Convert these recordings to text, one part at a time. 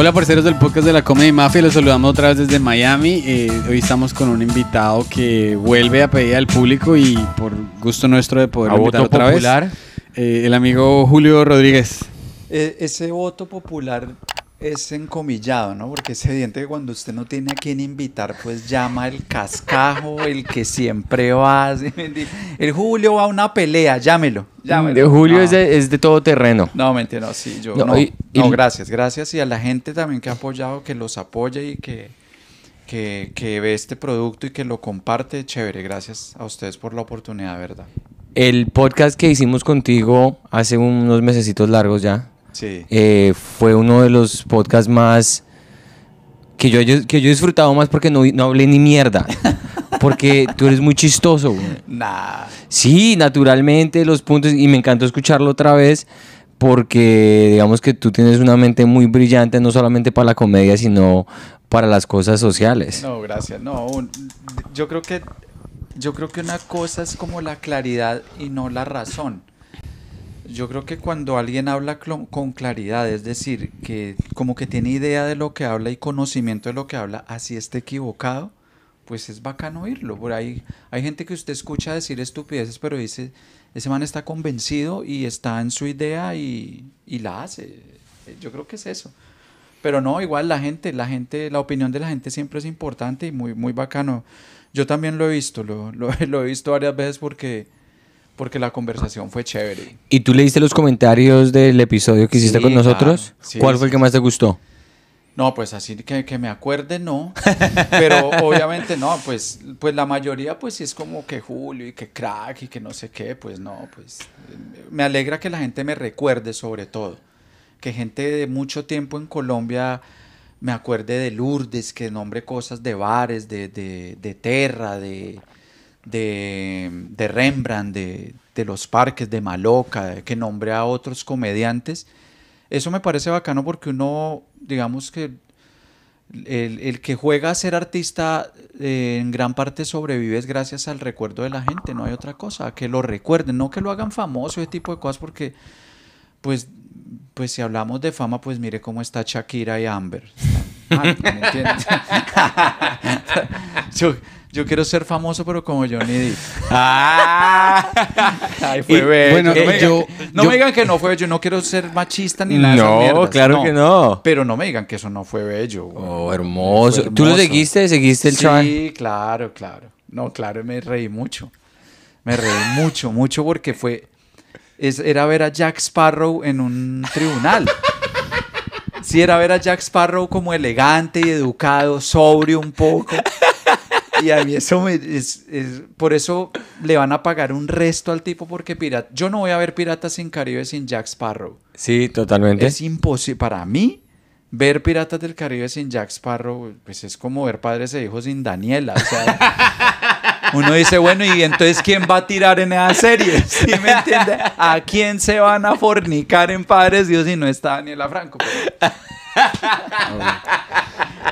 Hola parceros del podcast de la Comedy Mafia, los saludamos otra vez desde Miami. Eh, hoy estamos con un invitado que vuelve a pedir al público y por gusto nuestro de poder A invitar voto otra popular. vez. eh, el amigo Julio Rodríguez. Eh, ese voto popular es encomillado, ¿no? Porque es evidente que cuando usted no tiene a quién invitar, pues llama el cascajo, el que siempre va. El Julio va a una pelea, llámelo. llámelo. De Julio No. es, de, es de todo terreno. No, mentira, no, sí, yo No, no, y- y- no, gracias, gracias y a la gente también que ha apoyado, que los apoya y que, que, que ve este producto y que lo comparte, chévere, gracias a ustedes por la oportunidad, ¿verdad? El podcast que hicimos contigo hace unos mesecitos largos ya Sí. eh, fue uno de los podcasts más que yo, que yo he disfrutado más porque no, no hablé ni mierda. Porque tú eres muy chistoso. Nah. Sí, naturalmente los puntos y me encantó escucharlo otra vez porque digamos que tú tienes una mente muy brillante no solamente para la comedia sino para las cosas sociales. No, gracias. No, un- yo creo que yo creo que una cosa es como la claridad y no la razón. Yo creo que cuando alguien habla con claridad, es decir, que como que tiene idea de lo que habla y conocimiento de lo que habla, así esté equivocado, pues es bacano oírlo. Por ahí hay gente que usted escucha decir estupideces, pero dice, ese man está convencido y está en su idea y, y la hace. Yo creo que es eso. Pero no, igual la gente, la gente, la opinión de la gente siempre es importante y muy, muy bacano. Yo también lo he visto, lo, lo- lo he visto varias veces porque, porque la conversación fue chévere. ¿Y tú leíste los comentarios del episodio que hiciste Sí, con nosotros? claro. Sí, ¿Cuál fue el que más te gustó? No, pues así que, que me acuerde, no. Pero obviamente no, pues, pues la mayoría pues sí es como que Julio y que crack y que no sé qué, pues no, pues me alegra que la gente me recuerde sobre todo. Que gente de mucho tiempo en Colombia me acuerde de Lourdes, que nombre cosas de bares, de, de, de Terra, de, de, de Rembrandt, de, de los parques, de Maloca, que nombre a otros comediantes. Eso me parece bacano porque uno, digamos que el, el que juega a ser artista eh, en gran parte sobrevive gracias al recuerdo de la gente, no hay otra cosa, que lo recuerden, no que lo hagan famoso, ese tipo de cosas, porque pues, pues si hablamos de fama, pues mire cómo está Shakira y Amber. Están mal, ¿me entiendes? yo, quiero ser famoso, pero como Johnny Depp. Ay, fue Y, bello. bueno, no me, digan, yo- que- no yo- me digan que no fue yo no quiero ser machista ni nada de esas No, mierdas, claro que no. Pero no me digan que eso no fue bello. güey. Oh, hermoso. Fue ¿Tú lo hermoso. seguiste? ¿Seguiste el? Sí, claro, claro. No, claro, me reí mucho. Me reí mucho, mucho porque fue. es- era ver a Jack Sparrow en un tribunal. Sí, era ver a Jack Sparrow como elegante y educado, sobrio un poco. Y a mí eso me, es, es- por eso le van a pagar un resto al tipo porque pirata. Yo no voy a ver Piratas sin Caribe sin Jack Sparrow. Sí, totalmente. Es imposible. Para mí, ver Piratas del Caribe sin Jack Sparrow, pues es como ver padres e hijos sin Daniela. O sea, uno dice, bueno, ¿y entonces quién va a tirar en esa serie? ¿Sí me entiende? ¿A quién se van a fornicar en Padres Dios si no está Daniela Franco? Pero-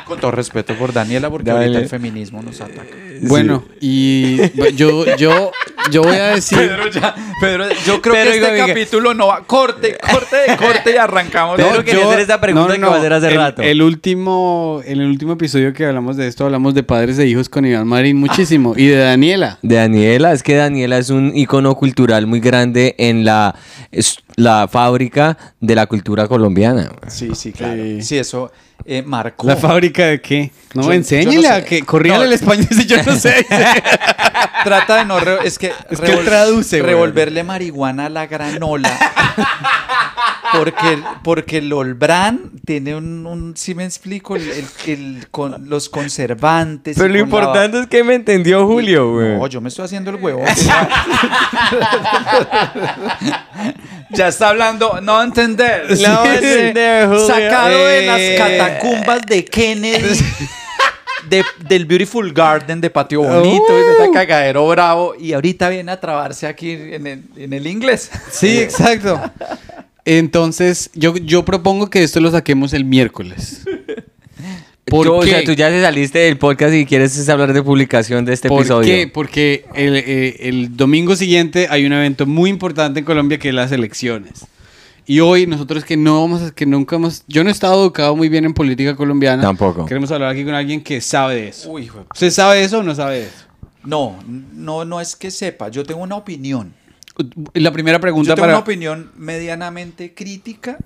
Con todo respeto por Daniela, porque Dale. ahorita el feminismo nos ataca. Bueno, y yo, yo, yo voy a decir... Pedro, ya- Pedro, yo creo Pedro, que este capítulo no va. Corte, corte, de corte y arrancamos. Pedro quería hacer esa pregunta que va a hacer hace el, rato. El último, en el último episodio que hablamos de esto, hablamos de padres e hijos con Iván Marín muchísimo. Y de Daniela. De Daniela, es que Daniela es un icono cultural muy grande en la, es la fábrica de la cultura colombiana. Sí, sí, claro. Sí. Sí, eso eh, marcó. ¿La fábrica de qué? No, Yo- enséñale yo no a sé. que corríale No. el español si yo no sé. Trata de no. es que. Es que traduce, güey. Revolverle marihuana a la granola. Porque, porque el Olbran tiene un, un si me explico, el, el- el con, los conservantes. Pero lo con la- importante es que me entendió Julio, güey. No, yo me estoy haciendo el huevo. ya está hablando, no entender. No Sí, entender. Julio. Sacado de las Eh. catacumbas de Kennedy. de- del Beautiful Garden de Patio Bonito y de esta cagadero bravo. Y ahorita viene a trabarse aquí en el, en el inglés. Sí, exacto. Entonces, yo, yo propongo que esto lo saquemos el miércoles. ¿Por Tú, O qué? sea, tú ya te saliste del podcast y quieres es hablar de publicación de este ¿Por episodio. qué? Porque el, eh, el domingo siguiente hay un evento muy importante en Colombia que es las elecciones. Y hoy nosotros que no vamos a, que nunca hemos, yo no he estado educado muy bien en política colombiana. Tampoco. Queremos hablar aquí con alguien que sabe de eso. Uy, ¿Usted sabe de eso o no sabe de eso? No, no, no es que sepa. Yo tengo una opinión. La primera pregunta Yo tengo para... una opinión medianamente crítica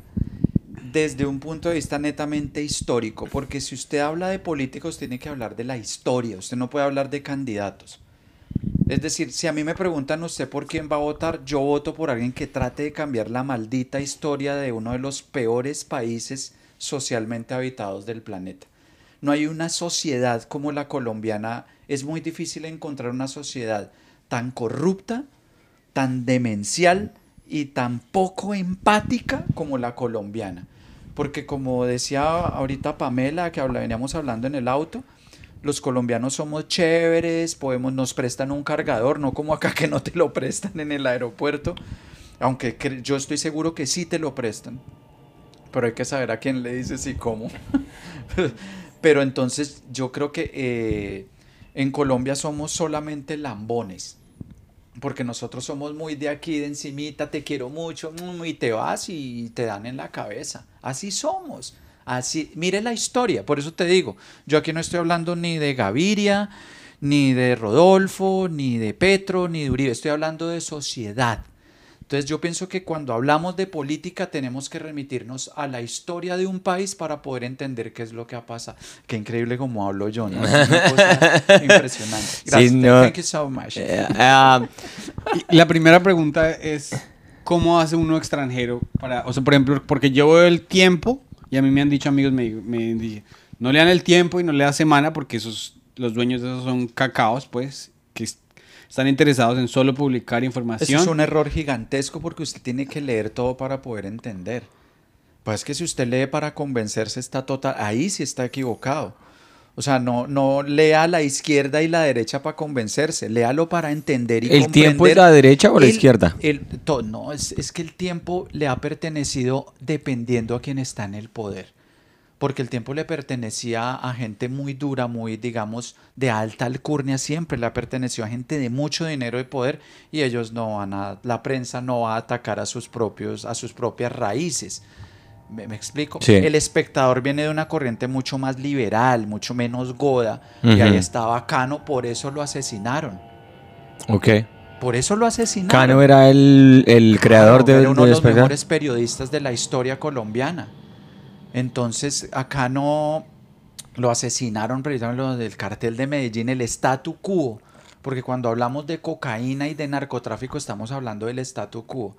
desde un punto de vista netamente histórico, porque si usted habla de políticos tiene que hablar de la historia, usted no puede hablar de candidatos. Es decir, si a mí me preguntan usted por quién va a votar, yo voto por alguien que trate de cambiar la maldita historia de uno de los peores países socialmente habitados del planeta. No hay una sociedad como la colombiana, es muy difícil encontrar una sociedad tan corrupta, tan demencial y tan poco empática como la colombiana. Porque como decía ahorita Pamela, que veníamos hablando en el auto, los colombianos somos chéveres, podemos, nos prestan un cargador, no como acá que no te lo prestan en el aeropuerto, aunque yo estoy seguro que sí te lo prestan, pero hay que saber a quién le dices y cómo. pero entonces yo creo que eh, en Colombia somos solamente lambones. Porque nosotros somos muy de aquí, de encimita, te quiero mucho, mm, y te vas y te dan en la cabeza. Así somos. Así, mire la historia, por eso te digo, yo aquí no estoy hablando ni de Gaviria, ni de Rodolfo, ni de Petro, ni de Uribe, estoy hablando de sociedad. Entonces yo pienso que cuando hablamos de política tenemos que remitirnos a la historia de un país para poder entender qué es lo que ha pasado. Qué increíble como hablo yo, ¿no? Es una cosa impresionante. Gracias. no. Thank you so much. Eh, ah, La primera pregunta es, ¿cómo hace uno extranjero para, o sea, por ejemplo, porque yo veo el tiempo y a mí me han dicho amigos, me, me dicen, no lean el tiempo y no lean semana porque esos, los dueños de esos son cacaos, pues, están interesados en solo publicar Eso información. es un error gigantesco porque usted tiene que leer todo para poder entender. Pues es que si usted lee para convencerse está total, ahí sí está equivocado. O sea, no, no lea a la izquierda y la derecha para convencerse, léalo para entender y ¿El comprender. tiempo es la derecha o la El- izquierda? el- to- no, es, es que el tiempo le ha pertenecido dependiendo a quien está en el poder. Porque el tiempo le pertenecía a gente muy dura, muy, digamos, de alta alcurnia siempre, le ha pertenecido a gente de mucho dinero y poder y ellos no van a, la prensa no va a atacar a sus propios, a sus propias raíces. ¿Me, me explico? Sí. El espectador viene de una corriente mucho más liberal, mucho menos goda, y ahí estaba Cano, por eso lo asesinaron. ok. Por eso lo asesinaron. Cano era el, el creador Claro, de, era uno de los mejores periodistas de la historia colombiana. Entonces, acá no lo asesinaron precisamente lo del cartel de Medellín, el statu quo, porque cuando hablamos de cocaína y de narcotráfico estamos hablando del statu quo.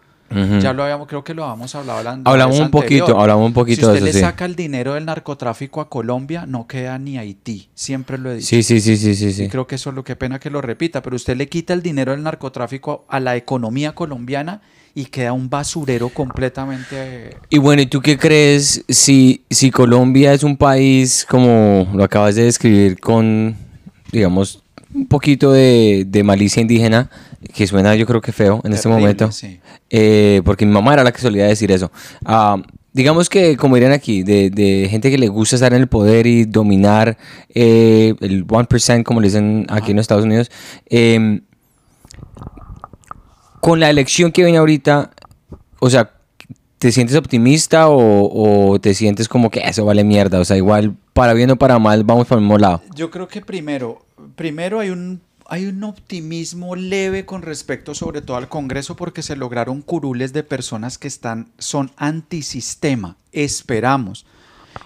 Ya lo habíamos, creo que lo habamos hablado hablando. Hablamos un poquito, hablamos un poquito si de usted eso, le sí. saca el dinero del narcotráfico a Colombia, no queda ni Haití. Siempre lo he dicho. Sí, sí, sí, sí, sí. Y sí. creo que eso es lo que pena que lo repita, pero usted le quita el dinero del narcotráfico a la economía colombiana y queda un basurero completamente... eh, Y bueno, ¿y tú qué crees si, si Colombia es un país, como lo acabas de describir, con, digamos, un poquito de, de malicia indígena, que suena yo creo que feo en este terrible, momento, sí. eh, porque mi mamá era la que solía decir eso. Ah, digamos que, como dirían aquí, de, de gente que le gusta estar en el poder y dominar eh, el 1%, como le dicen aquí en los Estados Unidos, em, con la elección que viene ahorita, o sea, ¿te sientes optimista o, te sientes como que eso vale mierda? O sea, igual, para bien o para mal, vamos por el mismo lado. Yo creo que primero, primero hay un, hay un optimismo leve con respecto sobre todo al Congreso porque se lograron curules de personas que están, son antisistema. Esperamos.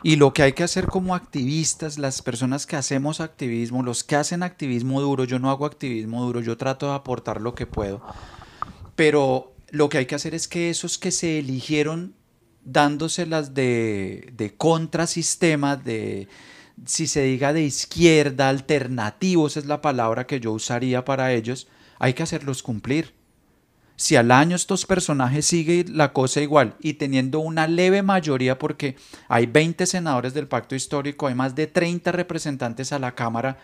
Y lo que hay que hacer como activistas, las personas que hacemos activismo, los que hacen activismo duro, yo no hago activismo duro, yo trato de aportar lo que puedo. Pero lo que hay que hacer es que esos que se eligieron dándoselas de, de contrasistema, de, si se diga de izquierda, alternativos es la palabra que yo usaría para ellos, hay que hacerlos cumplir. Si al año estos personajes siguen la cosa igual y teniendo una leve mayoría, porque hay 20 senadores del pacto histórico, hay más de 30 representantes a la Cámara,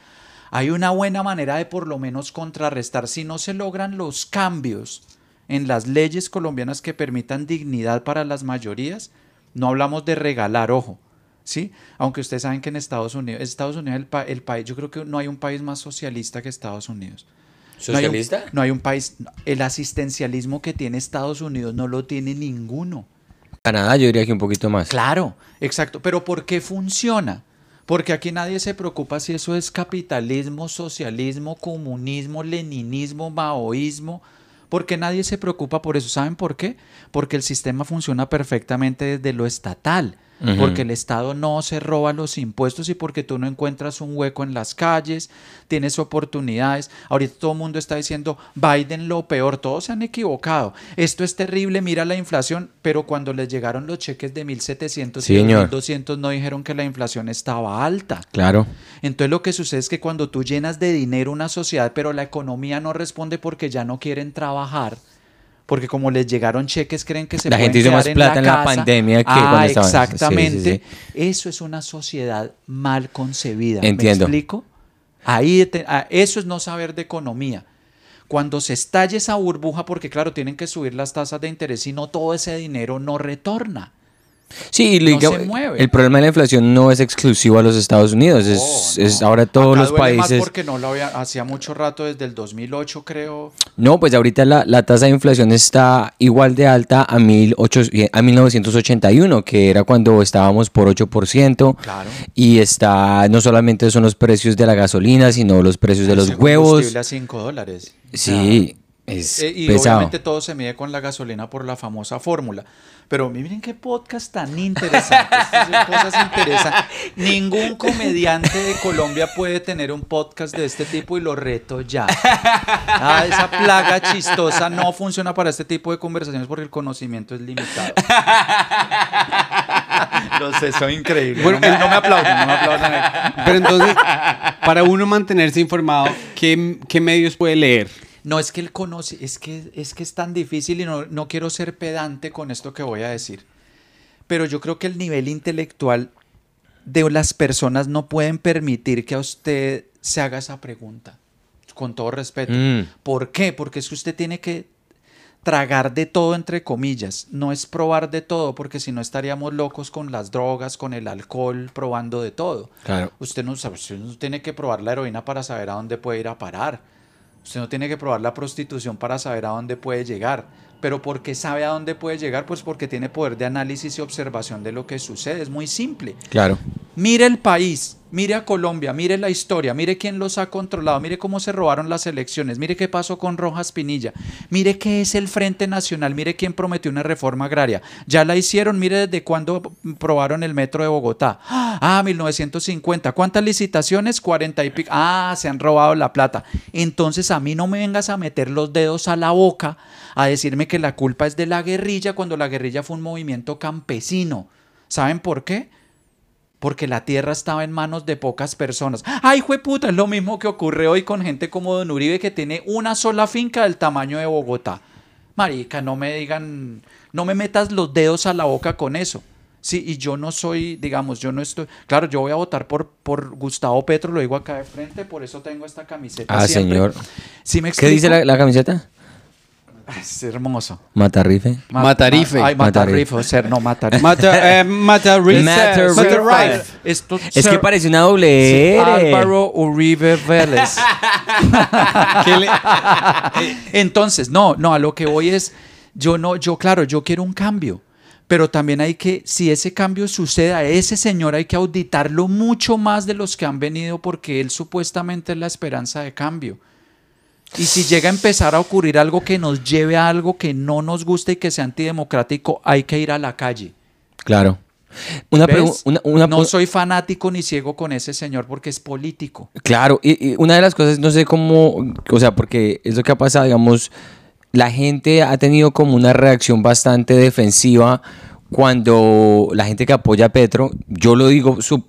hay una buena manera de por lo menos contrarrestar si no se logran los cambios en las leyes colombianas que permitan dignidad para las mayorías. No hablamos de regalar, ojo, ¿sí? Aunque ustedes saben que en Estados Unidos, Estados Unidos el, pa- el país, yo creo que no hay un país más socialista que Estados Unidos. No hay un- ¿Socialista? No hay un, país, el asistencialismo que tiene Estados Unidos no lo tiene ninguno. Canadá yo diría que un poquito más. Claro, exacto. Pero ¿por qué funciona? Porque aquí nadie se preocupa si eso es capitalismo, socialismo, comunismo, leninismo, maoísmo. Porque nadie se preocupa por eso. ¿Saben por qué? Porque el sistema funciona perfectamente desde lo estatal. Porque el Estado no se roba los impuestos y porque tú no encuentras un hueco en las calles, tienes oportunidades. Ahorita todo el mundo está diciendo Biden lo peor, todos se han equivocado. Esto es terrible, mira la inflación, pero cuando les llegaron los cheques de 1700 Sí, y señor. 1200 no dijeron que la inflación estaba alta. Claro. Entonces lo que sucede es que cuando tú llenas de dinero una sociedad, pero la economía no responde porque ya no quieren trabajar, porque como les llegaron cheques, creen que se La pueden gente hizo más en plata la en la pandemia que ah, cuando estaban- sí, sí, exactamente. sí. Eso es una sociedad mal concebida. Entiendo. ¿Me explico? Ahí te- ah, eso es no saber de economía. Cuando se estalle esa burbuja, porque claro, tienen que subir las tasas de interés y no todo ese dinero no retorna. Sí, No digamos, se mueve. el problema de la inflación no es exclusivo a los Estados Unidos, es, Oh, es no. ahora todos Acá los duele más países. porque no lo había, hacía mucho rato, desde el 2008 creo. No, pues ahorita la, la tasa de inflación está igual de alta a, 1800 a 1981, que era cuando estábamos por 8%. Claro. Y está, no solamente son los precios de la gasolina, sino los precios de los huevos. a 5 dólares. Sí, es Eh, y pesado. obviamente todo se mide con la gasolina por la famosa fórmula. Pero miren qué podcast tan interesante. estas son cosas interesantes. Ningún comediante de Colombia puede tener un podcast de este tipo y lo reto ya. Ah, esa plaga chistosa no funciona para este tipo de conversaciones porque el conocimiento es limitado. Lo sé, soy increíble. Bueno, no, me, no me aplaudan, no me aplaudan. Pero entonces, para uno mantenerse informado, ¿qué, qué medios puede leer? No, es que él conoce, es que es, que es tan difícil y no, no quiero ser pedante con esto que voy a decir. Pero yo creo que el nivel intelectual de las personas no pueden permitir que a usted se haga esa pregunta. Con todo respeto. Mm. ¿Por qué? Porque es que usted tiene que tragar de todo entre comillas. No es probar de todo, porque si no estaríamos locos con las drogas, con el alcohol, probando de todo. Claro. Usted no sabe, usted no tiene que probar la heroína para saber a dónde puede ir a parar. Usted no tiene que probar la prostitución para saber a dónde puede llegar. Pero ¿por qué sabe a dónde puede llegar? Pues porque tiene poder de análisis y observación de lo que sucede. Es muy simple. Claro. Mire el país, mire a Colombia, mire la historia, mire quién los ha controlado, mire cómo se robaron las elecciones, mire qué pasó con Rojas Pinilla, mire qué es el Frente Nacional, mire quién prometió una reforma agraria. Ya la hicieron, mire desde cuándo probaron el metro de Bogotá. Ah, 1950. ¿Cuántas licitaciones? 40 y pico. Ah, se han robado la plata. Entonces a mí no me vengas a meter los dedos a la boca a decirme que la culpa es de la guerrilla cuando la guerrilla fue un movimiento campesino. ¿Saben por qué? Porque la tierra estaba en manos de pocas personas. Ay, puta, es lo mismo que ocurre hoy con gente como Don Uribe que tiene una sola finca del tamaño de Bogotá. Marica, no me digan, no me metas los dedos a la boca con eso. Sí, y yo no soy, digamos, yo no estoy, claro, yo voy a votar por, por Gustavo Petro, lo digo acá de frente, por eso tengo esta camiseta. Ah, siempre. señor. ¿Sí me ¿Qué dice la camiseta? Es hermoso. Matarrife. Ma- Matarife. ma- Ay, Matarife. Matarife, o sea, no, Matarife. Mata, eh, Matarife. Matarife. Matarife. Esto, Es que parece una doble Sí, R. Álvaro Uribe Vélez. ¿Qué le- Entonces, no, no, a lo que voy es, yo no, yo claro, yo quiero un cambio, pero también hay que, si ese cambio sucede a ese señor, hay que auditarlo mucho más de los que han venido porque él supuestamente es la esperanza de cambio. Y si llega a empezar a ocurrir algo que nos lleve a algo que no nos gusta y que sea antidemocrático, hay que ir a la calle. Claro. Una ¿Ves? pregunta. Una, una no soy fanático ni ciego con ese señor porque es político. Claro, y, y una de las cosas, no sé cómo, o sea, porque es lo que ha pasado, digamos, la gente ha tenido como una reacción bastante defensiva cuando la gente que apoya a Petro, yo lo digo su-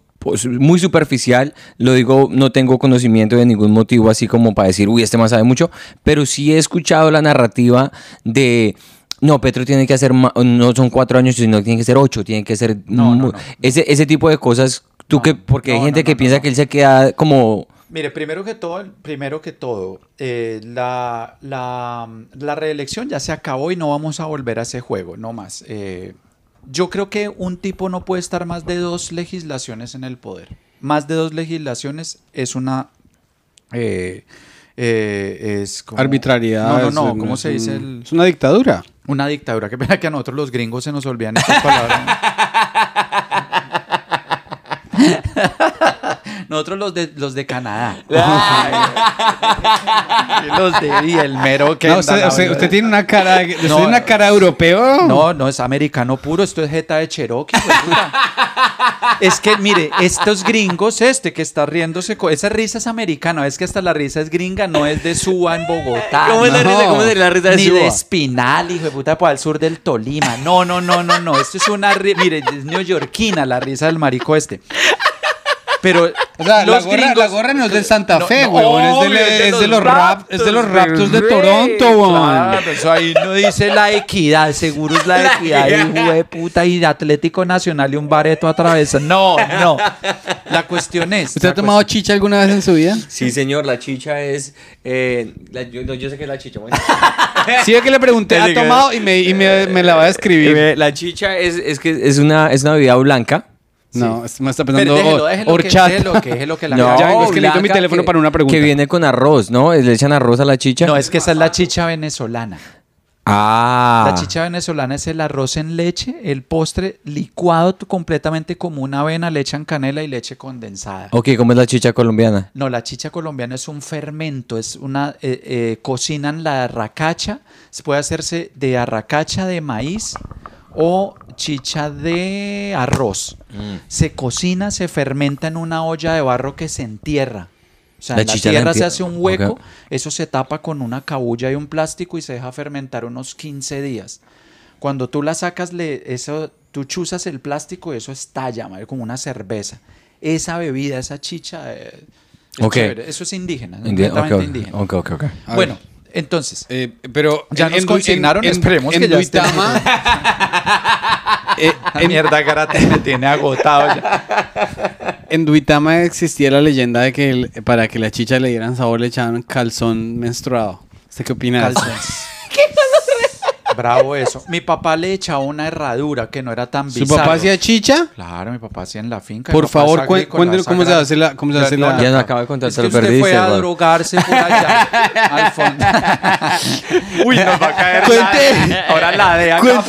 muy superficial, lo digo, no tengo conocimiento de ningún motivo así como para decir, uy, este más sabe mucho, pero sí he escuchado la narrativa de... No, Petro tiene que hacer, no son cuatro años, sino tiene que ser ocho, tiene que ser... No, no, mu- no. Ese, ese tipo de cosas, tú que, porque hay gente que piensa que él se queda como... Mire, primero que todo, primero que todo, eh, la, la, la reelección ya se acabó y no vamos a volver a ese juego, no más. Eh, yo creo que un tipo no puede estar más de dos legislaciones en el poder. Más de dos legislaciones es una... eh, eh, es como- Arbitrariedad. No, no, no, ¿cómo se dice? El, Es una dictadura. Una dictadura. Que pena que a nosotros los gringos se nos olvidan estas palabras. Nosotros los de, los de Canadá. los de y el mero que No, usted, usted- usted tiene una cara, de- usted tiene una cara europeo. No, no es americano puro, esto es jeta de Cherokee. es que, mire, estos gringos, este que está riéndose, esa risa es americana, es que hasta la risa es gringa, no es de Suba en Bogotá. ¿Cómo es la no. risa? ¿Cómo sería la risa de Ni Suba? de Espinal, hijo de puta, por al sur del Tolima. No, no, no, no, no. Esto es una ri- Mire, es neoyorquina la risa del marico este. Pero O sea, la los gorra, gringos- la gorra no es del Santa Fe, no, huevón, es, de, los rap, es de los Raptors de güey. Toronto, huevón. Claro, eso ahí no dice la equidad, seguro es la equidad, hijo de puta, y Atlético Nacional y un bareto atravesa. No, no. La cuestión es. ¿Usted ha la tomado cuestión- chicha alguna vez en su vida? Sí, señor, la chicha es. eh, la- yo, no, yo sé que es la chicha. bueno. Sí, es que le pregunté, ¿ha tomado? Y me, y me, me la va a describir. La chicha es, es que es una, es una bebida blanca. No, me está pensando déjelo, déjelo que, horchata. déjelo que, déjelo que la No, Ya vengo, es que necesito mi teléfono que- para una pregunta. Que viene con arroz, ¿no? Le echan arroz a la chicha. No, es que esa es la chicha venezolana. Ah. La chicha venezolana es el arroz en leche, el postre licuado completamente como una avena, le echan canela y leche condensada. Ok, ¿cómo es la chicha colombiana? No, la chicha colombiana es un fermento, es una eh, eh, cocinan la arracacha, se puede hacerse de arracacha de maíz o chicha de arroz. Mm. Se cocina, se fermenta en una olla de barro que se entierra. O sea, La en la chicha la tierra se hace un hueco, eso se tapa con una cabulla y un plástico y se deja fermentar unos 15 días. Cuando tú la sacas, le, eso, tú chuzas el plástico y eso estalla, madre, como una cerveza. Esa bebida, esa chicha, eh, es Ok. chévere. Eso es indígena, es Indi- completamente ok, ok, indígena. ok, ok, ok. A Bueno, ver. Entonces, Eh, pero Ya nos consignaron, esperemos en que ya. Duitama, eh, mierda garate me tiene agotado ya. en Duitama existía la leyenda de que el- para que la chicha le dieran sabor le echaban calzón menstruado. ¿Usted qué opina? de eso? Calzones. Bravo eso. Mi papá le echaba una herradura que no era tan ¿Su bizarro. papá hacía chicha? Claro, mi papá hacía en la finca. Por favor, cuéntenos cómo se hace la- cómo se hace la- Ya nos acaba de contar, es que usted perdiste, fue a drogarse por allá al fondo. Uy, nos va a caer Cuente. la Ahora la de acá.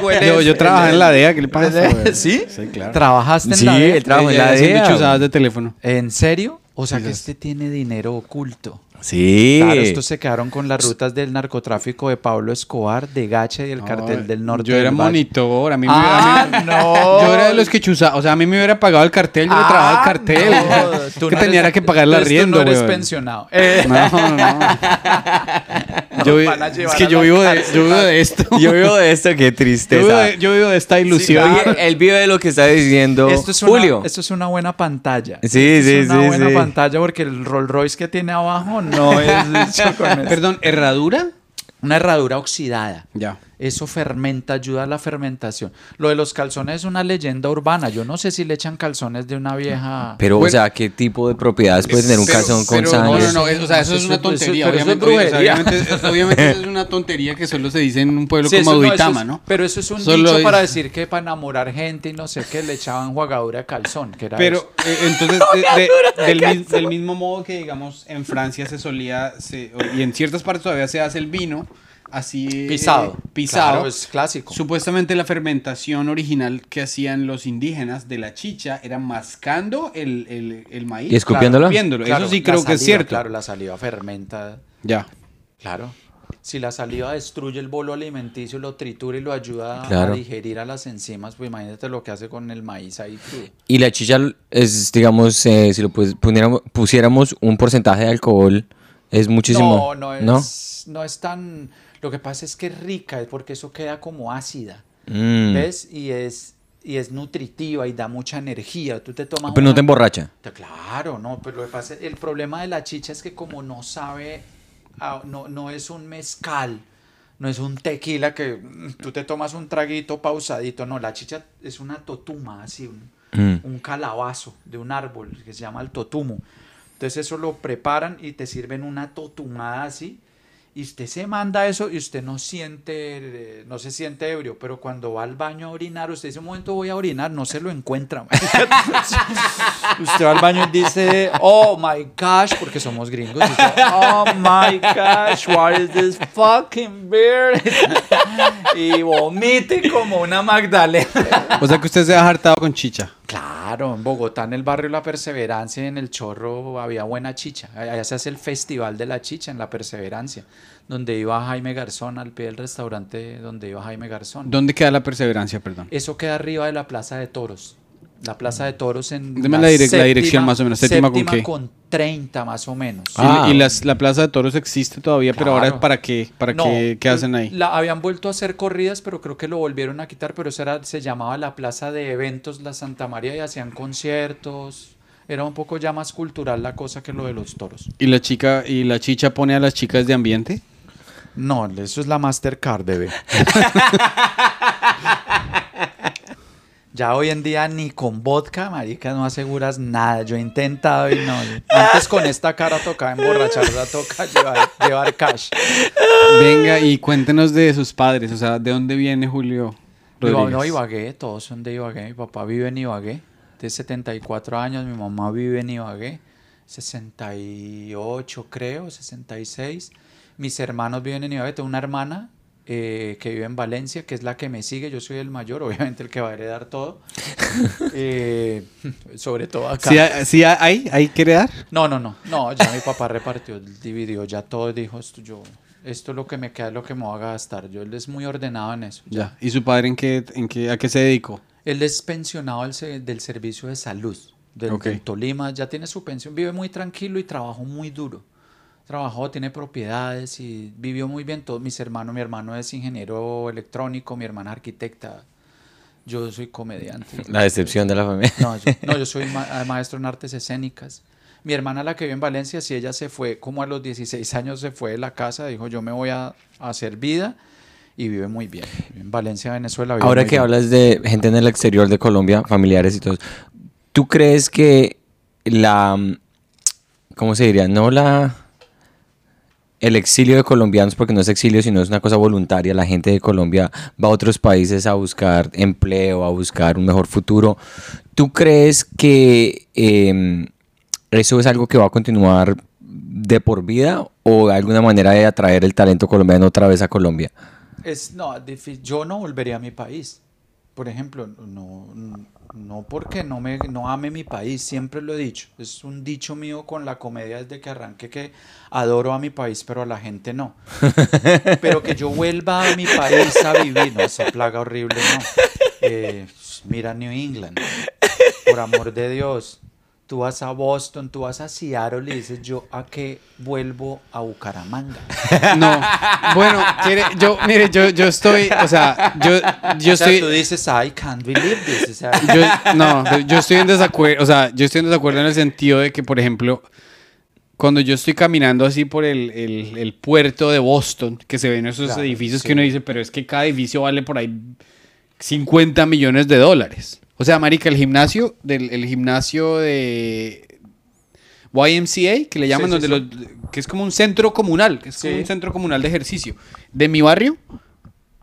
Cuente. Yo, yo trabajaba en la DEA, ¿qué le pasa? ¿Sí? Sí, claro. ¿Trabajaste en Sí, la DEA? él trabajó en la DEA. de teléfono. ¿En serio? O sea Sí, que sí. este tiene dinero oculto. Sí. Claro, estos se quedaron con las rutas del narcotráfico de Pablo Escobar, de Gacha y el cartel del norte. Yo era monitor, a mí me Ah, hubiera- no. Yo era de los que chuzaba, o sea, a mí me hubiera pagado el cartel, yo le trabajaba el Ah, cartel. no, tú que no tenía eres- que pagar tú arriendo, no eres weón. pensionado. Eh, No, no, no. Yo es que yo la vivo de, yo vivo de esto. Yo vivo de esto, qué Yo vivo tristeza. de, yo vivo de esta Sí, ilusión. él- él vive de lo que está diciendo esto, es una, Julio. esto es una buena pantalla. Sí, Esto sí, es una sí, buena sí. pantalla porque el Rolls Royce que tiene abajo no es hecho con eso. Perdón, ¿herradura? Una herradura oxidada. Ya. Eso fermenta, ayuda a la fermentación. Lo de los calzones es una leyenda urbana. Yo no sé si le echan calzones de una vieja. Pero, Bueno. o sea, ¿qué tipo de propiedades puede tener un Pero- calzón con pero sangre? No, no, no, es- o sea, eso es una tontería. es obviamente, o sea, brujería. obviamente, es- obviamente eso es una tontería que solo se dice en un pueblo Sí, como no, eso Duitama, es- ¿no? Pero eso es un Solo dicho es- para decir que para enamorar gente y no sé qué le echaban jugadura de calzón. Que era eso. Pero eh, entonces, de- de- del, mis- del mismo modo que, digamos, en Francia se solía, se- y en ciertas partes todavía se hace el vino, así... eh, pisado. pisado. Claro, es clásico. Supuestamente la fermentación original que hacían los indígenas de la chicha era mascando el, el, el maíz. ¿Y escupiéndolo? escupiéndolo. Claro, Eso sí creo que es saliva, cierto. Claro, la saliva fermenta. Ya. Claro. Si la saliva destruye el bolo alimenticio, lo tritura y lo ayuda Claro. a digerir a las enzimas, pues imagínate lo que hace con el maíz ahí crudo. Y la chicha es, digamos, eh, si lo pus- pusiéramos, pusiéramos un porcentaje de alcohol, es muchísimo. No, no es, ¿no? es tan... Lo que pasa es que es rica, es porque eso queda como ácida, Mm. ¿ves? Y es, y es nutritiva y da mucha energía. Tú te tomas Pero no te emborracha. Claro, no, pero lo que pasa, el problema de la chicha es que como no sabe, a- no, no es un mezcal, no es un tequila que mm, tú te tomas un traguito pausadito, no, la chicha es una totuma, así, un, Mm. un calabazo de un árbol que se llama el totumo. Entonces eso lo preparan y te sirven una totumada así y usted se manda eso y usted no siente, no se siente ebrio, pero cuando va al baño a orinar, usted dice un momento voy a orinar, no se lo encuentra. usted va al baño y dice, oh my gosh, porque somos gringos, oh my gosh, what is this fucking beer? y vomite como una Magdalena. O sea que usted se ha hartado con chicha. Claro, en Bogotá, en el barrio La Perseverancia, en el Chorro, había buena chicha. Allá se hace el Festival de la Chicha en La Perseverancia, donde iba Jaime Garzón, al pie del restaurante donde iba Jaime Garzón. ¿Dónde queda la perseverancia, perdón? Eso queda arriba de la Plaza de Toros. La Plaza de Toros en. Deme la direc- la dirección más o menos, séptima con qué? con 30 más o menos. Y- Ah. y las- la Plaza de Toros existe todavía, pero ahora. ¿para qué? ¿Para No, qué, qué hacen ahí? La, habían vuelto a hacer corridas, pero creo que lo volvieron a quitar, pero eso era, se llamaba la Plaza de Eventos La Santa María y hacían conciertos. Era un poco ya más cultural la cosa que lo de los toros. ¿Y la chica y la chicha pone a las chicas de ambiente? No, eso es la Mastercard, bebé. ya hoy en día ni con vodka, marica, no aseguras nada. Yo he intentado y no. Antes con esta cara tocaba emborracharla, toca llevar, llevar cash. Venga, y cuéntenos de sus padres, o sea, ¿de dónde viene Julio Rodríguez? no, Ibagué, todos son de Ibagué. Mi papá vive en Ibagué, de 74 años. Mi mamá vive en Ibagué, 68 creo, 66. Mis hermanos viven en Ibagué. Tengo una hermana eh, que vive en Valencia, que es la que me sigue. Yo soy el mayor, obviamente el que va a heredar todo. Eh, sobre todo acá. ¿Sí, hay- sí hay, hay que heredar? No, no, no, no, ya mi papá repartió, dividió, ya todo dijo esto, yo, esto es lo que me queda, es lo que me voy a gastar. Yo él es muy ordenado en eso. Ya. ¿Y su padre en qué, en qué, a qué se dedicó? Él es pensionado del, del servicio de salud del Tolima, ya tiene su pensión, vive muy tranquilo y trabajó muy duro. Trabajó, tiene propiedades y vivió muy bien. Todos mis hermanos, mi hermano es ingeniero electrónico, mi hermana es arquitecta, yo soy comediante. La decepción de la familia. No, yo, no, yo soy ma- maestro en artes escénicas. Mi hermana, la que vive en Valencia, si ella se fue, como a los 16 años se fue de la casa, dijo yo me voy a, a hacer vida y vive muy bien. Vive En Valencia, Venezuela. vive Ahora que bien. hablas de gente en el exterior de Colombia, familiares y todo, ¿tú crees que la, ¿cómo se diría? No la, el exilio de colombianos, porque no es exilio, sino es una cosa voluntaria, la gente de Colombia va a otros países a buscar empleo, a buscar un mejor futuro. ¿Tú crees que em, eso es algo que va a continuar de por vida o alguna manera de atraer el talento colombiano otra vez a Colombia? Es, no, yo no volvería a mi país. Por ejemplo, no, no porque no, me, no ame mi país, siempre lo he dicho. Es un dicho mío con la comedia desde que arranqué que adoro a mi país, pero a la gente no. Pero que yo vuelva a mi país a vivir, no, esa plaga horrible, no. Eh, mira New England, por amor de Dios. Tú vas a Boston, tú vas a Seattle y dices yo a qué vuelvo a Bucaramanga. No. Bueno, quiere- yo, mire, yo, yo estoy, o sea, yo, yo o sea, estoy... tú dices, I can't believe this. O sea, yo, no, yo estoy en desacuerdo, o sea, yo estoy en desacuerdo en el sentido de que, por ejemplo, cuando yo estoy caminando así por el, el- el puerto de Boston, que se ven esos Claro, edificios sí. que uno dice, pero es que cada edificio vale por ahí 50 millones de dólares. O sea, marica, el gimnasio, del, el gimnasio de YMCA, que le llaman, Sí, sí, donde los- que es como un centro comunal, que es como un centro comunal de ejercicio. De mi barrio,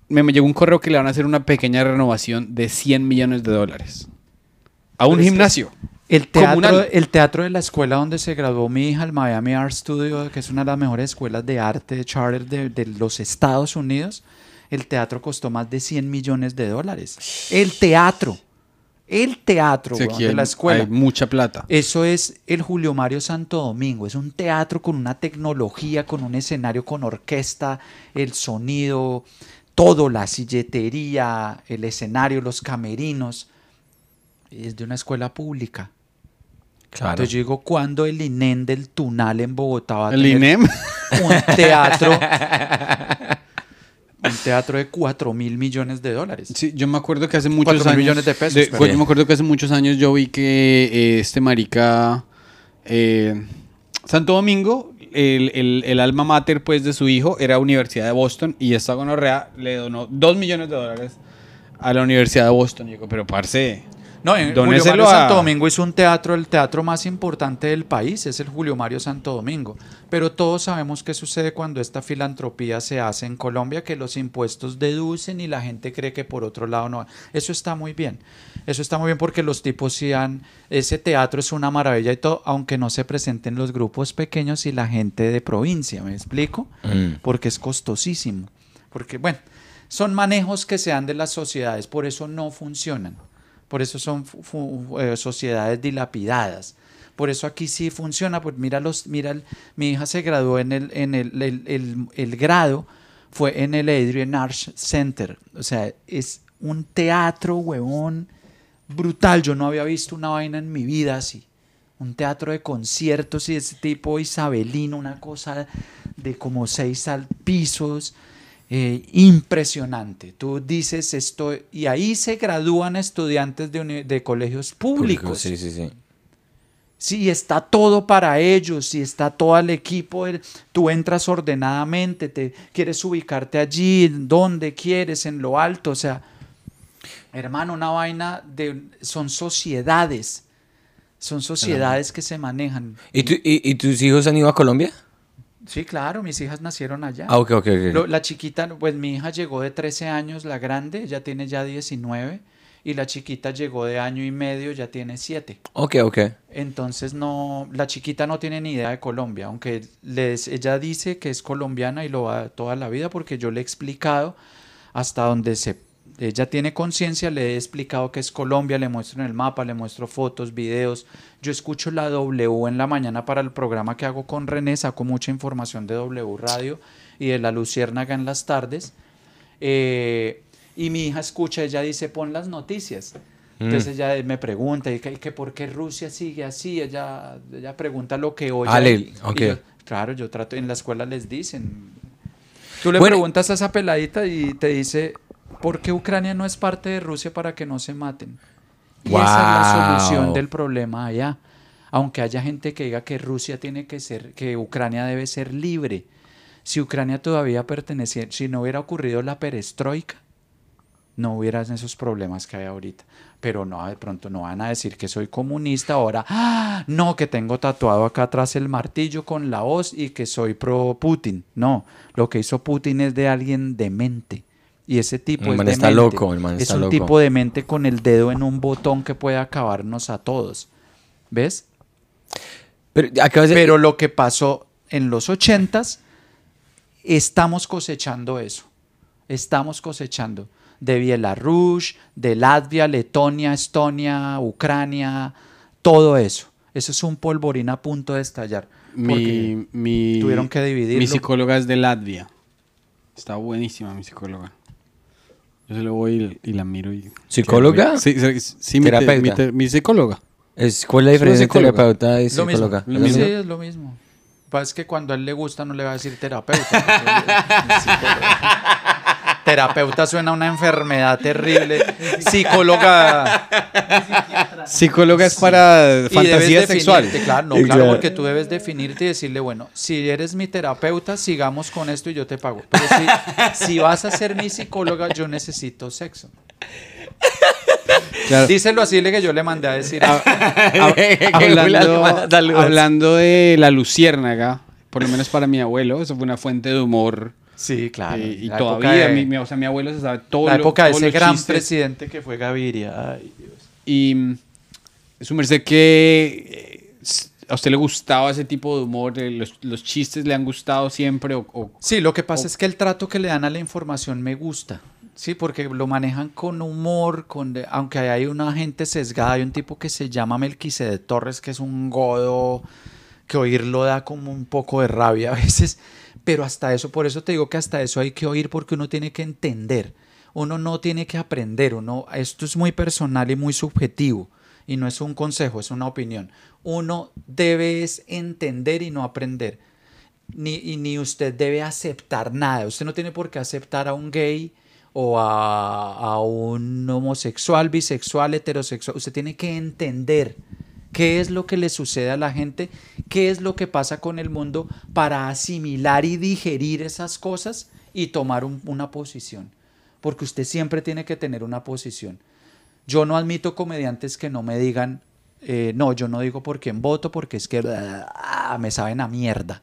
me, me llegó un correo que le van a hacer una pequeña renovación de 100 millones de dólares. A un Pero es que- gimnasio. El teatro, Comunal. el teatro de la escuela donde se graduó mi hija, el Miami Art Studio, que es una de las mejores escuelas de arte de charter de, de los Estados Unidos, el teatro costó más de 100 millones de dólares. El teatro. El teatro Sí, weón, aquí de la escuela. Hay mucha plata. Eso es el Julio Mario Santo Domingo. Es un teatro con una tecnología, con un escenario con orquesta, el sonido, todo, la silletería, el escenario, los camerinos. Es de una escuela pública. Claro. Entonces yo digo, ¿cuándo el INEN del Tunal en Bogotá va a El tener INEM. un teatro? un teatro de 4 mil millones de dólares. Sí, yo me acuerdo que hace muchos Cuatro mil años. millones de pesos, de- yo me acuerdo que hace muchos años yo vi que eh, este marica. eh, Santo Domingo, el, el- el alma mater pues, de su hijo era Universidad de Boston y esta gonorrea le donó 2 millones de dólares a la Universidad de Boston. Y digo, pero parce. No, en Julio Donéselo Mario a- Santo Domingo hizo un teatro, el teatro más importante del país, es el Julio Mario Santo Domingo. Pero todos sabemos qué sucede cuando esta filantropía se hace en Colombia, que los impuestos deducen y la gente cree que por otro lado no. Eso está muy bien. Eso está muy bien porque los tipos sí han, ese teatro es una maravilla y todo, aunque no se presenten los grupos pequeños y la gente de provincia, ¿me explico? Mm. Porque es costosísimo. Porque, bueno, son manejos que se dan de las sociedades, por eso no funcionan. Por eso son eh, sociedades dilapidadas. Por eso aquí sí funciona. Pues mira, los, mira mi hija se graduó en el, en el, el- el- grado, fue en el Adrian Arts Center. O sea, es un teatro, huevón, brutal. Yo no había visto una vaina en mi vida así. Un teatro de conciertos y ese tipo isabelino, una cosa de como seis al pisos. Eh, impresionante. Tú dices esto, y ahí se gradúan estudiantes de, colegios públicos. Sí, sí, sí. Sí, está todo para ellos, y está todo el equipo. Tú entras ordenadamente, te quieres ubicarte allí, donde quieres, en lo alto. O sea, hermano, una vaina de. Son sociedades. Son sociedades que se manejan. ¿Y, tú- y, y tus hijos han ido a Colombia? Sí, claro, mis hijas nacieron allá. Ah, ok, ok, ok. La chiquita, pues mi hija llegó de 13 años, la grande, ella tiene ya 19, y la chiquita llegó de año y medio, ya tiene 7. Ok, ok. Entonces no, la chiquita no tiene ni idea de Colombia, aunque les, ella dice que es colombiana y lo va toda la vida porque yo le he explicado hasta donde se, ella tiene conciencia, le he explicado que es Colombia, le muestro en el mapa, le muestro fotos, videos. Yo escucho la W en la mañana para el programa que hago con René, saco mucha información de W Radio y de la Luciérnaga en las tardes. Eh, y mi hija escucha, ella dice, pon las noticias. Entonces ella me pregunta, ¿y que, que por qué Rusia sigue así? Ella, ella pregunta lo que oye. Ale, yo, claro, yo trato, en la escuela les dicen. Tú le Bueno. preguntas a esa peladita y te dice, ¿por qué Ucrania no es parte de Rusia para que no se maten? Y esa es la solución del problema allá. Aunque haya gente que diga que Rusia tiene que ser, que Ucrania debe ser libre. Si Ucrania todavía pertenecía, si no hubiera ocurrido la perestroika, no hubieran esos problemas que hay ahorita. Pero no, de pronto no van a decir que soy comunista ahora. ¡Ah! No, que tengo tatuado acá atrás el martillo con la hoz y que soy pro Putin. No, lo que hizo Putin es de alguien demente. Y ese tipo El es está demente. loco, el man es un loco. tipo demente con el dedo en un botón que puede acabarnos a todos. ¿Ves? Pero acabas de... Pero lo que pasó en los ochentas, estamos cosechando eso. Estamos cosechando de Bielorrusia, de Latvia, Letonia, Estonia, Ucrania, todo eso. Eso es un polvorín a punto de estallar. mi, tuvieron que dividirlo. Mi psicóloga es de Latvia. Está buenísima mi psicóloga. Yo se lo voy y, y la miro. Y, ¿Psicóloga? Sí, sí, sí, mi, te- Terapeuta. mi, te- mi psicóloga. Es, ¿Cuál es la diferencia entre psicóloga. terapeuta y lo mismo. psicóloga? Lo Sí, mismo. es lo mismo. Lo que pasa es que cuando a él le gusta no le va a decir terapeuta. terapeuta suena a una enfermedad terrible. Psicóloga. Psicóloga es para Y fantasía sexual. Claro, no, Sí, claro, porque tú debes definirte y decirle, bueno, si eres mi terapeuta, sigamos con esto y yo te pago. Pero si, si vas a ser mi psicóloga, yo necesito sexo. Claro. Díselo así, le que yo le mandé a decir. hablando, Saludos. hablando de la luciérnaga, por lo menos para mi abuelo, eso fue una fuente de humor. Sí, claro. eh, y la todavía, época de- mi, mi- o sea, mi abuelo se sabe todo la lo- época de todos ese gran chistes. presidente que fue Gaviria. Ay, Dios. Y mm, su merced que eh, a usted le gustaba ese tipo de humor, los, los chistes le han gustado siempre o, o- Sí, lo que pasa O- es que el trato que le dan a la información me gusta. Sí, porque lo manejan con humor, con de- aunque hay una gente sesgada, hay un tipo que se llama Melquisede Torres, que es un godo, que oírlo da como un poco de rabia a veces, pero hasta eso, por eso te digo que hasta eso hay que oír porque uno tiene que entender, uno no tiene que aprender, uno, esto es muy personal y muy subjetivo, y no es un consejo, es una opinión. Uno debe entender y no aprender ni, y ni usted debe aceptar nada. Usted no tiene por qué aceptar a un gay o a, a un homosexual, bisexual, heterosexual. Usted tiene que entender qué es lo que le sucede a la gente, qué es lo que pasa con el mundo para asimilar y digerir esas cosas y tomar un- una posición. Porque usted siempre tiene que tener una posición. Yo no admito comediantes que no me digan, eh, no, yo no digo por quién voto porque es que ah, me saben a mierda.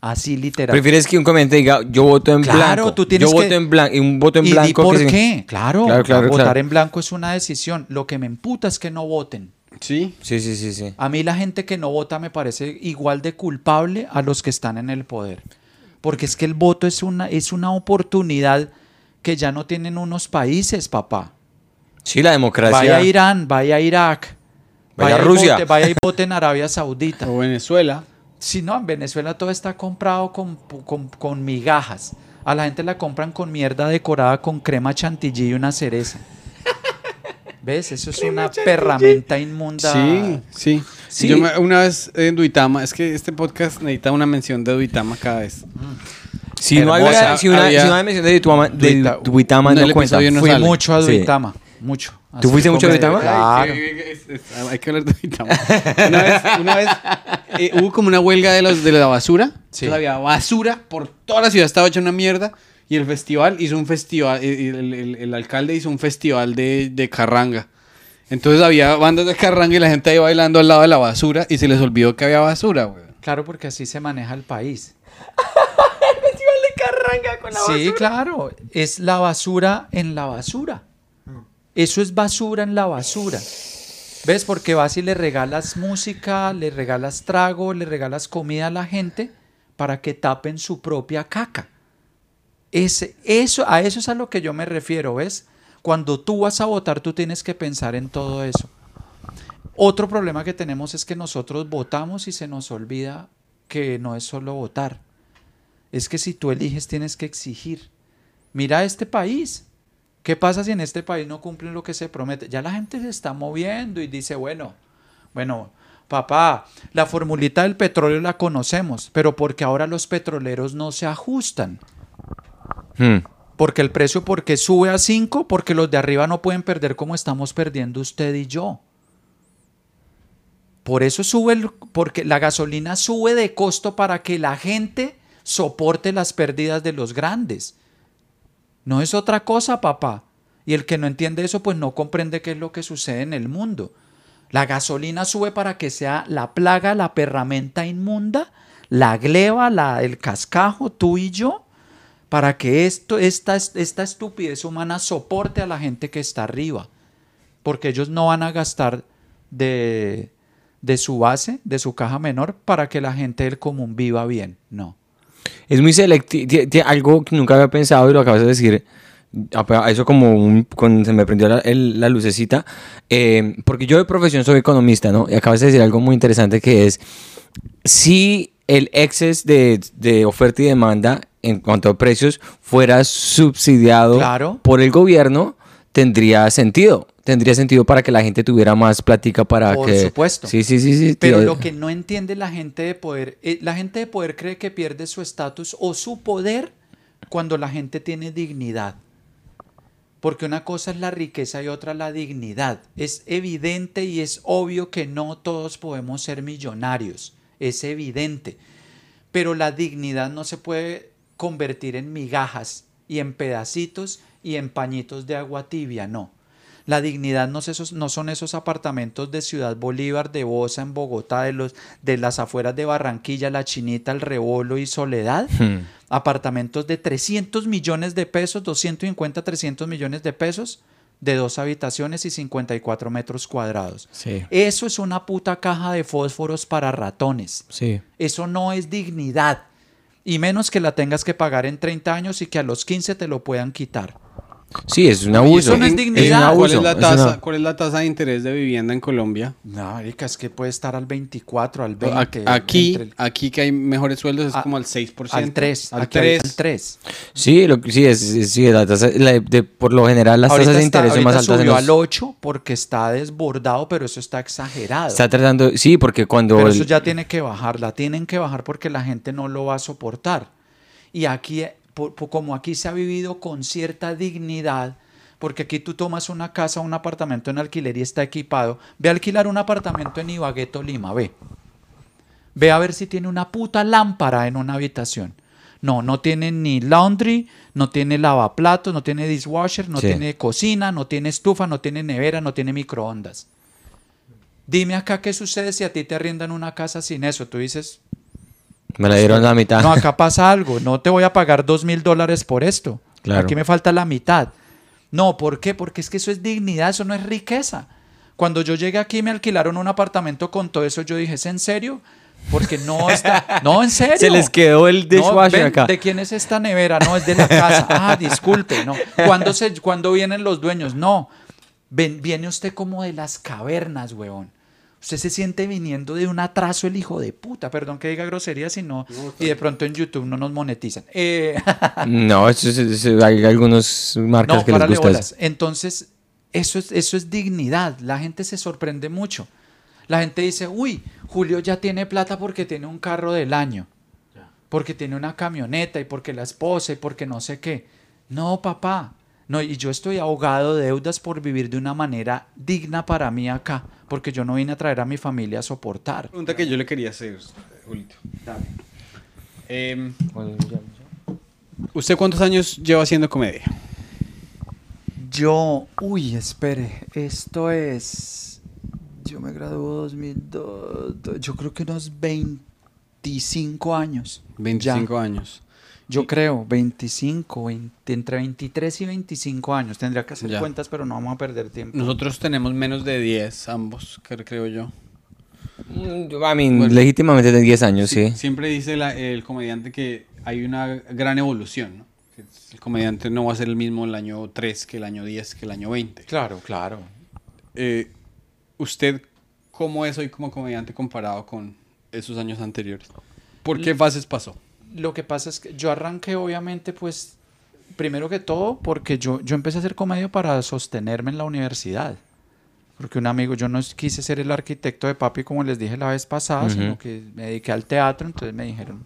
Así literal. ¿Prefieres que un comediante diga, yo voto en Claro, blanco? tú tienes yo que- voto en blanco, y un voto en ¿Y, blanco. y por que se- qué? Claro, Claro, claro, votar claro. en blanco es una decisión. Lo que me emputa es que no voten. Sí. Sí, sí, sí, sí. A mí la gente que no vota me parece igual de culpable a los que están en el poder. Porque es que el voto es una, es una oportunidad que ya no tienen unos países, papá. Sí, la democracia. Vaya a Irán, vaya a Irak. Vaya a y Rusia. vote- vaya y vote en Arabia Saudita. O Venezuela. Si no, en Venezuela todo está comprado con, con- con migajas. A la gente la compran con mierda decorada con crema chantilly y una cereza. ¿Ves? Eso es una perramenta inmunda. Sí, sí. Sí. Yo me- una vez en Duitama, es que este podcast necesita una mención de Duitama cada vez. Si no una, si una, Había- si no hay mención de Duitama, de Duita- Duitama No, no, cuenta. no Fui sale. mucho a Sí. Duitama. Mucho. ¿Tú fuiste mucho a Duitama? Claro. Hay que hablar de Duitama. Una vez, una vez, eh, hubo como una huelga de, los, de la basura. Sí. Entonces había basura por toda la ciudad, estaba hecha una mierda. Y el festival hizo un festival, eh, el, el- el alcalde hizo un festival de, de carranga. Entonces había bandas de carranga y la gente ahí bailando al lado de la basura y se les olvidó que había basura, güey. Claro, porque así se maneja el país. de carranga con Sí, claro. Es la basura en la basura. Eso es basura en la basura. ¿Ves? Porque vas y le regalas música, le regalas trago, le regalas comida a la gente para que tapen su propia caca. Eso, a eso es a lo que yo me refiero, ¿ves? Cuando tú vas a votar, tú tienes que pensar en todo eso. Otro problema que tenemos es que nosotros votamos y se nos olvida que no es solo votar. Es que si tú eliges tienes que exigir. Mira este país. ¿Qué pasa si en este país no cumplen lo que se promete? Ya la gente se está moviendo y dice, bueno, bueno, papá, la formulita del petróleo la conocemos, pero porque ahora los petroleros no se ajustan. Hmm. Porque el precio, porque sube a 5, porque los de arriba no pueden perder como estamos perdiendo usted y yo. Por eso sube, el- porque la gasolina sube de costo para que la gente soporte las pérdidas de los grandes. No es otra cosa, papá. Y el que no entiende eso, pues no comprende qué es lo que sucede en el mundo. La gasolina sube para que sea la plaga, la perramenta inmunda, la gleba, la, el cascajo, tú y yo, para que esto, esta, esta estupidez humana soporte a la gente que está arriba. Porque ellos no van a gastar de, de su base, de su caja menor, para que la gente del común viva bien. No. Es muy selectivo. Algo que nunca había pensado y lo acabas de decir. Eso como se me prendió la lucecita. eh, porque yo de profesión soy economista, ¿no? Y acabas de decir algo muy interesante que es, si el exceso de, de oferta y demanda en cuanto a precios fuera subsidiado Claro. por el gobierno, tendría sentido. Tendría sentido para que la gente tuviera más plática para Por que... supuesto. Sí, sí, sí, sí. Pero tío. lo que no entiende la gente de poder, eh, la gente de poder cree que pierde su estatus o su poder cuando la gente tiene dignidad. Porque una cosa es la riqueza y otra la dignidad. Es evidente y es obvio que no todos podemos ser millonarios. Es evidente. Pero la dignidad no se puede convertir en migajas y en pedacitos y en pañitos de agua tibia, no. La dignidad no, es esos- no son esos apartamentos de Ciudad Bolívar, de Bosa, en Bogotá, de, los, de las afueras de Barranquilla, La Chinita, El Rebolo y Soledad. Hmm. Apartamentos de 300 millones de pesos, 250, 300 millones de pesos, de dos habitaciones y 54 metros cuadrados. Sí, Eso es una puta caja de fósforos para ratones. sí. Eso no es dignidad. Y menos que la tengas que pagar en 30 años y que a los 15 te lo puedan quitar. Sí, es un abuso. eso no es dignidad. ¿Cuál es, la es tasa, una- ¿Cuál es la tasa de interés de vivienda en Colombia? No, marica, es que puede estar al 24, al A- 20. Aquí, el- aquí que hay mejores sueldos es A- como al 6%. al 3. Al aquí hay 3. al 3. Sí, lo, que- sí, es, sí, la tasa- la- de- por lo general las Ahorita tasas de está- interés son más altas. en subió los- al 8 porque está desbordado, pero eso está exagerado. está tratando, sí, porque cuando... Pero el- eso ya tiene que bajar, la tienen que bajar porque la gente no lo va a soportar. Y aquí, por- por- como aquí se ha vivido con cierta dignidad, porque aquí tú tomas una casa, un apartamento en alquiler y está equipado, ve a alquilar un apartamento en Ibagué, Tolima, ve. Ve a ver si tiene una puta lámpara en una habitación. No, no tiene ni laundry, no tiene lavaplatos, no tiene dishwasher, no Sí. tiene cocina, no tiene estufa, no tiene nevera, no tiene microondas. Dime acá qué sucede si a ti te arriendan una casa sin eso. Tú dices, Me la dieron la mitad. no, acá pasa algo, no te voy a pagar dos mil dólares por esto. Claro. Aquí me falta la mitad. No, ¿por qué? Porque es que eso es dignidad, eso no es riqueza. Cuando yo llegué aquí me alquilaron un apartamento con todo eso, yo dije, ¿es en serio? Porque no está... No, en serio. Se les quedó el No, dishwasher ven, acá. ¿De quién es esta nevera? No, es de la casa. Ah, disculpe, no. ¿Cuándo, se, ¿cuándo vienen los dueños? No. Ven- viene usted como de las cavernas, weón. Usted se siente viniendo de un atraso el hijo de puta. Perdón que diga grosería, si no. Y de pronto en YouTube no nos monetizan. Eh, No, eso es- eso- hay algunas marcas no, que les párale gusta bolas. eso. Entonces, eso es, eso es dignidad. La gente se sorprende mucho. La gente dice, uy, Julio ya tiene plata porque tiene un carro del año, porque tiene una camioneta y porque la esposa y porque no sé qué. No, papá. No, y yo estoy ahogado de deudas por vivir de una manera digna para mí acá, porque yo no vine a traer a mi familia a soportar. Pregunta que yo le quería hacer, Julito. Em, ¿Usted cuántos años lleva haciendo comedia? Yo, uy, espere, esto es, yo me gradué 2002, yo creo que unos 25 años. 25 Ya. años. Yo creo, 25, 20, entre 23 y 25 años. Tendría que hacer Ya. cuentas, pero no vamos a perder tiempo. Nosotros tenemos menos de 10 ambos, cre- creo yo. Mm, I mean, legítimamente de 10 años, sí. Siempre dice la- el comediante que hay una gran evolución, ¿no? Que El comediante no va a ser el mismo el año 3 que el año 10 que el año 20. Claro, claro. Eh, ¿Usted cómo es hoy como comediante comparado con esos años anteriores? ¿Por qué fases pasó? Lo que pasa es que yo arranqué, obviamente, pues, primero que todo, porque yo, yo empecé a hacer comedia para sostenerme en la universidad. Porque un amigo, yo no quise ser el arquitecto de papi, como les dije la vez pasada, sino que me dediqué al teatro, entonces me dijeron.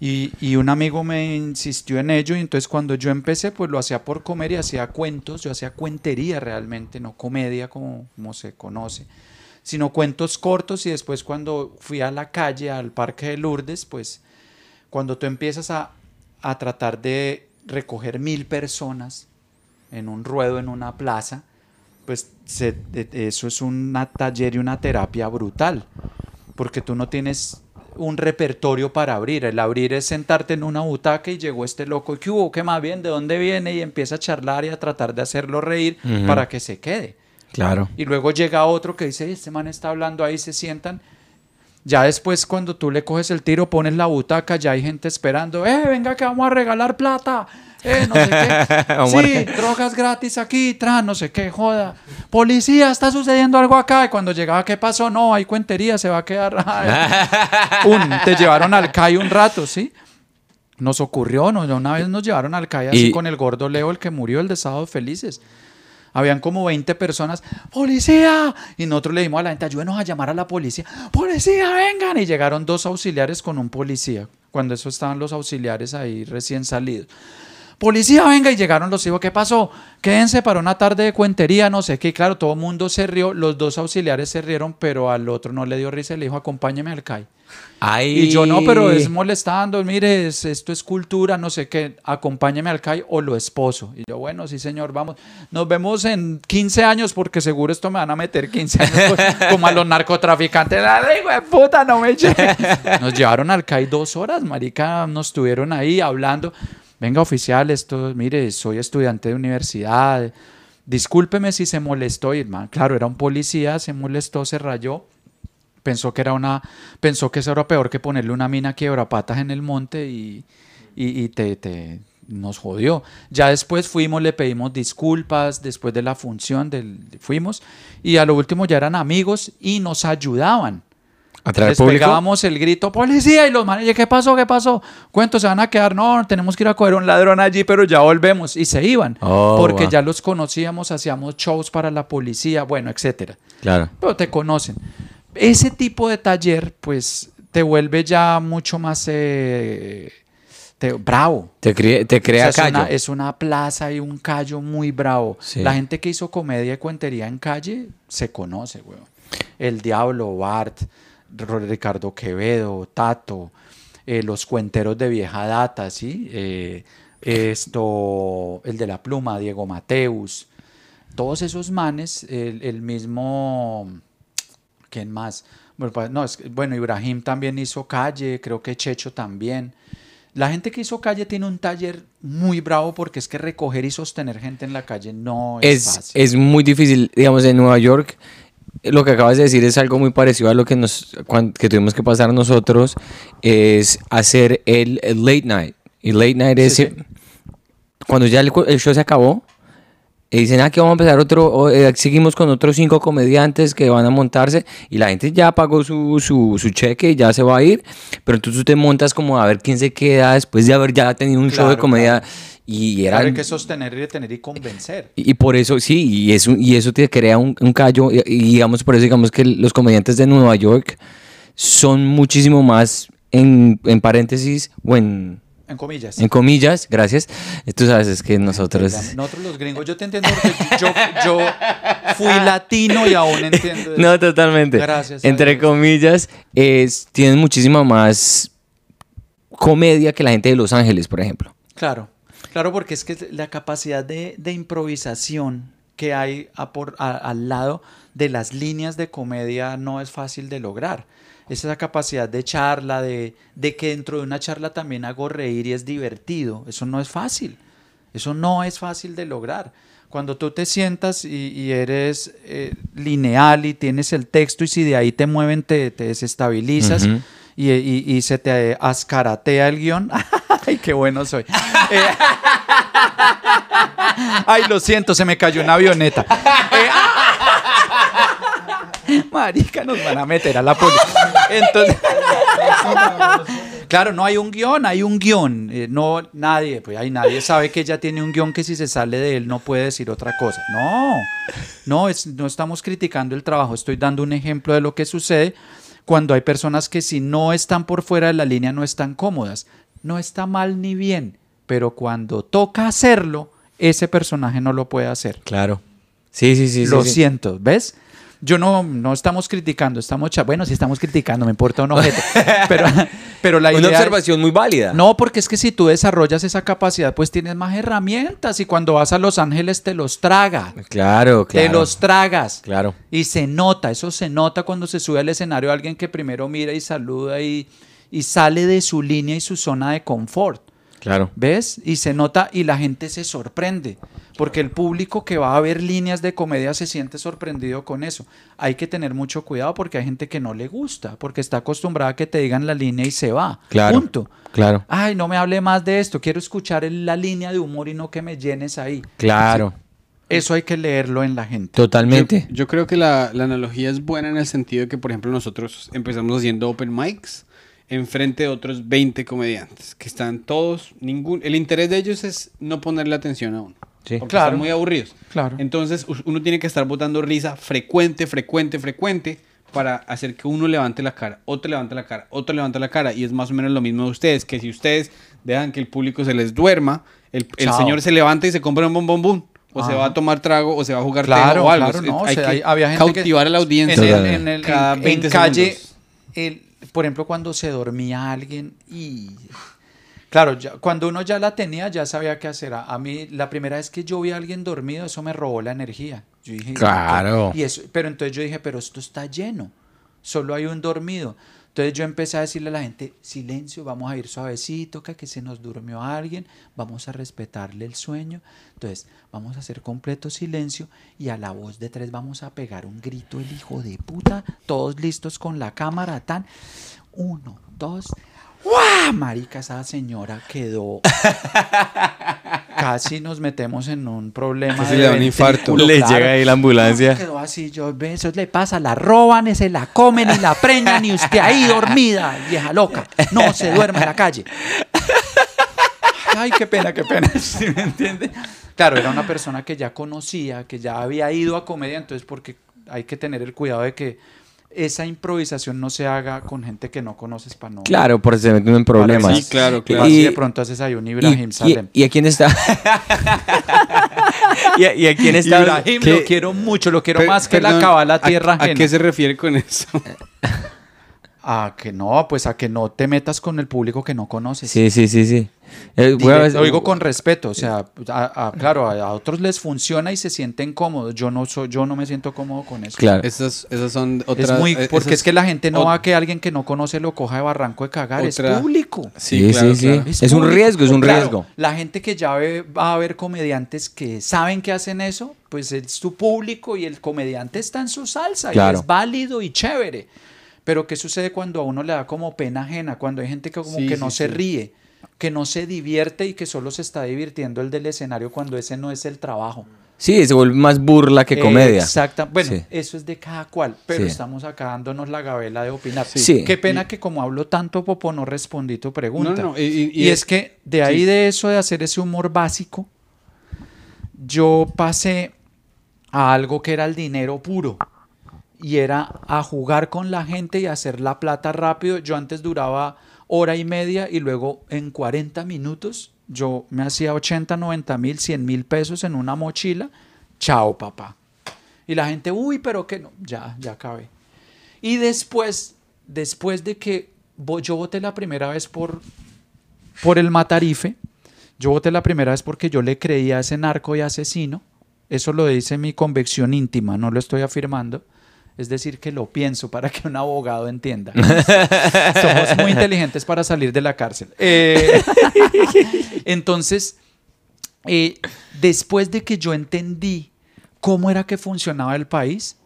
Y, y un amigo me insistió en ello, y entonces cuando yo empecé, pues lo hacía por comer y hacía cuentos, yo hacía cuentería realmente, no comedia como, como se conoce, sino cuentos cortos, y después cuando fui a la calle, al Parque de Lourdes, pues cuando tú empiezas a, a tratar de recoger mil personas en un ruedo, en una plaza, pues se- de- eso es un taller y una terapia brutal, porque tú no tienes un repertorio para abrir. El abrir es sentarte en una butaca y llegó este loco, ¿y qué hubo? ¿Qué más bien? ¿De dónde viene? Y empieza a charlar y a tratar de hacerlo reír para que se quede. Claro. Y luego llega otro que dice, este man está hablando ahí, se sientan. Ya después cuando tú le coges el tiro, pones la butaca, ya hay gente esperando, eh, venga que vamos a regalar plata, eh, no sé qué. Sí, drogas gratis aquí, tras, no sé qué, joda. Policía, está sucediendo algo acá. Y cuando llegaba, ¿qué pasó? No, hay cuentería, se va a quedar. un, te llevaron al CAI un rato, ¿sí? Nos ocurrió, no, una vez nos llevaron al CAI así Y- con el gordo Leo, el que murió, el de Sábados Felices. Habían como 20 personas, ¡policía! Y nosotros le dimos a la gente, ayúdenos a llamar a la policía, ¡policía, vengan! Y llegaron dos auxiliares con un policía, cuando eso estaban los auxiliares ahí recién salidos. Policía, venga, y llegaron los hijos, ¿qué pasó? Quédense para una tarde de cuentería, no sé qué. Claro, todo el mundo se rió, los dos auxiliares se rieron, pero al otro no le dio risa le dijo, acompáñeme al CAI. Ay. Y yo no, pero es molestando, mire, es- esto es cultura, no sé qué, acompáñame al CAI o lo esposo. Y yo, bueno, sí señor, vamos, nos vemos en 15 años porque seguro esto me van a meter 15 años pues, como a los narcotraficantes. ¡Ay, hijo de puta, no me! Nos llevaron al CAI dos horas, marica, nos estuvieron ahí hablando. Venga, oficial, esto, mire, soy estudiante de universidad. Discúlpeme si se molestó, y, claro, era un policía, se molestó, se rayó pensó que era una pensó que eso era peor que ponerle una mina quiebrapatas en el monte y, y, y te, te- nos jodió. Ya después fuimos, le pedimos disculpas después de la función, del, fuimos y a lo último ya eran amigos y nos ayudaban. ¿A traer Les público? pegábamos el grito, policía, y los manes, ¿qué pasó? ¿Qué pasó? ¿Cuántos se van a quedar? No, tenemos que ir a coger un ladrón allí, pero ya volvemos. Y se iban, Oh, porque wow. ya los conocíamos, hacíamos shows para la policía, bueno, etcétera Claro. pero te conocen. Ese tipo de taller, pues, te vuelve ya mucho más eh, te- bravo. Te, crea- te O sea, crea es, una, es una plaza y un callo muy bravo. Sí. La gente que hizo comedia y cuentería en calle se conoce, weón. El Diablo, Bart, Ricardo Quevedo, Tato, eh, los cuenteros de vieja data, ¿sí? Eh, esto, el de la pluma, Diego Mateus, todos esos manes, el, el mismo, ¿quién más? Bueno, pa- no, es bueno, Ibrahim también hizo calle, creo que Checho también. La gente que hizo calle tiene un taller muy bravo porque es que recoger y sostener gente en la calle no es, es, fácil. es muy difícil, digamos, en Nueva York. Lo que acabas de decir es algo muy parecido a lo que nos que tuvimos que pasar nosotros, es hacer el, el late night. Y late night es Sí, cuando ya el, show se acabó, y dicen, ah, que vamos a empezar otro, o, eh, seguimos con otros cinco comediantes que van a montarse, y la gente ya pagó su, su, su cheque y ya se va a ir, pero entonces tú te montas como a ver quién se queda después de haber ya tenido un show de comedia, claro. Y era... Claro, hay que sostener y detener y convencer. Y y por eso, sí, y eso, y eso te crea un, un callo, y, y digamos, por eso digamos que los comediantes de Nueva York son muchísimo más, en, en paréntesis, o en, En comillas. en comillas, gracias, tú sabes, es que nosotros... Nosotros los gringos, yo te entiendo porque yo, yo fui latino y aún entiendo. eso. No, totalmente. Gracias Entre Dios. comillas, es, tienen muchísima más comedia que la gente de Los Ángeles, por ejemplo. Claro, claro, porque es que la capacidad de, de improvisación que hay a por- a- al lado de las líneas de comedia no es fácil de lograr. Es esa capacidad de charla, de, de que dentro de una charla también hago reír y es divertido. Eso no es fácil. Eso no es fácil de lograr. Cuando tú te sientas y, y eres eh, lineal y tienes el texto y si de ahí te mueven te, te desestabilizas. Y, y- y se te ascaratea el guion. ¡Ay, qué bueno soy! Eh, ¡Ay, lo siento, se me cayó una avioneta! Eh, Marica, nos van a meter a la policía. Entonces, claro, no hay un guion, hay un guion. Eh, no, nadie, pues hay nadie sabe que ella tiene un guion que si se sale de él no puede decir otra cosa. No, no, es, no estamos criticando el trabajo, estoy dando un ejemplo de lo que sucede cuando hay personas que si no están por fuera de la línea no están cómodas. No está mal ni bien, pero cuando toca hacerlo, ese personaje no lo puede hacer. Claro. Sí, sí, sí. sí, Lo sí. siento, ¿ves? Yo no, no estamos criticando, estamos bueno, sí estamos criticando, me importa un ojete, pero, pero la Una idea es- observación muy válida. no, porque es que si tú desarrollas esa capacidad, pues tienes más herramientas y cuando vas a Los Ángeles te los traga, Claro, claro. te los tragas. Claro. Y se nota, eso se nota cuando se sube al escenario alguien que primero mira y saluda y, y sale de su línea y su zona de confort. Claro. ¿Ves? Y se nota y la gente se sorprende, porque el público que va a ver líneas de comedia se siente sorprendido con eso. Hay que tener mucho cuidado porque hay gente que no le gusta, porque está acostumbrada a que te digan la línea y se va. Claro. Punto. Claro. Ay, no me hable más de esto, quiero escuchar la línea de humor y no que me llenes ahí. Claro. Eso hay que leerlo en la gente. Totalmente. Yo, yo creo que la, la analogía es buena en el sentido de que, por ejemplo, nosotros empezamos haciendo open mics enfrente de otros 20 comediantes que están todos, ningún, el interés de ellos es no ponerle atención a uno. Sí. Porque Claro. están muy aburridos. Claro. Entonces uno tiene que estar botando risa frecuente, frecuente, frecuente para hacer que uno levante la cara, otro levante la cara, otro levante la cara. Y es más o menos lo mismo de ustedes, que si ustedes dejan que el público se les duerma, el, el señor se levanta y se compra un bombón O se va a tomar trago, o se va a jugar Claro, o algo. claro, o hay sea, que hay- había gente que- cautivar a la audiencia. En, el- Totalmente. en el- Cada en- 20 en calle, segundos. el- por ejemplo, cuando se dormía alguien y... Claro, ya- cuando uno ya la tenía, ya sabía qué hacer. A, a mí, la primera vez que yo vi a alguien dormido, eso me robó la energía. Yo dije, Claro. Y eso, pero entonces yo dije, pero esto está lleno. Solo hay un dormido. Entonces yo empecé a decirle a la gente, silencio, vamos a ir suavecito, que, se nos durmió alguien, vamos a respetarle el sueño. Entonces vamos a hacer completo silencio y a la voz de tres vamos a pegar un grito, el hijo de puta, todos listos con la cámara, tan. Uno, dos. ¡Guau! Marica, esa señora quedó. Casi nos metemos en un problema. Casi de le da un infarto. Le claro. llega ahí la ambulancia. No, quedó así, yo, eso le pasa, la roban, se la comen y la preñan y usted ahí dormida, vieja loca. No, se duerme en la calle. Ay, qué pena, qué pena. ¿Sí me entiende? Claro, era una persona que ya conocía, que ya había ido a comedia, entonces porque hay que tener el cuidado de que esa improvisación no se haga con gente que no conoces para no. Claro, porque se meten en problemas. Sí, claro, claro. y Y- de pronto haces ahí un Ibrahim y, Salem. y, y a quién está? y, a, y a quién está? Ibrahim ¿Qué? lo quiero mucho, lo quiero más que la cabala ¿a- tierra ¿A, ajena. qué se refiere con eso? A que no, pues a que no te metas con el público que no conoces. Sí, sí, sí, sí. Eh, lo digo con respeto, o sea, a- a- claro, a, a otros les funciona y se sienten cómodos. Yo no soy, yo no me siento cómodo con eso. Claro. Esas, esas son Es otras. muy, eh, porque esas- es que la gente no va a que alguien que no conoce lo coja de barranco de cagar, Otra- es público. Sí, claro, sí, sí. claro. Es un riesgo, es un Claro, riesgo. La gente que ya ve, va a ver comediantes que saben que hacen eso, pues es tu público y el comediante está en su salsa Claro. y es válido y chévere. Pero ¿qué sucede cuando a uno le da como pena ajena? Cuando hay gente que como Sí, que sí, no se sí. ríe, que no se divierte y que solo se está divirtiendo el del escenario cuando ese no es el trabajo. Sí, se vuelve más burla que comedia. Exacta. Bueno, Sí. eso es de cada cual, pero Sí. estamos acá dándonos la gabela de opinar. Sí. Qué pena que como hablo tanto, Popo, no respondí tu pregunta. No, no, y- y- es que de ahí de eso de hacer ese humor básico, yo pasé a algo que era el dinero puro. Y era a jugar con la gente y hacer la plata rápido. Yo antes duraba hora y media y luego en 40 minutos yo me hacía 80, 90 mil, 100 mil pesos en una mochila. Chao, papá. Y la gente, uy, pero que no, ya, ya acabé. Y después, después de que yo voté la primera vez por, por el Matarife, yo voté la primera vez porque yo le creía a ese narco y asesino. Eso lo dice mi convicción íntima, no lo estoy afirmando. Es decir, que lo pienso para que un abogado entienda. Somos muy inteligentes para salir de la cárcel. Eh, entonces, eh, después de que yo entendí cómo era que funcionaba el país,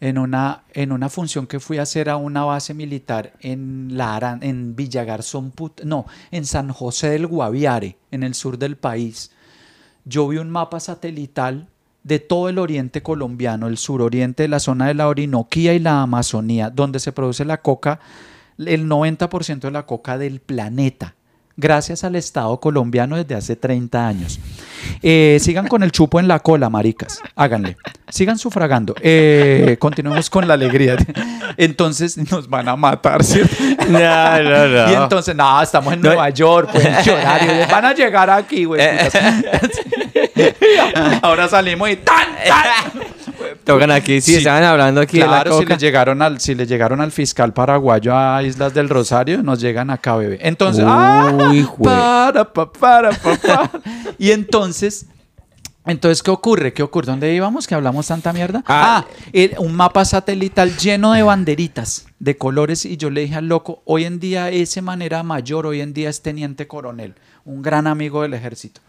en una, en una función que fui a hacer a una base militar en, la en Villagarzón, Put- no, en San José del Guaviare, en el sur del país, yo vi un mapa satelital de todo el oriente colombiano, el suroriente de la zona de la Orinoquía y la Amazonía, donde se produce la coca, el 90% de la coca del planeta, gracias al Estado colombiano desde hace 30 años. Eh, sigan con el chupo en la cola, maricas, háganle. Sigan sufragando. Eh, continuemos con la alegría. Entonces nos van a matar, ¿cierto? No, no, no. Y entonces, no, estamos en No. Nueva York, horario. Van a llegar aquí, güey. putas. Ahora salimos y ¡tan, tan! Tocan aquí, sí, estaban hablando aquí de la Claro, si le, llegaron al, si le llegaron al fiscal paraguayo a Islas del Rosario, nos llegan acá, bebé. Entonces, Uy, ¡ah! para, pa, para, pa, pa. Y entonces, entonces, ¿qué ocurre? ¿Qué ocurre? ¿Dónde íbamos? Que hablamos tanta mierda. Ah. Ah, un mapa satelital lleno de banderitas de colores y yo le dije al loco, hoy en día ese manera mayor, hoy en día es teniente coronel, un gran amigo del ejército.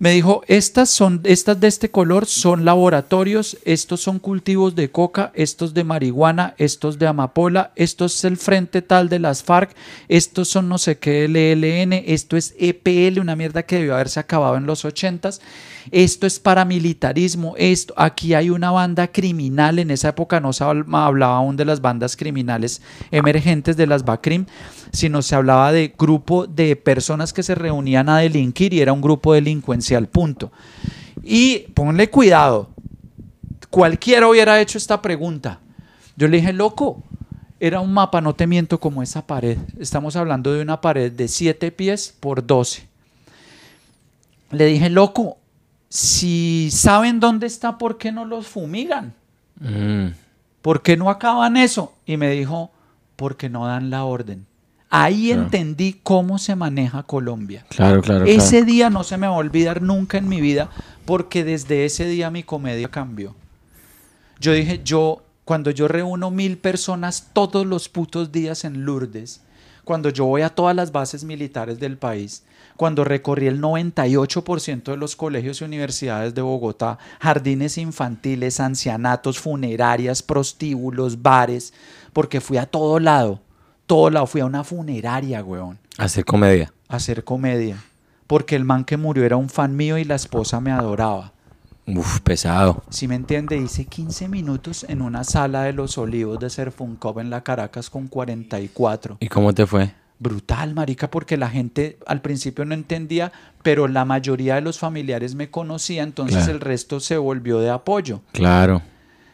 Me dijo, estas son, estas de este color son laboratorios, estos son cultivos de coca, estos de marihuana, estos de amapola, esto es el frente tal de las FARC, estos son no sé qué LLN, esto es EPL, una mierda que debió haberse acabado en los ochentas, esto es paramilitarismo, esto, aquí hay una banda criminal, en esa época no se habl- hablaba aún de las bandas criminales emergentes de las BACRIM, sino se hablaba de grupo de personas que se reunían a delinquir y era un grupo delincuencial, punto. Y ponle cuidado, cualquiera hubiera hecho esta pregunta. Yo le dije, loco, era un mapa, no te miento, como esa pared. Estamos hablando de una pared de 7 pies por 12. Le dije, loco, si saben dónde está, ¿por qué no los fumigan? Mm, ¿Por qué no acaban eso? Y me dijo, porque no dan la orden. Ahí Claro. entendí cómo se maneja Colombia. claro, claro, Ese claro. día no se me va a olvidar nunca en mi vida porque desde ese día mi comedia cambió. Yo dije, yo, cuando yo reúno mil personas todos los putos días en Lourdes, cuando yo voy a todas las bases militares del país, cuando recorrí el 98% de los colegios y universidades de Bogotá, jardines infantiles, ancianatos, funerarias, prostíbulos, bares, porque fui a todo lado, todo lado, fui a una funeraria, weón Hacer comedia. hacer comedia. Porque el man que murió era un fan mío y la esposa me adoraba. Uf, pesado. Si me entiende, hice 15 minutos en una sala de los olivos de Serfuncov en la Caracas con 44. ¿Y cómo te fue? Brutal, marica, porque la gente al principio no entendía, pero la mayoría de los familiares me conocía, entonces Claro. el resto se volvió de apoyo. Claro.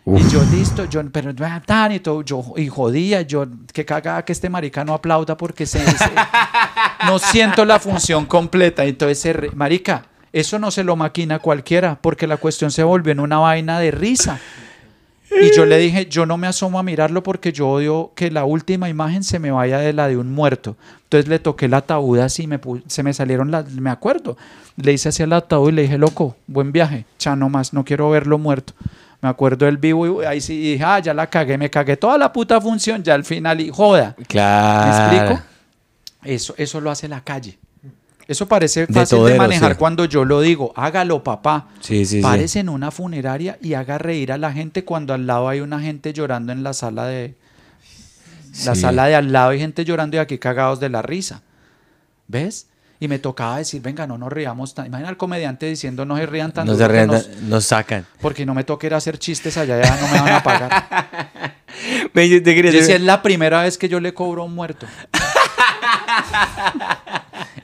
Y yo, listo, yo, pero tan y todo, yo, y jodía, yo, que cagada que este marica no aplauda porque se, se- no siento la función completa. Entonces, se re- marica, eso no se lo maquina cualquiera, porque la cuestión se volvió en una vaina de risa. Y yo le dije, yo no me asomo a mirarlo porque yo odio que la última imagen se me vaya de la de un muerto. Entonces le toqué la ataúd así, me se me salieron las, me acuerdo. Le hice hacia el ataúd y le dije, loco, buen viaje, ya no más, no quiero verlo muerto. Me acuerdo del vivo y ahí sí dije, ah, ya la cagué, me cagué toda la puta función, ya al final y joda. ¿Me Claro. explico? Eso, eso lo hace la calle. Eso parece De fácil de todero, manejar sí. cuando yo lo digo. Hágalo, papá. Sí, sí. Párese en una funeraria y haga reír a la gente cuando al lado hay una gente llorando en la sala de. La sala de al lado hay gente llorando y aquí cagados de la risa. ¿Ves? Y me tocaba decir, venga, no nos riamos tan. Imagina al comediante diciendo no se rían tanto. Nos, se rían- nos- nos sacan. porque no me toque ir a hacer chistes allá, ya no me van a pagar. Ven, yo te quería Yo hacer- decía, es la primera vez que yo le cobro a un muerto.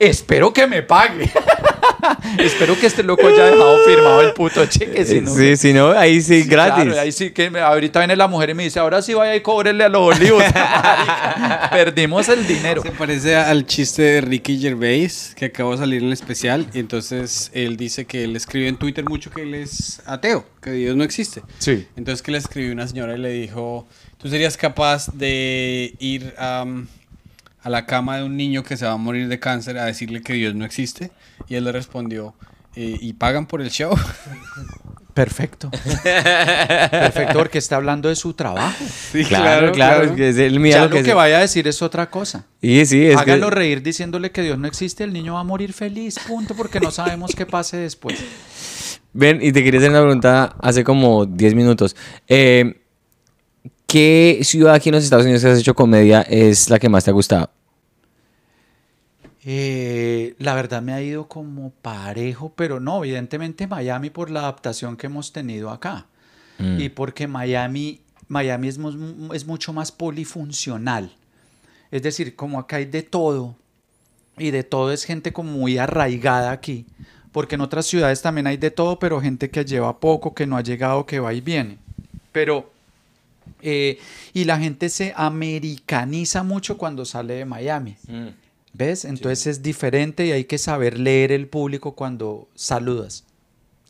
Espero que me pague. Espero que este loco haya dejado firmado el puto cheque. Si no, sí, si no, ahí sí, Sí, gratis. claro, ahí sí que me- ahorita viene la mujer y me dice, ahora sí vaya y cóbrele a los olivos. Perdimos el dinero. Se parece al chiste de Ricky Gervais que acabó de salir en el especial. Y entonces él dice que él escribe en Twitter mucho que él es ateo, que Dios no existe. Sí. Entonces que le escribió una señora y le dijo, ¿tú serías capaz de ir am, a la cama de un niño que se va a morir de cáncer a decirle que Dios no existe? Y él le respondió, "Eh, ¿y pagan por el show? Perfecto. Perfecto, porque está hablando de su trabajo. Sí, claro, claro, es que es el Ya lo que, se- vaya a decir es otra cosa. Y sí, es Hágalo que... reír diciéndole que Dios no existe, el niño va a morir feliz, punto, porque no sabemos qué pase después. Ven, y te quería hacer una pregunta hace como 10 minutos. Eh, ¿Qué ciudad aquí en los Estados Unidos que has hecho comedia es la que más te ha gustado? Eh, la verdad me ha ido como parejo, pero no, evidentemente Miami por la adaptación que hemos tenido acá. Mm. Y porque Miami, Miami es, es mucho más polifuncional. Es decir, como acá hay de todo, y de todo es gente como muy arraigada aquí. Porque en otras ciudades también hay de todo, pero gente que lleva poco, que no ha llegado, que va y viene. Pero, eh, y la gente se americaniza mucho cuando sale de Miami. ¿Ves? Entonces es diferente y hay que saber leer el público cuando saludas.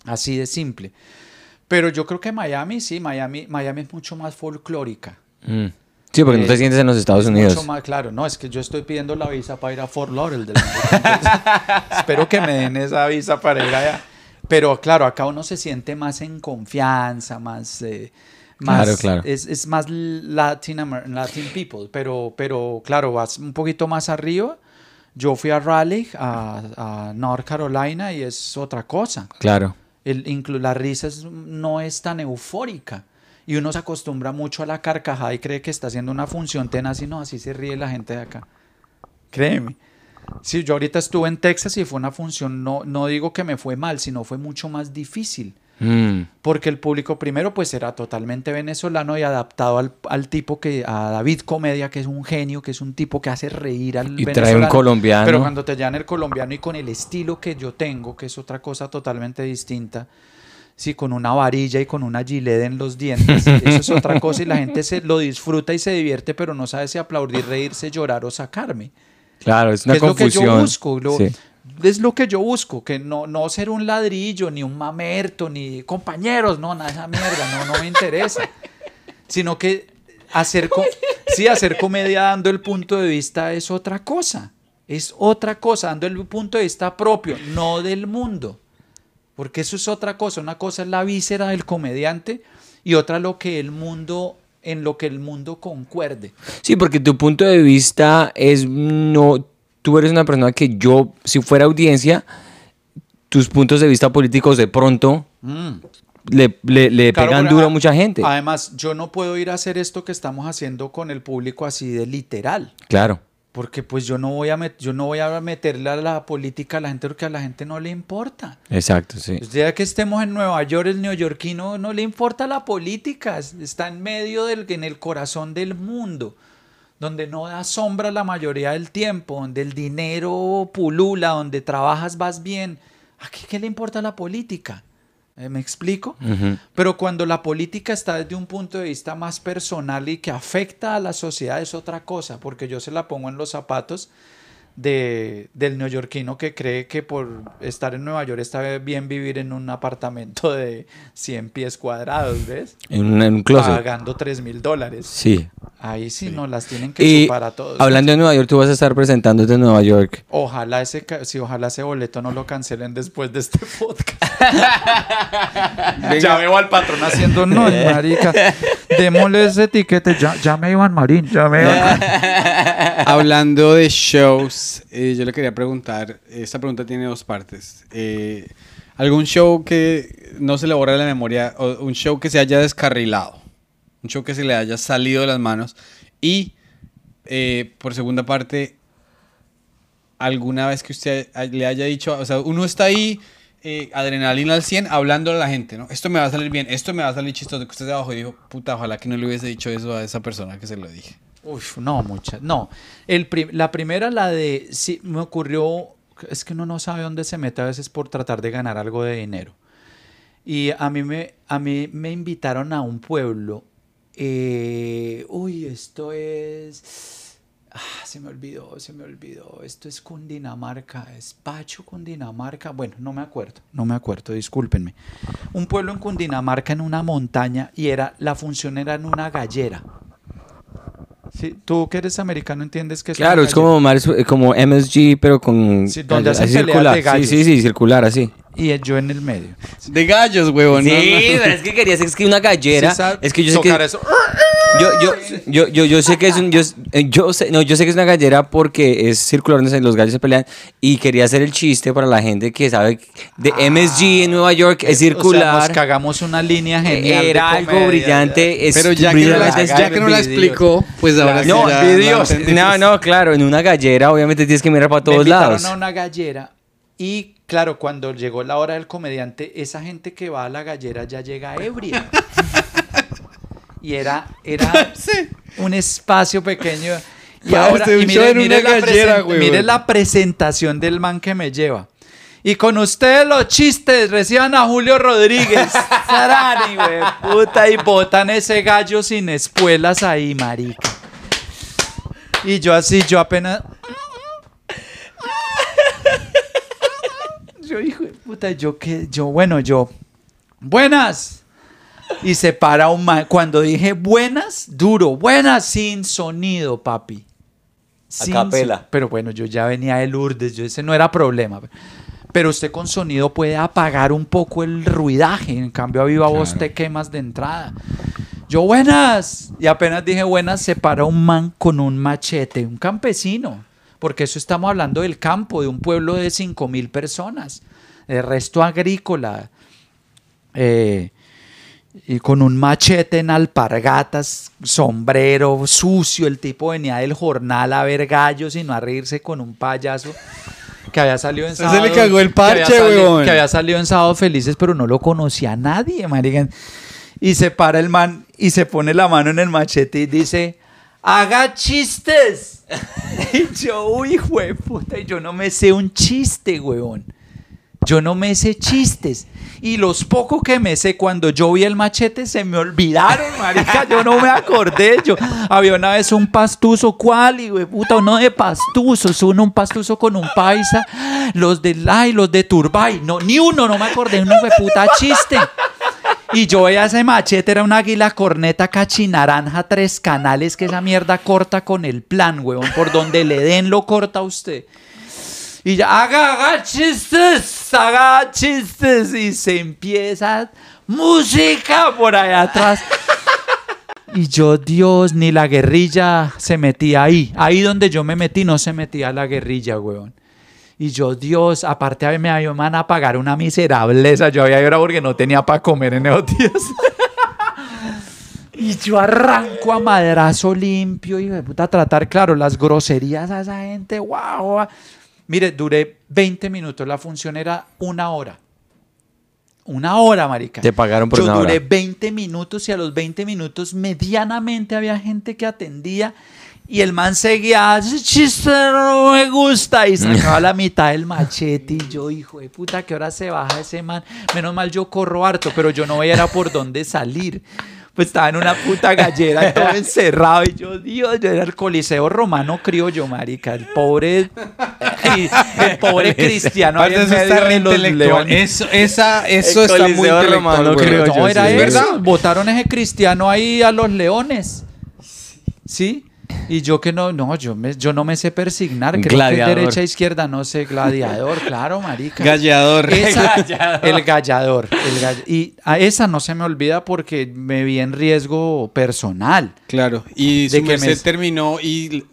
Así de simple. Pero yo creo que Miami, sí, Miami, Miami es mucho más folclórica. Mm. Sí, porque no te Eh, sientes en los Estados Es Unidos. Mucho más claro. No, es que yo estoy pidiendo la visa para ir a Fort Lauderdale. Espero que me den esa visa para ir allá. Pero claro, acá uno se siente más en confianza, más... eh, más Claro, claro. Es, es más Latin, Latin people. Pero, pero claro, vas un poquito más arriba. Yo fui a Raleigh, a, a North Carolina, y es otra cosa. Claro. El, inclu- la risa es- no es tan eufórica. Y uno se acostumbra mucho a la carcajada y cree que está haciendo una función tenaz y no, así se ríe la gente de acá. Créeme. Sí, yo ahorita estuve en Texas y fue una función, no, no digo que me fue mal, sino fue mucho más difícil. Mm. Porque el público primero pues era totalmente venezolano y adaptado al, al tipo que, a David Comedia, que es un genio, que es un tipo que hace reír al Y trae un venezolano. colombiano. Pero cuando te llevan el colombiano y con el estilo que yo tengo, que es otra cosa totalmente distinta, sí, con una varilla y con una gilet en los dientes, eso es otra cosa y la gente se lo disfruta y se divierte, pero no sabe si aplaudir, reírse, llorar o sacarme. Claro, es una ¿Qué es lo que confusión. yo busco? Lo- Sí. Es lo que yo busco, que no, no ser un ladrillo, ni un mamerto, ni compañeros, no, nada de esa mierda, no, no me interesa. Sino que hacer, hacer comedia dando el punto de vista es otra cosa. Es otra cosa, dando el punto de vista propio, no del mundo. Porque eso es otra cosa. Una cosa es la víscera del comediante y otra lo que el mundo, en lo que el mundo concuerde. Sí, porque tu punto de vista es no. Tú eres una persona que yo, si fuera audiencia, tus puntos de vista políticos de pronto le, le- le Claro, pegan duro a mucha gente. Además, yo no puedo ir a hacer esto que estamos haciendo con el público así de literal. Claro. Porque pues yo no voy a met- yo no voy a meterle a la política a la gente porque a la gente no le importa. Exacto, sí. El día que estemos en Nueva York, el neoyorquino no le importa la política, es- está en medio del, en el corazón del mundo, donde no da sombra la mayoría del tiempo, donde el dinero pulula, donde trabajas vas bien. ¿A qué, qué le importa la política? Eh, ¿Me explico? Pero cuando la política está desde un punto de vista más personal y que afecta a la sociedad es otra cosa, porque yo se la pongo en los zapatos de, del neoyorquino que cree que por estar en Nueva York está bien vivir en un apartamento de 100 pies cuadrados, ¿ves? En un, en un closet. Pagando 3 mil dólares. Sí. Ahí sí, nos las tienen que Y chupar a todos. hablando de Nueva York, tú vas a estar presentándote en Nueva York. Ojalá ese, si ojalá ese boleto no lo cancelen después de este podcast. ya veo al patrón haciendo no, marica. Démosle ese etiquete. Ya, ya me Iván Marín, ya me Iván Hablando de shows, eh, yo le quería preguntar, esta pregunta tiene dos partes. Eh, ¿Algún show que no se le borre la memoria o un show que se haya descarrilado? Un show que se le haya salido de las manos. Y, eh, por segunda parte, alguna vez que usted le haya dicho, o sea, uno está ahí, eh, adrenalina al 100, hablando a la gente, ¿no? Esto me va a salir bien, esto me va a salir chistoso. Que usted de abajo dijo, puta, ojalá que no le hubiese dicho eso a esa persona que se lo dije. Uf, no, muchas. No. El pri- la primera, la de. Sí, me ocurrió. Es que uno no sabe dónde se mete a veces por tratar de ganar algo de dinero. Y a mí me, a mí me invitaron a un pueblo. Eh, uy, esto es. Ah, se me olvidó, se me olvidó. Esto es Cundinamarca, es Pacho, Cundinamarca. Bueno, no me acuerdo, no me acuerdo, discúlpenme. Un pueblo en Cundinamarca en una montaña y era la función era en una gallera. Sí, tú que eres americano entiendes que es Claro, es como, eh, como MSG, pero con... Sí, donde hacen peleas circular. de gallos. Sí, sí, sí, circular, así. Y yo en el medio. De gallos, huevón. Sí, ¿no? No. pero es que quería decir es que una gallera. Sí, es que yo sé que. eso. Yo, yo, yo, yo, yo sé que es un. Yo, yo sé, no, yo sé que es una gallera porque es circular donde se- los gallos se pelean. Y quería hacer el chiste para la gente que sabe de MSG en Nueva York es O sea, nos circular. cagamos una línea genial. de Era algo comedia. brillante. es Pero ya que, no la, brillante. ya que no la explicó, pues ahora sí No, ya videos. No, no, claro. En una gallera, obviamente tienes que mirar para Me todos invitaron lados. a una gallera y claro, cuando llegó la hora del comediante, esa gente que va a la gallera ya llega ebria. y era, era un espacio pequeño. Y ahora, y mire, mire la gallera, presen- güey, mire güey. la presentación del man que me lleva. Y con ustedes los chistes, reciban a Julio Rodríguez. Sarani, güey, puta, y botan ese gallo sin espuelas ahí, marica. Y yo así, yo apenas... Yo, hijo de puta, yo que, yo, bueno, yo, buenas. Y se para un man. Cuando dije buenas, duro, buenas, sin sonido, papi. Sin capela. so- Pero bueno, yo ya venía de Lourdes, yo ese no era problema. Pero usted con sonido puede apagar un poco el ruidaje. En cambio, a viva voz te quemas de entrada. Yo, buenas. Y apenas dije buenas, se para un man con un machete, un campesino. Porque eso estamos hablando del campo, de un pueblo de 5 mil personas. El resto agrícola. Eh, y con un machete en alpargatas, sombrero sucio. El tipo venía del jornal a ver gallos y no a reírse con un payaso que había salido en Se sábado. le cagó el que había parche. Que había salido en sábado felices, pero no lo conocía a nadie, marica. Y se para el man y se pone la mano en el machete y dice, haga chistes. y yo, uy, de puta, yo no me sé un chiste, huevón. Yo no me sé chistes. Y los pocos que me sé cuando yo vi el machete se me olvidaron, marica. Yo no me acordé. Yo había una vez un pastuso, ¿cuál? Y güey, puta, uno de pastuzos, uno un pastuso con un paisa, los de Lai, los de Turbay. No, ni uno, no me acordé, uno de puta chiste. Y yo veía ese machete, era una águila corneta cachinaranja, tres canales, que esa mierda corta con el plan, huevón. Por donde le den lo corta usted. Y ya, haga, haga chistes, haga chistes. Y se empieza música por allá atrás. Y yo, Dios, ni la guerrilla se metía ahí. Ahí donde yo me metí no se metía la guerrilla, weón. Y yo, Dios, aparte a mí me iban a pagar una miserableza. Yo había llorado porque no tenía para comer en esos días. y yo arranco a madrazo limpio y de puta tratar, claro, las groserías a esa gente. Wow. Mire, duré 20 minutos. La función era una hora. Una hora, marica. Te pagaron por Yo una duré hora. 20 minutos y a los 20 minutos medianamente había gente que atendía y el man seguía, chiste no me gusta y sacaba la mitad del machete y yo, hijo de puta, ¿qué hora se baja ese man? Menos mal yo corro harto, pero yo no veía por dónde salir. pues estaba en una puta gallera todo encerrado. Y yo, Dios, yo era el Coliseo Romano criollo, marica. El pobre, el pobre cristiano Parce, eso está re intelectual. leones. Eso, esa, eso El está muy Romano criollo, No, era sí, eso. verdad. Votaron ese cristiano ahí a los leones. ¿Sí? Y yo que no, no, yo, me, yo no me sé persignar. Creo Gladiador. que derecha, izquierda, no sé, gladiador, claro, marica. Gallador. Esa- el gallador. el gall- y a esa no se me olvida porque me vi en riesgo personal. Claro. Y De su que me- terminó y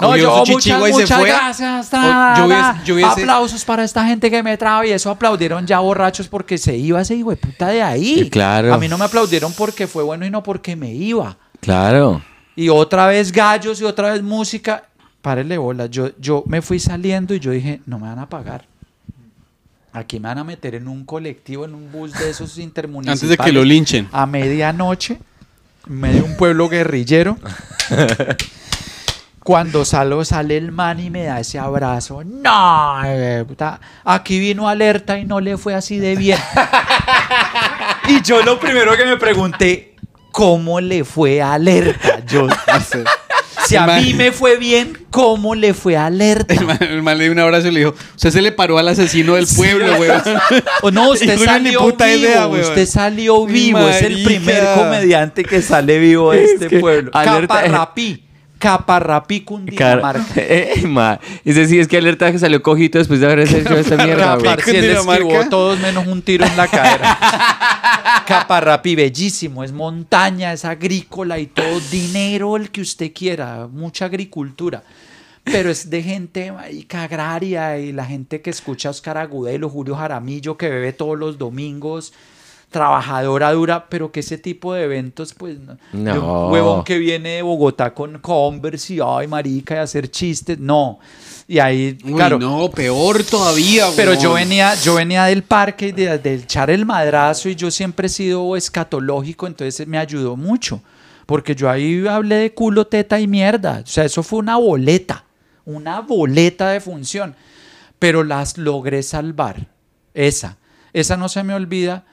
No, yo, su muchas, y se muchas fue. gracias. Ta, yo ta, hubiese- yo hubiese- Aplausos para esta gente que me traba y eso aplaudieron ya borrachos porque se iba ese hijo de puta de ahí. Sí, claro. A mí no me aplaudieron porque fue bueno y no porque me iba. Claro. Y otra vez gallos y otra vez música. Párele bola. Yo, yo me fui saliendo y yo dije, no me van a pagar. Aquí me van a meter en un colectivo, en un bus de esos intermunicipales. Antes de que lo linchen. A medianoche, en medio de un pueblo guerrillero. Cuando salgo, sale el man y me da ese abrazo. No, puta, aquí vino alerta y no le fue así de bien. y yo lo primero que me pregunté, ¿cómo le fue a alerta? Yo, si a man- mí me fue bien, ¿cómo le fue a alerta? El man, el man le dio un abrazo y le dijo, usted se le paró al asesino del pueblo, güey. O no, usted Y salió puta vivo, idea, usted salió vivo, es el primer comediante que sale vivo de Es este que pueblo. alerta- Caparrapí, Caparrapí, Car- Cundinamarca. Eh, ma. Ese sí, es que alerta que salió cojito después de haber hecho esta mierda, güey. Caparrapí, él Cundinamarca. esquivó todos menos un tiro en la cadera. Caparrapí, bellísimo, es montaña, es agrícola y todo, dinero el que usted quiera, mucha agricultura. Pero es de gente marica, agraria y la gente que escucha a Oscar Agudelo, Julio Jaramillo, que bebe todos los domingos, trabajadora dura, pero que ese tipo de eventos, pues, no. Un huevón que viene de Bogotá con Converse y, ay, marica, y hacer chistes, no. Y ahí, Uy, claro, no, peor todavía, pero yo venía, yo venía del parque, de, de echar el madrazo y yo siempre he sido escatológico, entonces me ayudó mucho. Porque yo ahí hablé de culo, teta y mierda. O sea, eso fue una boleta, una boleta de función. Pero las logré salvar. Esa, esa no se me olvida.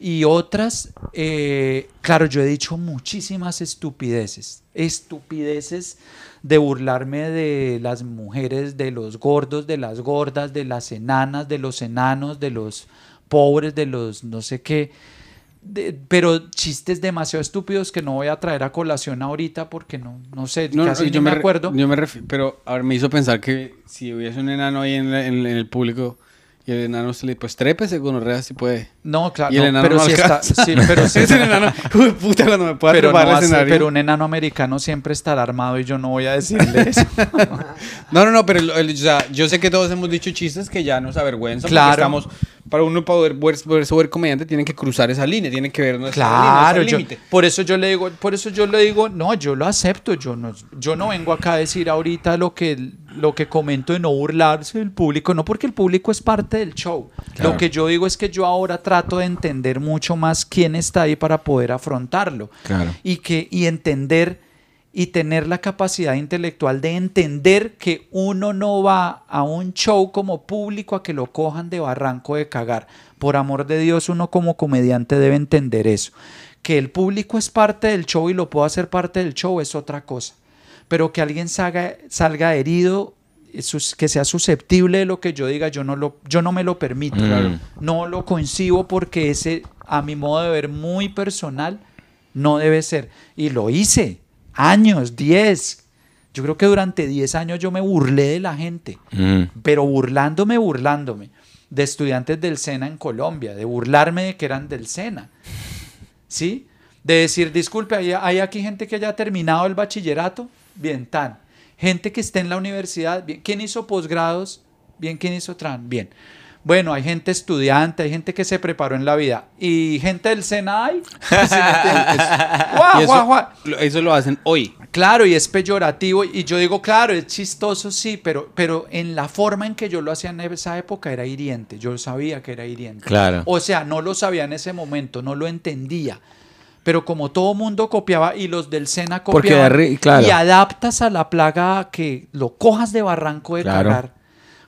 Y otras, eh, claro, yo he dicho muchísimas estupideces. Estupideces de burlarme de las mujeres, de los gordos, de las gordas, de las enanas, de los enanos, de los pobres, de los no sé qué. de- pero chistes demasiado estúpidos que no voy a traer a colación ahorita porque no, no sé, No, no, casi yo me acuerdo. Yo me refiero, pero a ver, me hizo pensar que si hubiese un enano ahí en, la- en- en el público y el enano se le pues trépese con orrea si puede. No, claro, Y el no, enano pero no sí está, sí, pero enano, puta, cuando me pueda pero, no escenario. pero un enano americano siempre estará armado y yo no voy a decirle eso. No, no, no, pero el- el- o sea, yo sé que todos hemos dicho chistes que ya nos avergüenzan. Claro. Estamos, para uno poder, poder ser comediante, tienen que cruzar esa línea, tienen que ver nuestra Claro, yo, por eso yo le digo, por eso yo le digo, no, yo lo acepto, yo no, yo no vengo acá a decir ahorita lo que, lo que comento de no burlarse del público, no porque el público es parte del show. Claro. Lo que yo digo es que yo ahora trato de entender mucho más quién está ahí para poder afrontarlo. Claro. Y que, y entender y tener la capacidad intelectual de entender que uno no va a un show como público a que lo cojan de barranco de cagar. Por amor de Dios, uno como comediante debe entender eso. Que el público es parte del show y lo puedo hacer parte del show es otra cosa. Pero que alguien salga, salga herido, que sea susceptible de lo que yo diga, yo no, lo, yo no me lo permito. Claro. No lo concibo porque ese, a mi modo de ver muy personal, no debe ser. Y lo hice. Años, 10. Yo creo que durante 10 años yo me burlé de la gente. Mm. Pero burlándome, burlándome. De estudiantes del SENA en Colombia. De burlarme de que eran del SENA. ¿Sí? De decir, disculpe, ¿hay, hay aquí gente que haya terminado el bachillerato? Bien, tan. Gente que esté en la universidad. Bien. ¿Quién hizo posgrados? Bien, ¿quién hizo tran? Bien. Bueno, hay gente estudiante, hay gente que se preparó en la vida. ¿Y gente del SENA hay? ¿Sí me entiendes? Guau, Y eso, eso lo hacen hoy. Claro, y es peyorativo. Y yo digo, claro, es chistoso, sí, pero, pero en la forma en que yo lo hacía en esa época era hiriente. Yo sabía que era hiriente. Claro. O sea, no lo sabía en ese momento, no lo entendía. Pero como todo mundo copiaba y los del SENA copiaban claro. y adaptas a la plaga que lo cojas de barranco de Claro. cagar.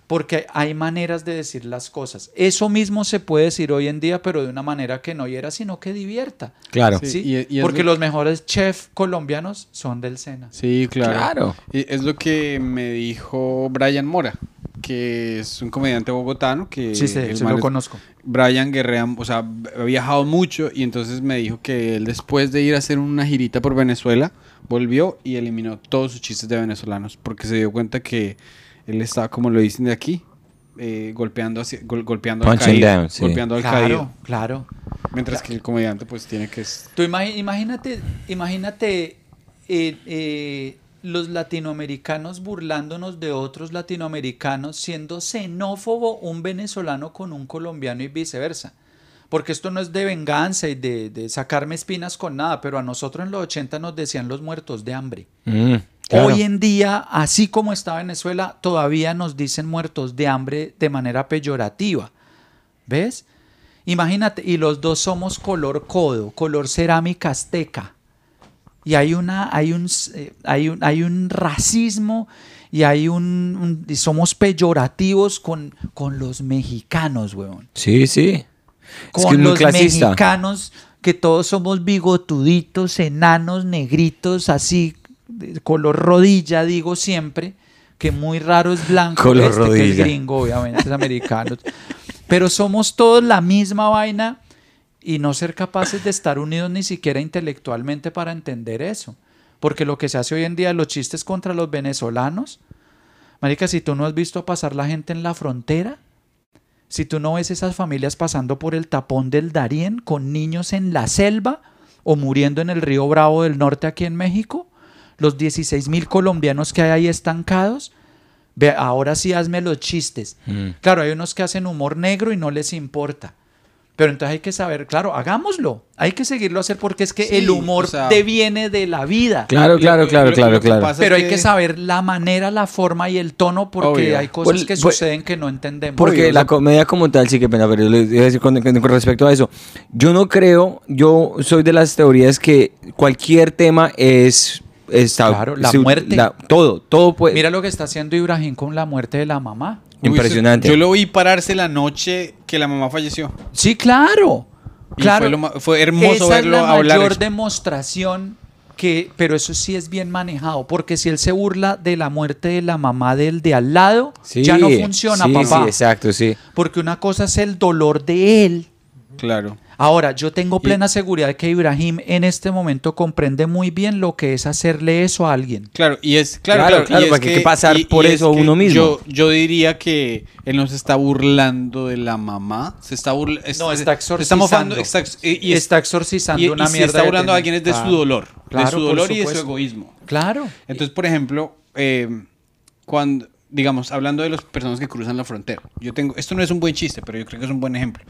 porque hay maneras de decir las cosas. Eso mismo se puede decir hoy en día, pero de una manera que no hiera, sino que divierta. Claro. Sí, ¿sí? y- y es porque lo- los mejores chefs colombianos son del Sena. Sí, claro. Claro. Y es lo que me dijo Brian Mora, que es un comediante bogotano que Sí, sí, el sí man lo conozco. Brian guerrea, o sea, ha viajado mucho y entonces me dijo que él después de ir a hacer una girita por Venezuela, volvió y eliminó todos sus chistes de venezolanos porque se dio cuenta que él estaba, como lo dicen de aquí, eh, golpeando, hacia- gol- golpeando al caído. down, sí. Golpeando al Claro, caído. claro. Mientras que el comediante pues tiene que... Tú imagínate, imagínate eh, eh, los latinoamericanos burlándonos de otros latinoamericanos, siendo xenófobo un venezolano con un colombiano y viceversa. Porque esto no es de venganza y de, de sacarme espinas con nada, pero a nosotros en los 80 nos decían los muertos de hambre. Mm, claro. Hoy en día, así como está Venezuela, todavía nos dicen muertos de hambre de manera peyorativa. ¿Ves? Imagínate, y los dos somos color codo, color cerámica azteca. Y hay una, hay un, eh, hay un, hay un racismo y hay un, un- y somos peyorativos con, con los mexicanos, weón. Sí, sí. Con es que es los clasista. mexicanos que todos somos bigotuditos, enanos, negritos, así, color rodilla, digo siempre, que muy raro es blanco, Color este que es gringo, obviamente es americano. Pero somos todos la misma vaina y no ser capaces de estar unidos ni siquiera intelectualmente para entender eso. Porque lo que se hace hoy en día, los chistes contra los venezolanos, Marica, si tú no has visto pasar la gente en la frontera, si tú no ves esas familias pasando por el tapón del Darién con niños en la selva o muriendo en el río Bravo del Norte aquí en México, los 16 mil colombianos que hay ahí estancados, ve, ahora sí hazme los chistes. Mm. Claro, hay unos que hacen humor negro y no les importa. Pero entonces hay que saber, claro, hagámoslo. Hay que seguirlo a hacer porque es que Sí, el humor o sea- deviene de la vida. Claro, claro, Lo- claro, lo- claro, lo claro. Pero hay que- que saber la manera, la forma y el tono porque Obvio. hay cosas Pues- que pues- suceden que no entendemos. Porque Obvio, la comedia como tal, sí que pena, pero yo les iba a decir con, respecto a eso, yo no creo, yo soy de las teorías que cualquier tema es... Está, Claro, la se- muerte. todo, todo puede... Mira lo que está haciendo Ibrahim con la muerte de la mamá. Impresionante. Yo lo vi pararse la noche que la mamá falleció. Sí, claro. Y Claro. fue, lo ma- fue hermoso Esa verlo es la hablar. mayor demostración que, pero eso sí es bien manejado, porque si él se burla de la muerte de la mamá del de al lado, Sí, ya no funciona, sí, papá. Sí, exacto, sí. Porque una cosa es el dolor de él. Claro. Ahora, yo tengo plena seguridad de que Ibrahim en este momento comprende muy bien lo que es hacerle eso a alguien. Claro, y es claro, Claro, claro, claro, y es porque hay que pasar por es eso que uno mismo. Yo, yo diría que él no se está burlando de la mamá, se está burlando, No, está está mofando, exorcizando. está ex- y, y es- está exorcizando y- y una si mierda. está que burlando a alguien es de Claro. su dolor, Claro, de su dolor y de su egoísmo. Claro. Entonces, por ejemplo, eh, cuando, digamos, hablando de las personas que cruzan la frontera, yo tengo, esto no es un buen chiste, pero yo creo que es un buen ejemplo.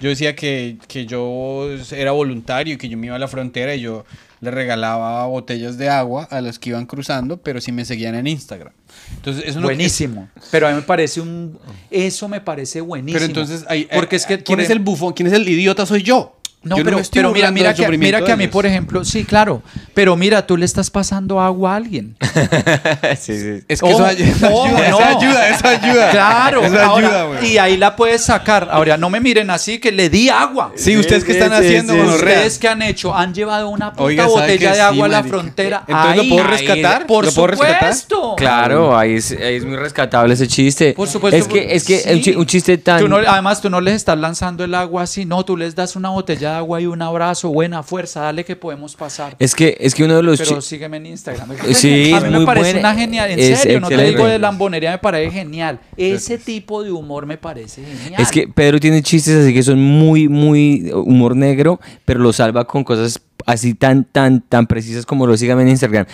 Yo decía que, que yo era voluntario y que yo me iba a la frontera y yo le regalaba botellas de agua a los que iban cruzando, pero si me seguían en Instagram. Entonces, eso no buenísimo. Pero a mí me parece un. Eso me parece buenísimo. Pero entonces, hay- Porque hay- es que. ¿quién por es el bufón? ¿Quién es el idiota? Soy yo. No, Yo pero, me estoy pero mira, mira que, mira que a mí, por ejemplo, sí, claro. Pero mira, tú le estás pasando agua a alguien. sí, sí. Es que eso, ayuda, no. eso ayuda, eso ayuda. Claro, Eso ahora, ayuda, güey. y ahí la puedes sacar. Ahora, no me miren así que le di agua. Sí, ustedes que están sí, haciendo, sí? ¿Ustedes qué han hecho? Han llevado una puta Oiga, ¿sabe botella que de agua sí, a la marica? frontera. Entonces, ¿lo puedo ahí, rescatar? Por ¿Lo puedo rescatar? supuesto. Claro, ahí es, ahí es muy rescatable ese chiste. Por supuesto. Es que, es que sí. un chi- un chiste tan... Tú no- además, tú no les estás lanzando el agua así. No, tú les das una botella de agua y un abrazo. Buena fuerza, dale que podemos pasar. Es que, es que uno de los... Pero sígueme en Instagram. Sí, a es mí muy me parece buena. una genial. En Es serio, no te digo de lambonería, me parece genial. Ese tipo de humor me parece genial. Es que Pedro tiene chistes así que son muy, muy humor negro, pero lo salva con cosas así tan, tan, tan precisas como lo síganme en Instagram.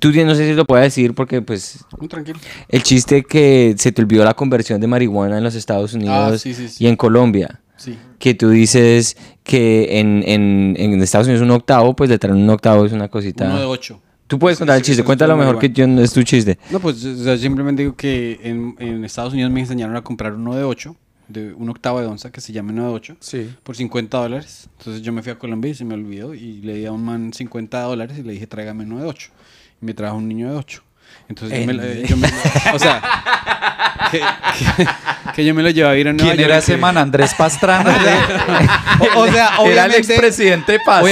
Tú tienes- no sé si lo puedes decir porque pues Muy tranquilo. el chiste que se te olvidó la conversión de marihuana en los Estados Unidos Ah, sí, sí, sí. y en Colombia. Sí. Que tú dices que en, en, en Estados Unidos un octavo, pues le traen un octavo, es una cosita. Uno de ocho. Tú puedes Sí, contar el chiste, sí, cuéntalo mejor que yo, no es tu chiste. No, pues o sea, simplemente digo que en, en Estados Unidos me enseñaron a comprar uno de 8, de un octavo de onza que se llama uno de 8, Sí. por 50 dólares. Entonces yo me fui a Colombia y se me olvidó y le di a un man 50 dólares y le dije tráigame uno de 8. Y me trajo un niño de 8. Entonces yo me, lo- yo me- o sea, que, que- que yo me lo llevaba a ir a Nueva ¿Quién era York, ese que- man? Andrés Pastrana. O, o sea, era el obviamente, expresidente Pastrana.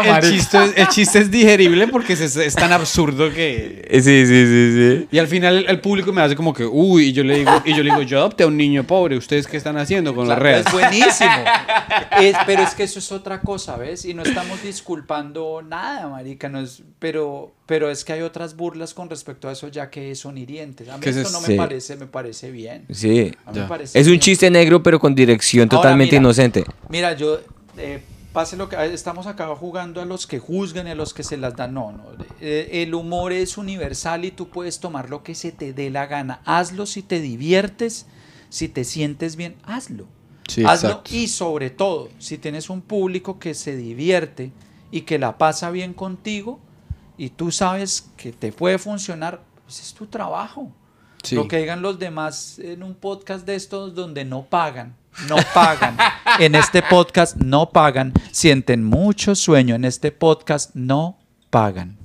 obviamente el chiste, es, el chiste es digerible porque es, es tan absurdo que... Sí, sí, sí, sí. Y al final el, el público me hace como que, uy, y yo le digo, y yo le digo, yo adopté a un niño pobre, ¿ustedes qué están haciendo con las Claro, redes? Es buenísimo. Es- pero es que eso es otra cosa, ¿ves? Y no estamos disculpando nada, marica. No es, pero, pero es que hay otras burlas con respecto a eso ya que son hirientes. A mí esto se- no sí. me parece, me parece bien. Sí. A mí Ya. me parece Es un chiste negro, pero con dirección Ahora, totalmente mira. inocente. Mira, yo, eh, pase lo que estamos acá jugando a los que juzgan y a los que se las dan. No, no. eh, el humor es universal y tú puedes tomar lo que se te dé la gana. Hazlo si te diviertes, si te sientes bien, hazlo. Sí, hazlo exacto. y sobre todo, si tienes un público que se divierte y que la pasa bien contigo y tú sabes que te puede funcionar, pues es tu trabajo. Sí. Lo que digan los demás en un podcast de estos donde no pagan, no pagan. en este podcast no pagan. Sienten mucho sueño. En este podcast no pagan.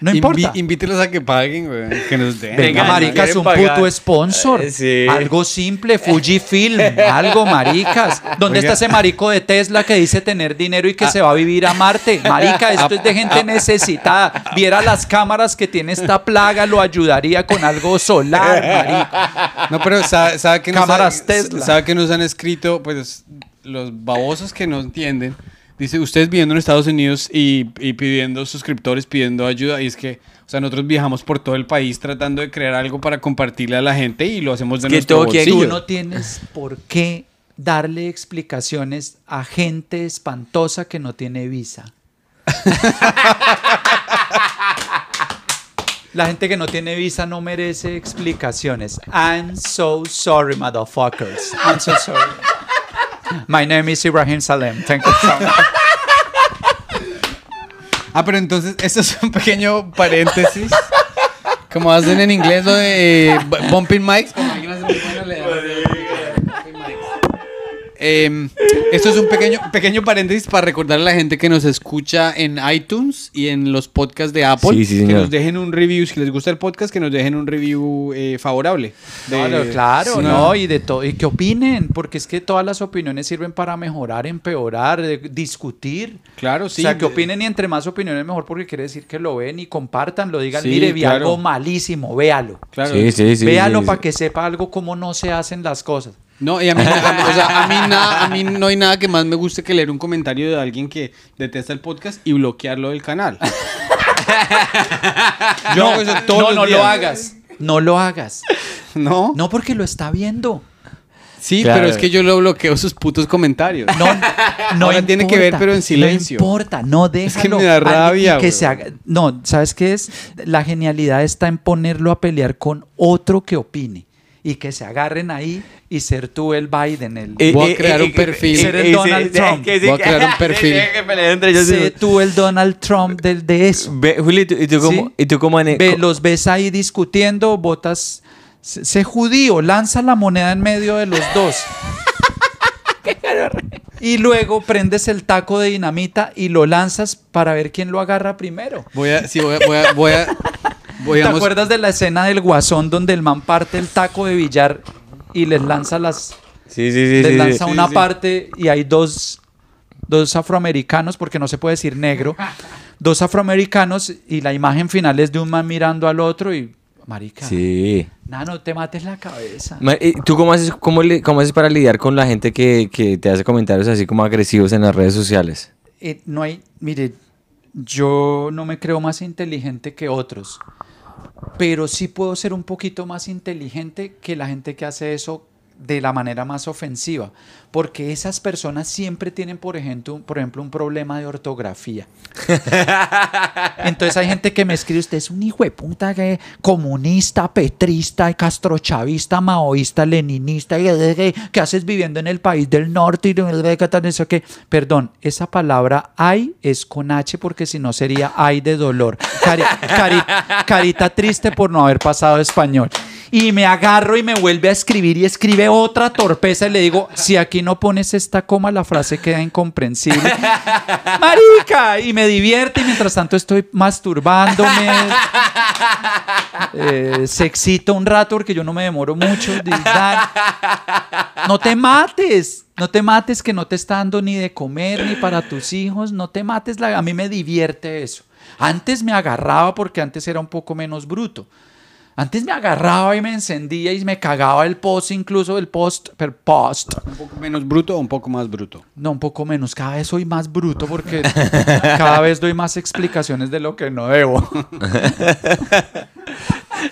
No Invi- importa. invítelos a que paguen, güey, que nos den. Venga, maricas, ¿quieren un pagar? puto sponsor. Eh, sí. Algo simple, Fujifilm, algo, maricas. ¿Dónde Oiga. está ese marico de Tesla que dice tener dinero y que se va a vivir a Marte? Marica, esto es de gente necesitada. Viera las cámaras que tiene esta plaga, lo ayudaría con algo solar, marico. No, pero sabe, sabe que nos Cámaras Tesla. sabe que nos han escrito, pues, los babosos que no entienden. Dice, ustedes viviendo en Estados Unidos y, y pidiendo suscriptores, pidiendo ayuda, y es que, o sea, nosotros viajamos por todo el país tratando de crear algo para compartirle a la gente y lo hacemos de Que nuestro todo quien- Tú bolsillo. no tienes por qué darle explicaciones a gente espantosa que no tiene visa. La gente que no tiene visa no merece explicaciones. I'm so sorry, motherfuckers. I'm so sorry. My name is Ibrahim Salem. Thank you so much. Ah, pero entonces, esto es un pequeño paréntesis. Como hacen en inglés lo de bu- bumping mics. Como alguien hace muy bueno, le dan- bumping mics. Em, esto es un pequeño, pequeño paréntesis para recordarle a la gente que nos escucha en iTunes y en los podcasts de Apple. Sí, sí, que nos dejen un review, si les gusta el podcast, que nos dejen un review eh, favorable. De- claro, Sí. no, y de todo, y que opinen, porque es que todas las opiniones sirven para mejorar, empeorar, eh, discutir. Claro, sí. o sea, que opinen y entre más opiniones mejor porque quiere decir que lo ven y compartan, lo digan, Sí, mire, vi claro. algo malísimo, véalo. Claro. Sí, sí, sí. véalo sí, para sí. que sepa algo cómo no se hacen las cosas. No, y a mí, a mí- o sea, a mí nada- a mí no hay nada que más me guste que leer un comentario de alguien que detesta el podcast y bloquearlo del canal. Yo hago eso todos no, los no lo hagas. No lo hagas. ¿No? No porque lo está viendo. Sí, Claro. pero es que yo lo bloqueo sus putos comentarios. No, no Ahora tiene que ver, pero en silencio. No importa, no déjalo. me da rabia, que se haga- No, ¿sabes qué es? La genialidad está en ponerlo a pelear con otro que opine y que se agarren ahí y ser tú el Biden, el Eh, Voy a eh, crear eh, un eh, perfil. Ser el Donald sí, Trump. que sí, Voy a crear un perfil. ellos. sé tú el Donald Trump del de eso. Ve, Juli, ¿y tú, y tú cómo, Sí. y tú cómo Ve, los ves ahí discutiendo, votas. Sé sé judío, lanza la moneda en medio de los dos. y luego prendes el taco de dinamita y lo lanzas para ver quién lo agarra primero. Voy a, sí, voy a, voy a, voy a, ¿Te acuerdas de la escena del guasón donde el man parte el taco de billar y les lanza las Sí, sí, sí. les lanza sí. una sí. parte y hay dos, dos afroamericanos, porque no se puede decir negro, dos afroamericanos y la imagen final es de un man mirando al otro y, marica, Sí. nada, no te mates la cabeza. ¿y ¿Tú cómo haces, cómo, cómo haces para lidiar con la gente que, que te hace comentarios así como agresivos en las redes sociales? Eh, no hay, mire, yo no me creo más inteligente que otros, pero sí puedo ser un poquito más inteligente que la gente que hace eso de la manera más ofensiva, porque esas personas siempre tienen, por ejemplo, un- por ejemplo, un problema de ortografía. Entonces hay gente que me escribe, usted es un hijo de puta que comunista, petrista, castrochavista, maoísta, leninista, que haces viviendo en el país del norte y de- eso que, perdón, esa palabra ay es con H porque si no sería ay de dolor. Cari- cari- carita triste por no haber pasado español. Y me agarro y me vuelve a escribir y escribe otra torpeza y le digo, si aquí no pones esta coma, la frase queda incomprensible. Marica, y me divierte y mientras tanto estoy masturbándome. Eh, se excita un rato porque yo no me demoro mucho. No te mates, no te mates que no te está dando ni de comer ni para tus hijos, no te mates, la- a mí me divierte eso. Antes me agarraba porque antes era un poco menos bruto. Antes me agarraba y me encendía y me cagaba el post, incluso el post, per post. ¿Un poco menos bruto o un poco más bruto? No, un poco menos. Cada vez soy más bruto porque cada vez doy más explicaciones de lo que no debo.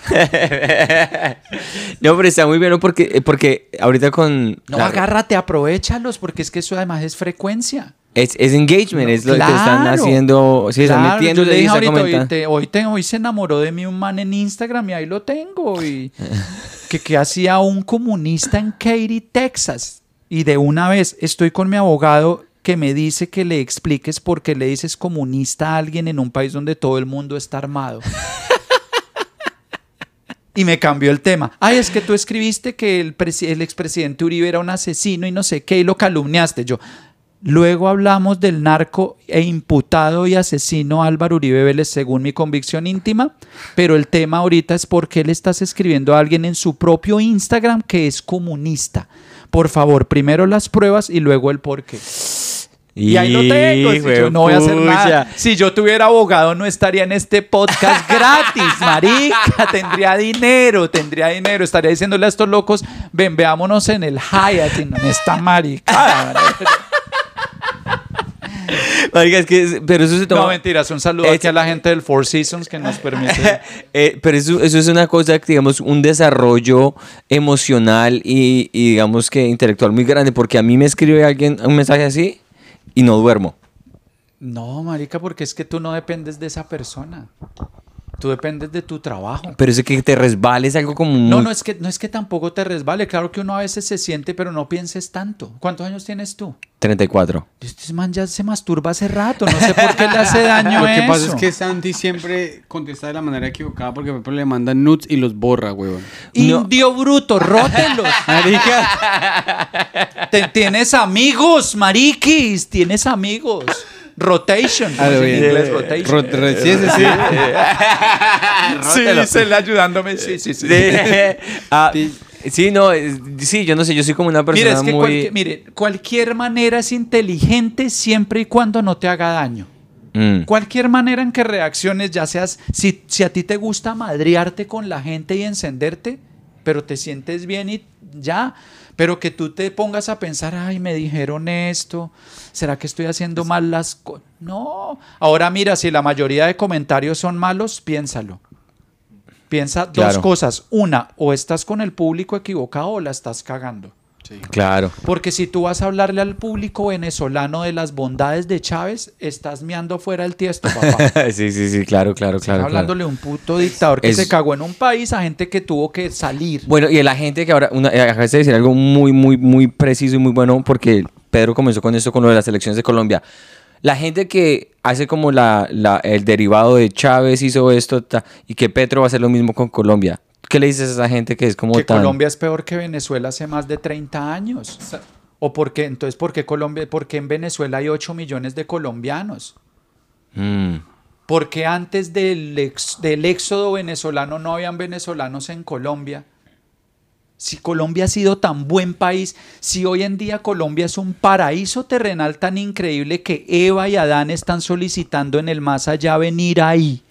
no, pero está muy bien porque, eh, porque ahorita con... No, la- agárrate, aprovechalos porque es que eso además es frecuencia. es, es engagement, es lo que están haciendo, sí, están Claro, metiendo yo le dije están ahorita, hoy, te- hoy, te- hoy se enamoró de mí un man en Instagram y ahí lo tengo. Y que, que hacía un comunista en Katy, Texas. Y de una vez estoy con mi abogado que me dice que le expliques por qué le dices comunista a alguien en un país donde todo el mundo está armado. Y me cambió el tema. Ay, es que tú escribiste que el, el expresidente Uribe era un asesino y no sé qué, y lo calumniaste. Yo, luego hablamos del narco e imputado y asesino Álvaro Uribe Vélez, según mi convicción íntima, pero el tema ahorita es por qué le estás escribiendo a alguien en su propio Instagram que es comunista. Por favor, primero las pruebas y luego el por qué. Y ahí lo tengo. Si yo no voy a hacer nada. Si yo tuviera abogado, no estaría en este podcast gratis, marica. Tendría dinero, tendría dinero. Estaría diciéndole a estos locos, ven, veámonos en el Hyatt, y no en esta marica. Es que, pero eso se toma... No, mentiras. Un saludo Es- aquí a la gente del Four Seasons que nos permite. Eh, pero eso, eso es una cosa, digamos, un desarrollo emocional y, y, digamos que intelectual muy grande, porque a mí me escribe alguien un mensaje así y no duermo. No, marica, porque es que tú no dependes de esa persona. Tú dependes de tu trabajo. Pero eso que te resbales algo como No, muy- no es, que, no es que tampoco te resbale. Claro que uno a veces se siente, pero no pienses tanto. ¿Cuántos años tienes tú? 34. Este man ya se masturba hace rato. No sé por qué le hace daño Lo que eso. pasa es que Santi siempre contesta de la manera equivocada porque por ejemplo le mandan nudes y los borra, huevón. Indio bruto, rótelos. Marica. Te- tienes amigos, mariquis. Tienes amigos. Rotation. Ah, dice en inglés, rotation. Sí, ese sí. Sí, se le ayudándome. Sí, sí, sí. Ah, sí, no, es- sí, yo no sé, yo soy como una persona Mire, es que muy... cualquier, mire, cualquier manera es inteligente siempre y cuando no te haga daño. Mm. Cualquier manera en que reacciones, ya seas, si, si a ti te gusta madrearte con la gente y encenderte, pero te sientes bien y ya, pero que tú te pongas a pensar, ay, me dijeron esto, ¿será que estoy haciendo mal las cosas? No, ahora mira, si la mayoría de comentarios son malos, piénsalo. Piensa dos cosas. Una, o estás con el público equivocado o la estás cagando. Claro. Porque si tú vas a hablarle al público venezolano de las bondades de Chávez, estás meando fuera el tiesto, papá. sí, sí, sí, claro, claro, Estás claro. hablándole a un puto dictador que Es- se cagó en un país a gente que tuvo que salir. Bueno, y la gente que ahora, una, acabas de decir algo muy, muy, muy preciso y muy bueno, porque Pedro comenzó con esto, con lo de las elecciones de Colombia. La gente que hace como la, la- el derivado de Chávez hizo esto ta, y que Petro va a hacer lo mismo con Colombia. ¿Qué le dices a esa gente que es como que tan... Colombia es peor que Venezuela hace más de 30 años. ¿O por qué? Entonces, ¿por qué, Colombia, por qué en Venezuela hay 8 millones de colombianos? Mm, Porque antes del, ex- del éxodo venezolano no habían venezolanos en Colombia. Si Colombia ha sido tan buen país, si hoy en día Colombia es un paraíso terrenal tan increíble que Eva y Adán están solicitando en el más allá venir ahí.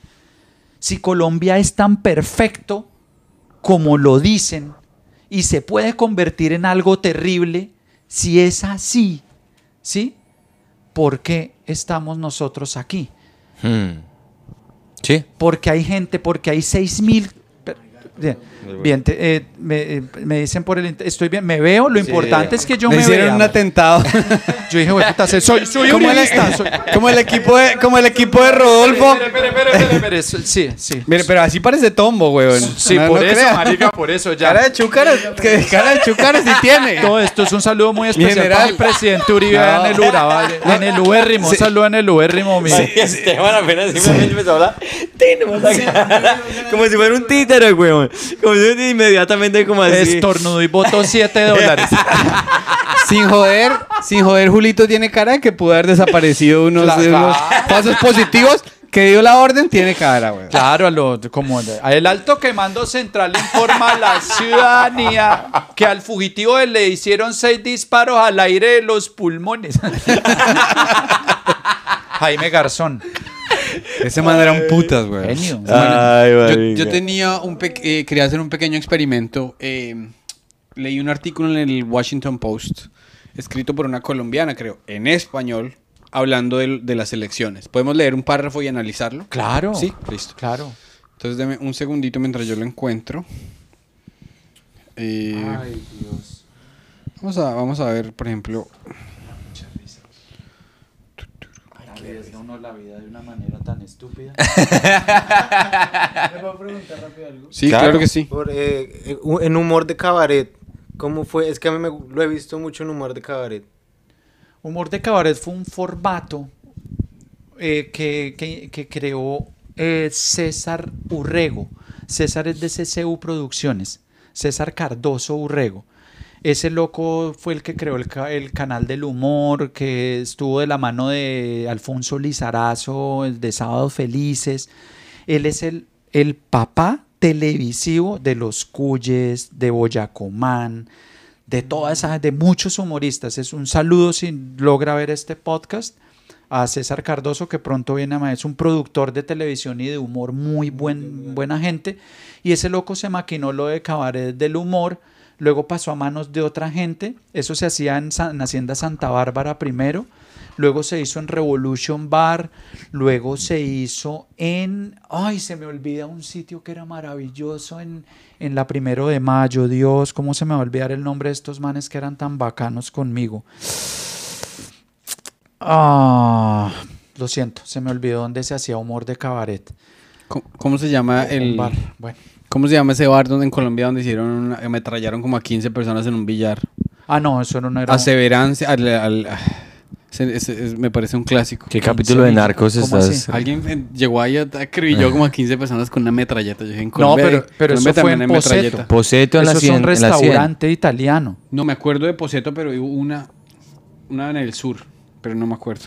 Si Colombia es tan perfecto como lo dicen y se puede convertir en algo terrible, si es así, ¿sí? ¿Por qué estamos nosotros aquí? mm. Sí. porque hay gente, porque hay seis mil. Bien, te- eh, me, eh, me dicen por el. Estoy bien, me veo. Lo importante es que yo Le me hicieron vea. un atentado. Yo dije, "Güey, puta, soy, soy como, el, soy- como el equipo de, como el equipo de Rodolfo. Espere, espere, espere, Sí, sí. Mire, pero así parece Tombo, weón. Sí, No, por no eso, crea. marica, por eso ya. Cara de chúcaras, que cara de chúcaras sí tiene. Todo esto es un saludo muy especial general. para el presidente Uribe No. en el Urabá, en el Uérrimo. Un saludo en el Uérrimo, mi. Esteban apenas simplemente empezó a hablar. Como si fuera un títere, weón. como, inmediatamente como así. Estornudo y voto 7 dólares. Sin joder, sin joder, Julito tiene cara de que pudo haber desaparecido unos, Claro. de unos pasos positivos que dio la orden, tiene cara, güey. Claro, a lo, como a el alto comando central informa a la ciudadanía que al fugitivo le hicieron seis disparos al aire de los pulmones. Jaime Garzón. Ese man era un putas, güey. Genio. Ay, yo, yo tenía un eh, quería hacer un pequeño experimento. eh, leí un artículo en el Washington Post, escrito por una colombiana, creo, en español, hablando de, las elecciones. ¿Podemos leer un párrafo y analizarlo? Claro. Sí, listo. Claro. Entonces, deme un segundito mientras yo lo encuentro. Eh, Dios. vamos, a, vamos a ver, por ejemplo, Arriesga uno la vida de una manera tan estúpida. ¿Me puedo preguntar rápido algo? Sí, claro, que sí. Por, eh, eh, en humor de cabaret, ¿cómo fue? Es que a mí me, lo he visto mucho en humor de cabaret. Humor de Cabaret fue un formato eh, que, que- que creó eh, César Urrego. César es de CCU Producciones. César Cardoso Urrego. Ese loco fue el que creó el, ca- el canal del humor, que estuvo de la mano de Alfonso Lizarazo, el de Sábados Felices. Él es el, el papá televisivo de los Cuyes, de Boyacomán, de todas esas, de muchos humoristas. Es un saludo si logra ver este podcast a César Cardoso, que pronto viene a es un productor de televisión y de humor muy buen, buena gente. Y ese loco se maquinó lo de cabaret del humor, luego pasó a manos de otra gente. Eso se hacía en, Sa- en Hacienda Santa Bárbara primero. Luego se hizo en Revolution Bar, luego se hizo en, ay, se me olvida un sitio que era maravilloso en, en la primero de mayo, Dios, ¿cómo se me va a olvidar el nombre de estos manes que eran tan bacanos conmigo? Ah, lo siento, se me olvidó dónde se hacía humor de cabaret. ¿Cómo, cómo se llama el bar, bueno. ¿Cómo se llama ese bar donde en Colombia donde hicieron una- ametrallaron como a 15 personas en un billar? Ah, no, eso no era. Aseverancia al, al- me parece un clásico. ¿Qué capítulo de Narcos ¿Cómo estás? así? Alguien eh, llegó ahí, acribilló como a 15 personas con una metralleta. Yo dije, en No, Colombia, pero, pero Colombia eso fue en Poseto. Poseto en la Eso es 100. un en la 100. restaurante italiano. No, me acuerdo de Poseto, pero hubo una, una en el sur, pero no me acuerdo.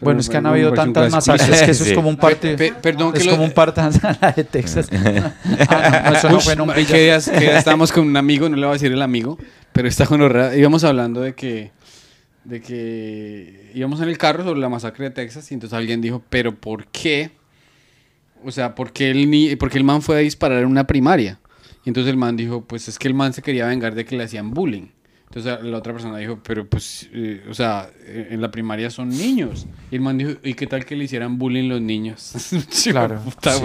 Pero Bueno, es que han habido tantas masacres que eso Sí. es como un parte. Pe- pe- perdón que es lo- como un parte de Texas. Ah, no, eso no fue que que estábamos con un amigo, no le voy a decir el amigo, pero está con horror. Íbamos hablando de que, de que íbamos en el carro sobre la masacre de Texas y entonces alguien dijo, pero ¿por qué? O sea, ¿por qué el, ni porque el man fue a disparar en una primaria? Y entonces el man dijo, pues es que el man se quería vengar de que le hacían bullying. Entonces la otra persona dijo, pero pues, eh, o sea, en la primaria son niños. Y el man dijo, ¿y qué tal que le hicieran bullying los niños? Claro, Puta sí.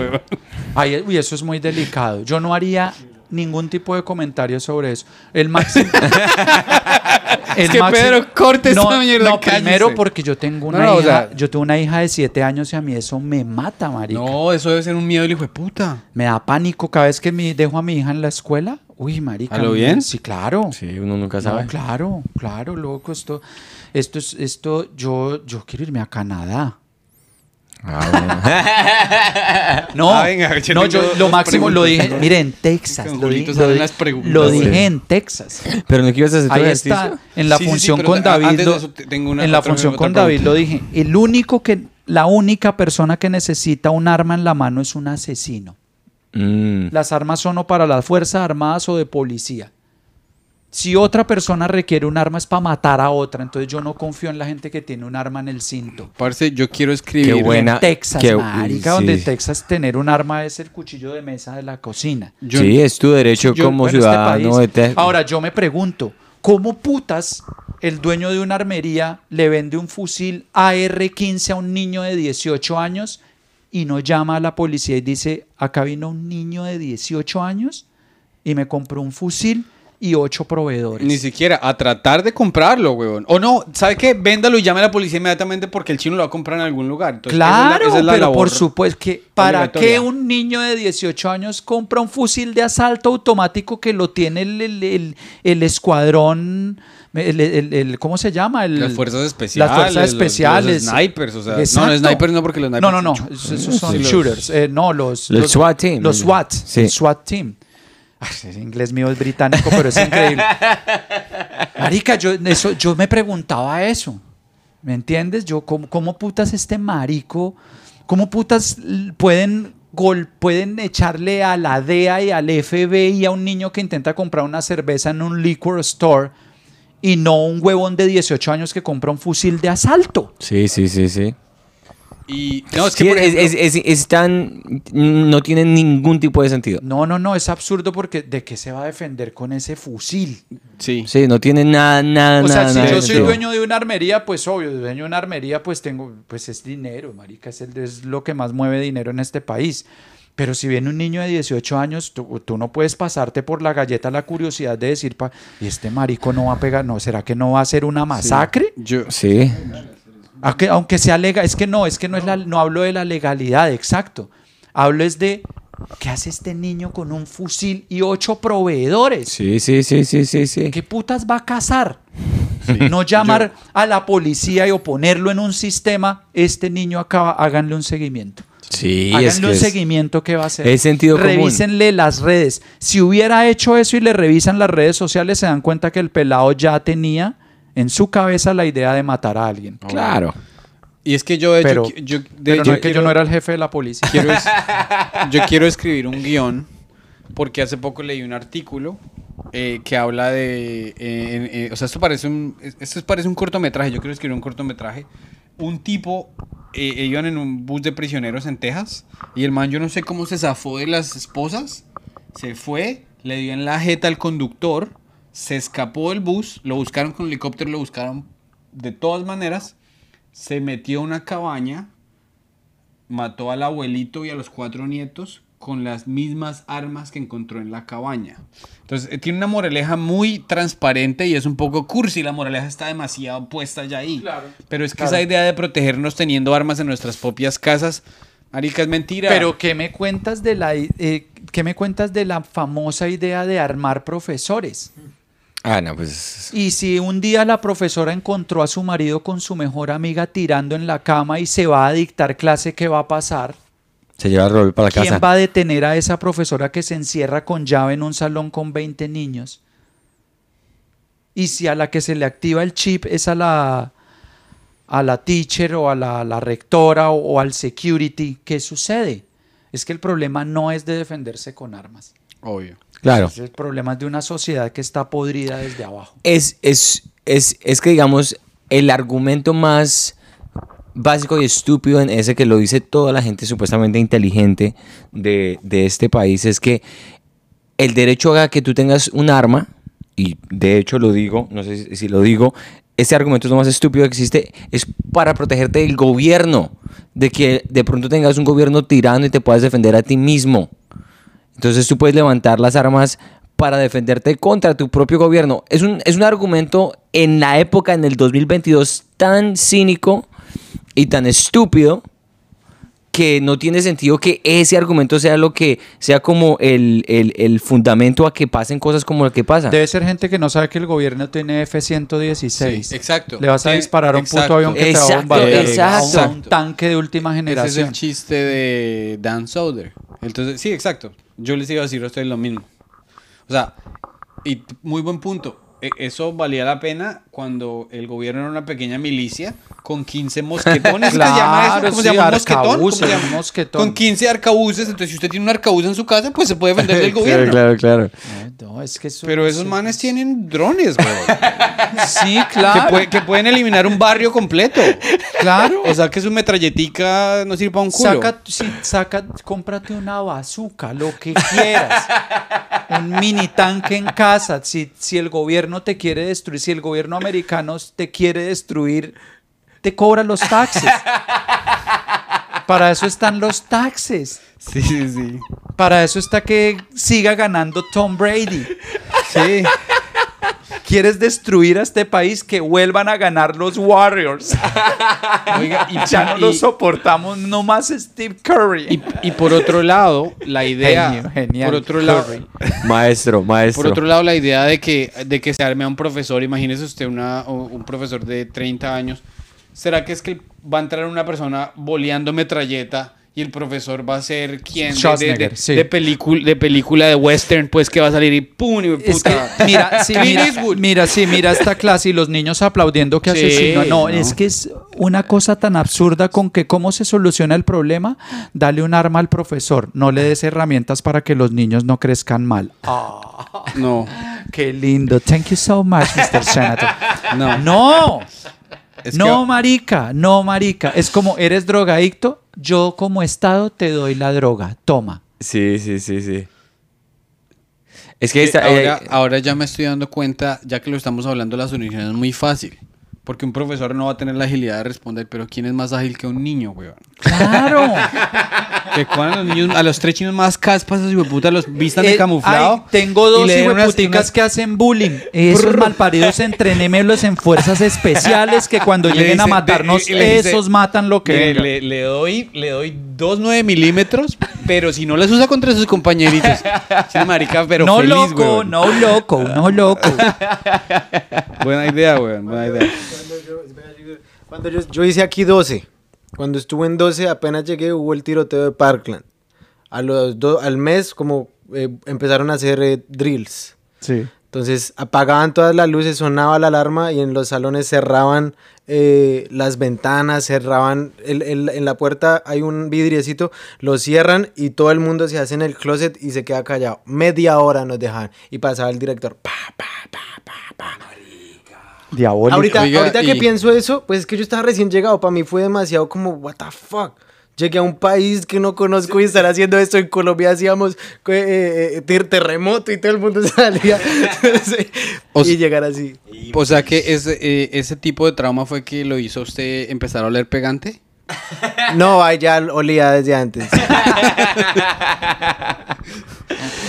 uy, eso es muy delicado. Yo no haría ningún tipo de comentario sobre eso. El máximo. Es que Pedro, corte no, mierda, No, cállese. primero porque yo tengo una No, no, o hija. sea- yo tengo una hija de 7 años y a mí eso me mata, marica. No, eso debe ser un miedo del hijo de puta. Me da pánico cada vez que mi, dejo a mi hija en la escuela. Uy, marica. ¿A lo me- bien? Sí, claro. Sí, uno nunca No, sabe. claro, claro, loco, esto, esto es, esto, yo, yo quiero irme a Canadá. Ah, No, Ah, venga, yo no, yo lo máximo lo dije, mire, en Texas, lo, di- Julito lo salen di- las preguntas. lo Sí. dije en Texas. Pero no ibas a hacer Ahí ejercicio. está, en la Sí, sí, sí, función con David, lo- tengo una- en la función con David pregunta. lo dije, el único que, la única persona que necesita un arma en la mano es un asesino. Mm. Las armas son o para las Fuerzas Armadas o de policía. Si otra persona requiere un arma es para matar a otra, entonces yo no confío en la gente que tiene un arma en el cinto. Parce, yo quiero escribir. Qué buena. en Texas, qué- marica, sí. donde en Texas tener un arma es el cuchillo de mesa de la cocina. Yo- sí, es tu derecho yo- como Bueno, este ciudadano país. de Texas. Ahora yo me pregunto, ¿cómo putas el dueño de una armería le vende un fusil AR-15 a un niño de 18 años y no llama a la policía y dice, acá vino un niño de 18 años y me compró un fusil y ocho proveedores? Ni siquiera a tratar de comprarlo, weón. O no, ¿sabe qué? Véndalo y llame a la policía inmediatamente porque el chino lo va a comprar en algún lugar. Entonces, esa es la- Claro, esa es la pero labor. por supuesto que ¿para qué un niño de 18 años compra un fusil de asalto automático que lo tiene el, el- el- el escuadrón, el, el- el- ¿cómo se llama? El- Las fuerzas especiales. Las fuerzas especiales. Los, snipers, o sea. No, los snipers no, porque los snipers. No, no, no, esos son Sí, los- shooters. eh, no, los, Los SWAT team. Los SWAT, Sí. el SWAT team. Ese inglés mío es británico, pero es increíble. Marica, yo, eso, yo me preguntaba eso. ¿Me entiendes? Yo, ¿cómo, cómo putas este marico? ¿Cómo putas pueden, gol, pueden echarle a la DEA y al FBI a un niño que intenta comprar una cerveza en un liquor store y no un huevón de 18 años que compra un fusil de asalto? Sí, sí, sí, sí. Y no, es que Sí, por es, ejemplo- es- es- es tan- no tiene ningún tipo de sentido. No, no, no, es absurdo porque ¿de qué se va a defender con ese fusil? sí. Sí, no tiene nada, nada, O sea, nada, si nada yo soy sentido. dueño de una armería, pues obvio, dueño de una armería, pues tengo, pues es dinero, marica, es, el- es lo que más mueve dinero en este país. Pero si viene un niño de 18 años, tú, tú no puedes pasarte por la galleta la curiosidad de decir, pa, ¿y este marico no va a pegar? No, ¿será que no va a ser una masacre? Yo, Sí, Aunque, aunque sea legal, es que no, es que no, es la, no hablo de la legalidad, exacto. Hablo es de, ¿qué hace este niño con un fusil y ocho proveedores? sí, sí, sí, sí, sí, sí. ¿Qué putas va a cazar? No llamar a la policía y o ponerlo en un sistema, este niño acaba, háganle un seguimiento. Sí, es háganle que un es- seguimiento que va a hacer. es sentido común. Revísenle las redes. Si hubiera hecho eso y le revisan las redes sociales, se dan cuenta que el pelado ya tenía en su cabeza la idea de matar a alguien. Claro. y es que yo, de hecho, Pero, yo, de pero hecho no es que yo quiero- no era el jefe de la policía. quiero es- yo quiero escribir un guion porque hace poco leí un artículo eh, que habla de... eh, eh, o sea, esto parece, un, es- esto parece un cortometraje. Yo quiero escribir un cortometraje. Un tipo... eh, iban en un bus de prisioneros en Texas y el man yo no sé cómo se zafó de las esposas. Se fue, le dio en la jeta al conductor, se escapó del bus, lo buscaron con helicóptero, lo buscaron de todas maneras, se metió a una cabaña, mató al abuelito y a los cuatro nietos con las mismas armas que encontró en la cabaña. Entonces, eh, tiene una moraleja muy transparente y es un poco cursi. La moraleja está demasiado puesta ya ahí. Pero es que esa idea de protegernos teniendo armas en nuestras propias casas, marica, es mentira. Pero ¿qué me cuentas de la eh, qué me cuentas de la famosa idea de armar profesores? Ah, no, pues. Y si un día la profesora encontró a su marido con su mejor amiga tirando en la cama y se va a dictar clase, ¿qué va a pasar? Se lleva el rol para la ¿Quién casa. va a detener a esa profesora que se encierra con llave en un salón con 20 niños? Y si a la que se le activa el chip es a la, a la teacher o a la, la rectora o, o al security, ¿qué sucede? Es que el problema no es de defenderse con armas. Obvio. Claro. El problema es de una sociedad que está podrida desde abajo. Es, es, es, es que, digamos, el argumento más básico y estúpido en ese que lo dice toda la gente supuestamente inteligente de, de este país es que el derecho a que tú tengas un arma, y de hecho lo digo, no sé si, si lo digo, ese argumento es lo más estúpido que existe, es para protegerte del gobierno, de que de pronto tengas un gobierno tirano y te puedas defender a ti mismo. Entonces tú puedes levantar las armas para defenderte contra tu propio gobierno. Es un, es un argumento en la época, en el 2022, tan cínico y tan estúpido que no tiene sentido que ese argumento sea lo que sea como el, el- el fundamento a que pasen cosas como lo que pasa. Debe ser gente que no sabe que el gobierno tiene F-116. Sí, exacto. Le vas a Sí, disparar a un puto exacto. avión que te va a Exacto, bombardear. exacto. A un tanque de última Ese es generación. el chiste de Dan Soder. Entonces, sí, exacto. Yo les iba a decir a ustedes lo mismo. O sea, y muy buen punto. E- Eso valía la pena cuando el gobierno era una pequeña milicia con 15 mosquetones. ¿Qué se llama eso? Claro, ¿Cómo sí, se llama? ¿Un mosquetón? ¿Cómo arcabuces, se llama? un mosquetón. Con 15 arcabuces. Entonces, si usted tiene un arcabuz en su casa, pues se puede defender del gobierno. Claro, claro. No, no, es que eso- Pero esos eso- manes tienen drones, güey. Sí, que, claro. puede- que pueden eliminar un barrio completo. Claro. O sea, que su metralletica no sirve para un culo. Saca, sí, saca, cómprate una bazooka, lo que quieras. Un mini tanque en casa. Si, si el gobierno te quiere destruir, si el gobierno americano te quiere destruir, te cobra los taxes. Para eso están los taxes. Sí, sí, sí. Para eso está que siga ganando Tom Brady. Sí. ¿Quieres destruir a este país? Que vuelvan a ganar los Warriors. Oiga, y, Ya no y- lo soportamos, no más Steve Curry. y- y por otro lado, la idea. Genio, genial, por otro lado. Curry. Maestro, maestro. Por otro lado, la idea de que, de que se arme a un profesor, imagínese usted una, un profesor de 30 años, ¿será que es que va a entrar una persona boleando metralleta y el profesor va a ser quien de, de, sí. de película, de película de western, pues que va a salir y ¡pum! y Es que, puta. mira, sí, mira, mira, sí, mira esta clase y los niños aplaudiendo que Sí, asesino. No, no. es que es una cosa tan absurda con que cómo se soluciona el problema. Dale un arma al profesor, no le des herramientas para que los niños no crezcan mal. No, Qué lindo. Thank you so much, Mr. Senator. no. No, Es que- no, marica, no, marica. Es como, eres drogadicto, yo como Estado te doy la droga. Toma. Sí, sí, sí, sí. Es que esta- ahora, eh, ahora ya me estoy dando cuenta, ya que lo estamos hablando, la solución es muy fácil. Porque un profesor no va a tener la agilidad de responder, pero ¿quién es más ágil que un niño, weón? Claro. Que cuando los niños, a los tres chinos más caspas, esos puta los vistan de Eh, camuflado. ay, tengo dos hijueputicas unas- que hacen bullying. Esos malparidos entrenémelos en fuerzas especiales que cuando le lleguen a matarnos, de- y le dice- esos matan lo que le, le- le doy, le doy dos 9 milímetros, pero si no las usa contra sus compañeritos. Sí, marica, pero no feliz, loco, weón. no loco, no loco. Buena idea, weón, buena idea. Cuando yo, espera, yo- cuando yo, yo hice aquí 12. Cuando estuve en 12, apenas llegué, hubo el tiroteo de Parkland. A los do- al mes, como eh, empezaron a hacer eh, drills. Sí. Entonces apagaban todas las luces, sonaba la alarma y en los salones cerraban eh, las ventanas, cerraban el- el- en la puerta hay un vidriecito, lo cierran y todo el mundo se hace en el closet y se queda callado. Media hora nos dejaban y pasaba el director. Pa, pa, pa, pa, pa. Diabólico. Ahorita, Oiga, ahorita que pienso eso, pues es que yo estaba recién llegado, para mí fue demasiado como, what the fuck. Llegué a un país que no conozco y estar haciendo esto. En Colombia hacíamos eh, eh, ter- terremoto y todo el mundo salía. Sí. O y llegar así. O sea que ese, eh, ese tipo de trauma fue que lo hizo usted empezar a oler pegante. No, ahí ya olía desde antes.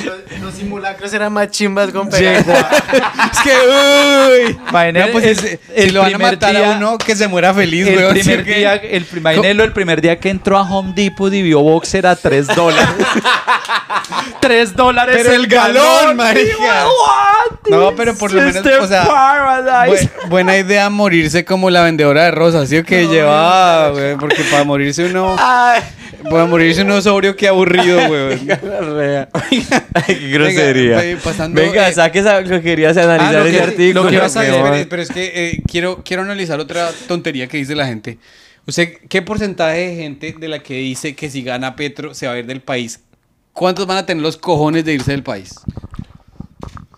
los, los simulacros eran más chimbas con pegar. es que, uy. Vaina, No, pues, el- si- el si lo van a primer matar día- a uno, que se muera feliz, el weón. ¿sí primer día, el, imagínelo, el primer día que entró a Home Depot y vio boxer a 3 dólares. 3 dólares Pero el galón, marica. What? No, pero por lo menos, o sea. Bu- buena idea morirse como la vendedora de rosas, ¿sí o que llevaba, güey? Porque para morirse uno, para morirse uno sobrio, qué aburrido, güey. qué grosería. Venga, pasando, Venga, eh, saque esa, lo que querías Ah, analizar lo ese que, artículo. lo que vas a pero, es que eh, quiero, quiero analizar otra tontería que dice la gente. ¿Usted qué porcentaje de gente de la que dice que si gana Petro se va a ir del país? ¿Cuántos van a tener los cojones de irse del país?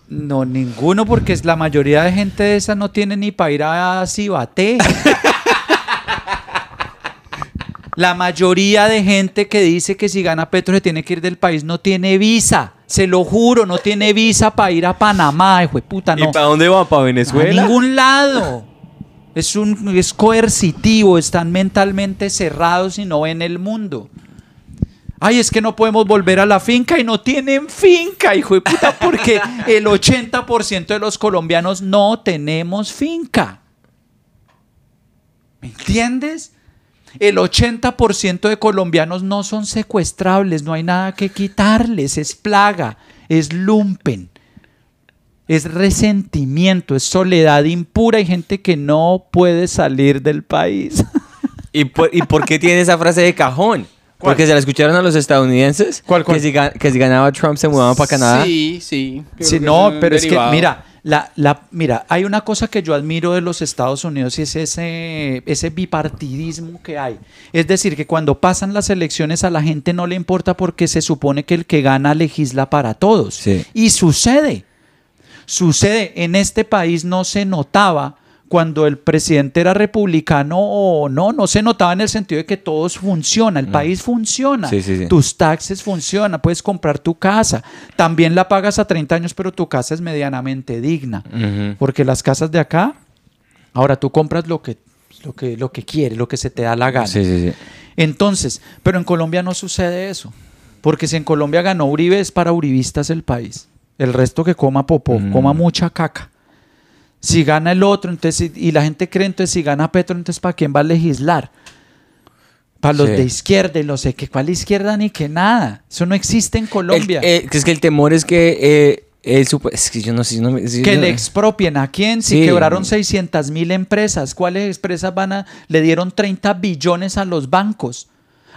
No, ninguno, porque es la mayoría de gente de esa no tiene ni para ir a Cibaté. la mayoría de gente que dice que si gana Petro se tiene que ir del país no tiene visa. Se lo juro, no tiene visa para ir a Panamá, hijo de puta, no. ¿Y para dónde van? ¿Para A Venezuela? ningún lado. Es, un, es coercitivo, están mentalmente cerrados y no ven el mundo. Ay, es que no podemos volver a la finca y no tienen finca, hijo de puta, porque el 80% de los colombianos no tenemos finca. ¿Me entiendes? El 80% de colombianos no son secuestrables, no hay nada que quitarles, es plaga, es lumpen. Es resentimiento, es soledad impura y gente que no puede salir del país. ¿Y por, ¿Y por qué tiene esa frase de cajón? Porque se la escucharon a los estadounidenses. ¿Cuál, cuál? Que, si, ga- que si ganaba Trump se mudaban para Canadá. Sí, sí. Sí, no, pero es que, mira, la, la, mira, hay una cosa que yo admiro de los Estados Unidos y es ese, ese bipartidismo que hay. Es decir, que cuando pasan las elecciones a la gente no le importa porque se supone que el que gana legisla para todos. Sí. Y sucede. Sucede. En este país no se notaba cuando el presidente era republicano o no, no se notaba en el sentido de que todos funciona, el país funciona, Mm. Sí, sí, sí. tus taxes funcionan, puedes comprar tu casa, también la pagas a 30 años, pero tu casa es medianamente digna, porque las casas de acá, ahora tú compras lo que, lo que, lo que quieres, lo que se te da la gana. Entonces, pero en Colombia no sucede eso. Porque si en Colombia ganó Uribe es para uribistas el país. El resto que coma popó, Mm. coma mucha caca. Si gana el otro, entonces, y la gente cree, entonces si gana Petro, entonces ¿para quién va a legislar? Para los Sí. de izquierda y los de que cuál izquierda ni que nada. Eso no existe en Colombia. El- eh, es que el temor es que eh, es que yo no sé. yo no si- que yo- le expropien a quién si Sí. quebraron 600 mil empresas. ¿Cuáles empresas van a.? Le dieron 30 billones a los bancos.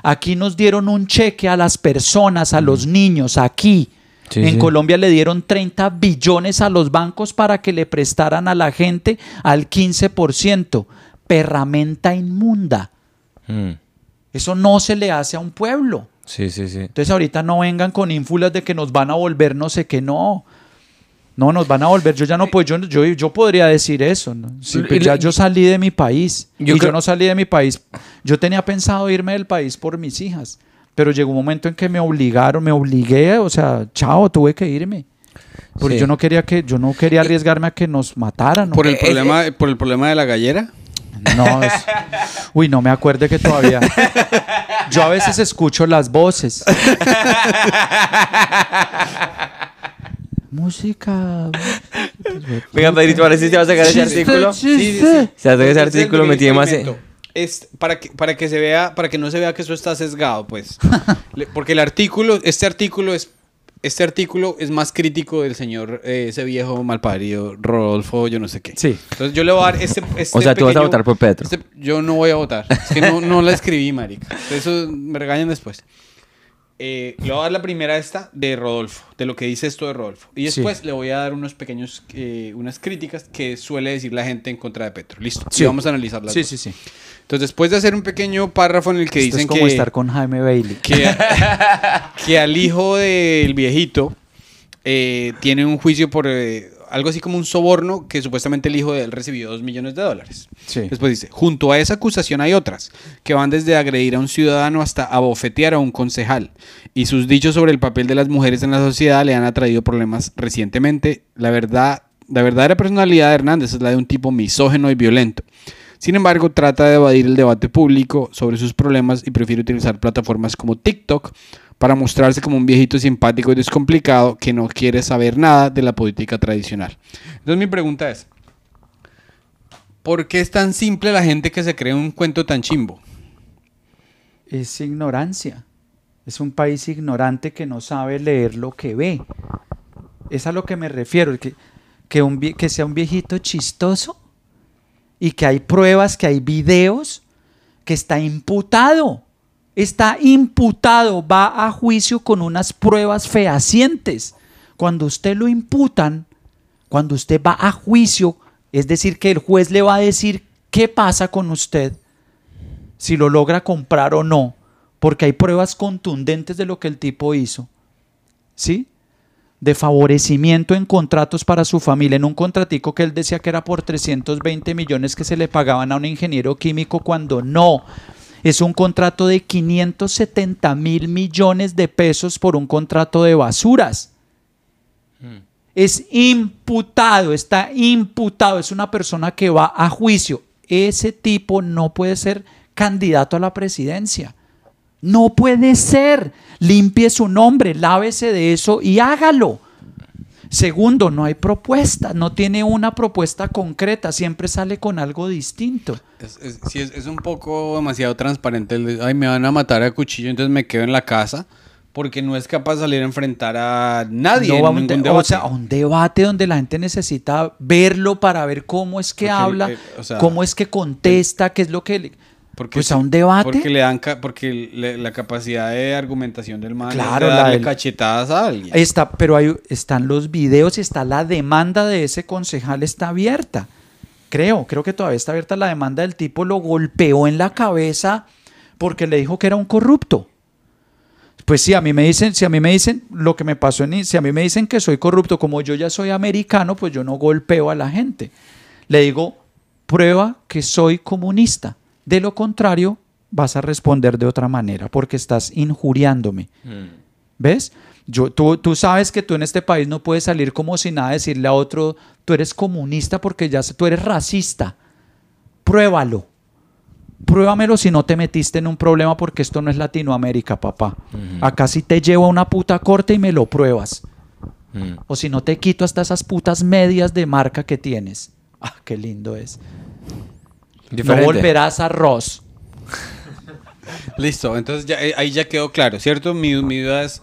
Aquí nos dieron un cheque a las personas, a los niños, aquí. Sí, en sí. Colombia le dieron 30 billones a los bancos para que le prestaran a la gente al 15%. Perramenta inmunda. Mm. Eso no se le hace a un pueblo. Sí, sí, sí. Entonces ahorita no vengan con ínfulas de que nos van a volver no sé qué, no. No, nos van a volver. Yo ya no puedo, yo, yo, yo podría decir eso. ¿no? Sí, Y- pues ya yo salí de mi país. Yo y creo- yo no salí de mi país. Yo tenía pensado irme del país por mis hijas. Pero llegó un momento en que me obligaron, me obligué, o sea, chao, tuve que irme. Porque Sí. yo no quería que, yo no quería arriesgarme a que nos mataran. ¿no? Por el Eh, problema, por el problema de la gallera. No, es- Uy, no me acuerde que todavía. Yo a veces escucho las voces. Música. Venga, Pedrito, ahora sí te va a sacar ese artículo. Sí, sí. Se va a sacar ese artículo, me tiene más... Es para que, para que se vea, para que no se vea que eso está sesgado, pues. Porque el artículo, este artículo es, este artículo es más crítico del señor, eh, ese viejo malparido, Rodolfo, yo no sé qué. Sí. Entonces yo le voy a dar este, este O sea, tú vas a pequeño- votar por Petro. este- yo no voy a votar. Es que no, no la escribí, marica. Eso me regañan después. Eh, le voy a dar la primera esta de Rodolfo, de lo que dice esto de Rodolfo. Y Sí. después le voy a dar unos pequeños, eh, unas críticas que suele decir la gente en contra de Petro. Listo. Sí. Y vamos a analizarlas. Sí, sí, sí. Entonces, después de hacer un pequeño párrafo en el que Esto dicen es como que, estar con Jaime Bailey. que, que al hijo del viejito eh, tiene un juicio por algo así como un soborno que supuestamente el hijo de él recibió dos millones de dólares. Sí. Después dice, junto a esa acusación hay otras, que van desde agredir a un ciudadano hasta abofetear a un concejal. Y sus dichos sobre el papel de las mujeres en la sociedad le han atraído problemas recientemente. La verdad, la verdadera personalidad de Hernández es la de un tipo misógeno y violento. Sin embargo, trata de evadir el debate público sobre sus problemas y prefiere utilizar plataformas como TikTok para mostrarse como un viejito simpático y descomplicado que no quiere saber nada de la política tradicional. Entonces mi pregunta es, ¿por qué es tan simple la gente que se cree un cuento tan chimbo? Es ignorancia. Es un país ignorante que no sabe leer lo que ve. Es a lo que me refiero. Que, que, sea un viejito chistoso y que hay pruebas, que hay videos, que está imputado. Está imputado, va a juicio con unas pruebas fehacientes. Cuando usted lo imputan, cuando usted va a juicio, es decir, que el juez le va a decir qué pasa con usted, si lo logra comprar o no, porque hay pruebas contundentes de lo que el tipo hizo. ¿Sí? De favorecimiento en contratos para su familia, en un contratico que él decía que era por 320 millones que se le pagaban a un ingeniero químico cuando no. Es un contrato de 570 mil millones de pesos por un contrato de basuras. Es imputado, está imputado, es una persona que va a juicio. Ese tipo no puede ser candidato a la presidencia. No puede ser. Limpie su nombre, lávese de eso y hágalo. Segundo, no hay propuesta, no tiene una propuesta concreta, siempre sale con algo distinto. Es, es- sí, es, es un poco demasiado transparente. el de, Ay, me van a matar a cuchillo, entonces me quedo en la casa. Porque no es capaz de salir a enfrentar a nadie No en debate. o sea, un debate donde la gente necesita verlo para ver cómo es que Porque, habla, eh, o sea, cómo es que contesta, qué es lo que... Porque pues a un debate. Porque le dan porque le- la capacidad de argumentación del man Claro, es de la darle del- cachetadas a alguien. Está, pero hay, están los videos, está la demanda de ese concejal, está abierta. Creo, creo que todavía está abierta la demanda del tipo, lo golpeó en la cabeza porque le dijo que era un corrupto. Pues sí, a mí me dicen, si a mí me dicen lo que me pasó en, si a mí me dicen que soy corrupto, como yo ya soy americano, pues yo no golpeo a la gente. Le digo, prueba que soy comunista. De lo contrario, vas a responder de otra manera, porque estás injuriándome. ¿Ves? Yo, tú, tú sabes que tú en este país no puedes salir como si nada decirle a otro, tú eres comunista porque ya sé, tú eres racista. Pruébalo. Pruébamelo si no te metiste en un problema porque esto no es Latinoamérica, papá. Acá sí te llevo a una puta corte y me lo pruebas. Mm. O si no te quito hasta esas putas medias de marca que tienes. Ah, qué lindo es. No Diferente. volverás a Ross. Listo, entonces ya, eh, ahí ya quedó claro, ¿cierto? Mi, mi duda es,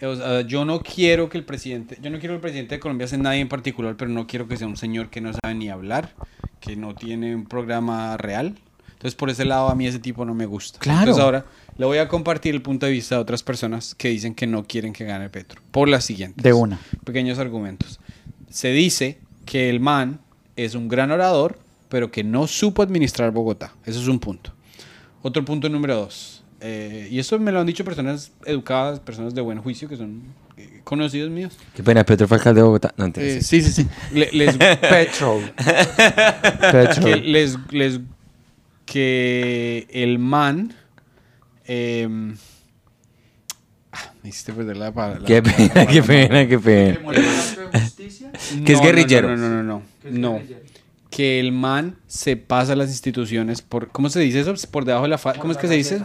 eh, o sea, yo no quiero que el presidente, yo no quiero que el presidente de Colombia sea nadie en particular, pero no quiero que sea un señor que no sabe ni hablar, que no tiene un programa real. Entonces, por ese lado, a mí ese tipo no me gusta. Claro. Entonces, ahora le voy a compartir el punto de vista de otras personas que dicen que no quieren que gane Petro. Por las siguientes. De una. Pequeños argumentos. Se dice que el man es un gran orador, pero que no supo administrar Bogotá. Eso es un punto. Otro punto número dos. eh, y esto me lo han dicho personas educadas, personas de buen juicio, que son eh, conocidos míos. Qué pena, Petro fue alcalde de Bogotá. No, Eh, sí, sí, sí. Le- les, Petrol. que Petrol. les, les- que el man em, ah, me hiciste perder la palabra. Qué pena, qué pena, qué pena. que es guerrillero. No, no, no, no. No. Que el man se pasa las instituciones por ¿cómo se dice eso? Por debajo de la fa ¿Cómo es que se dice?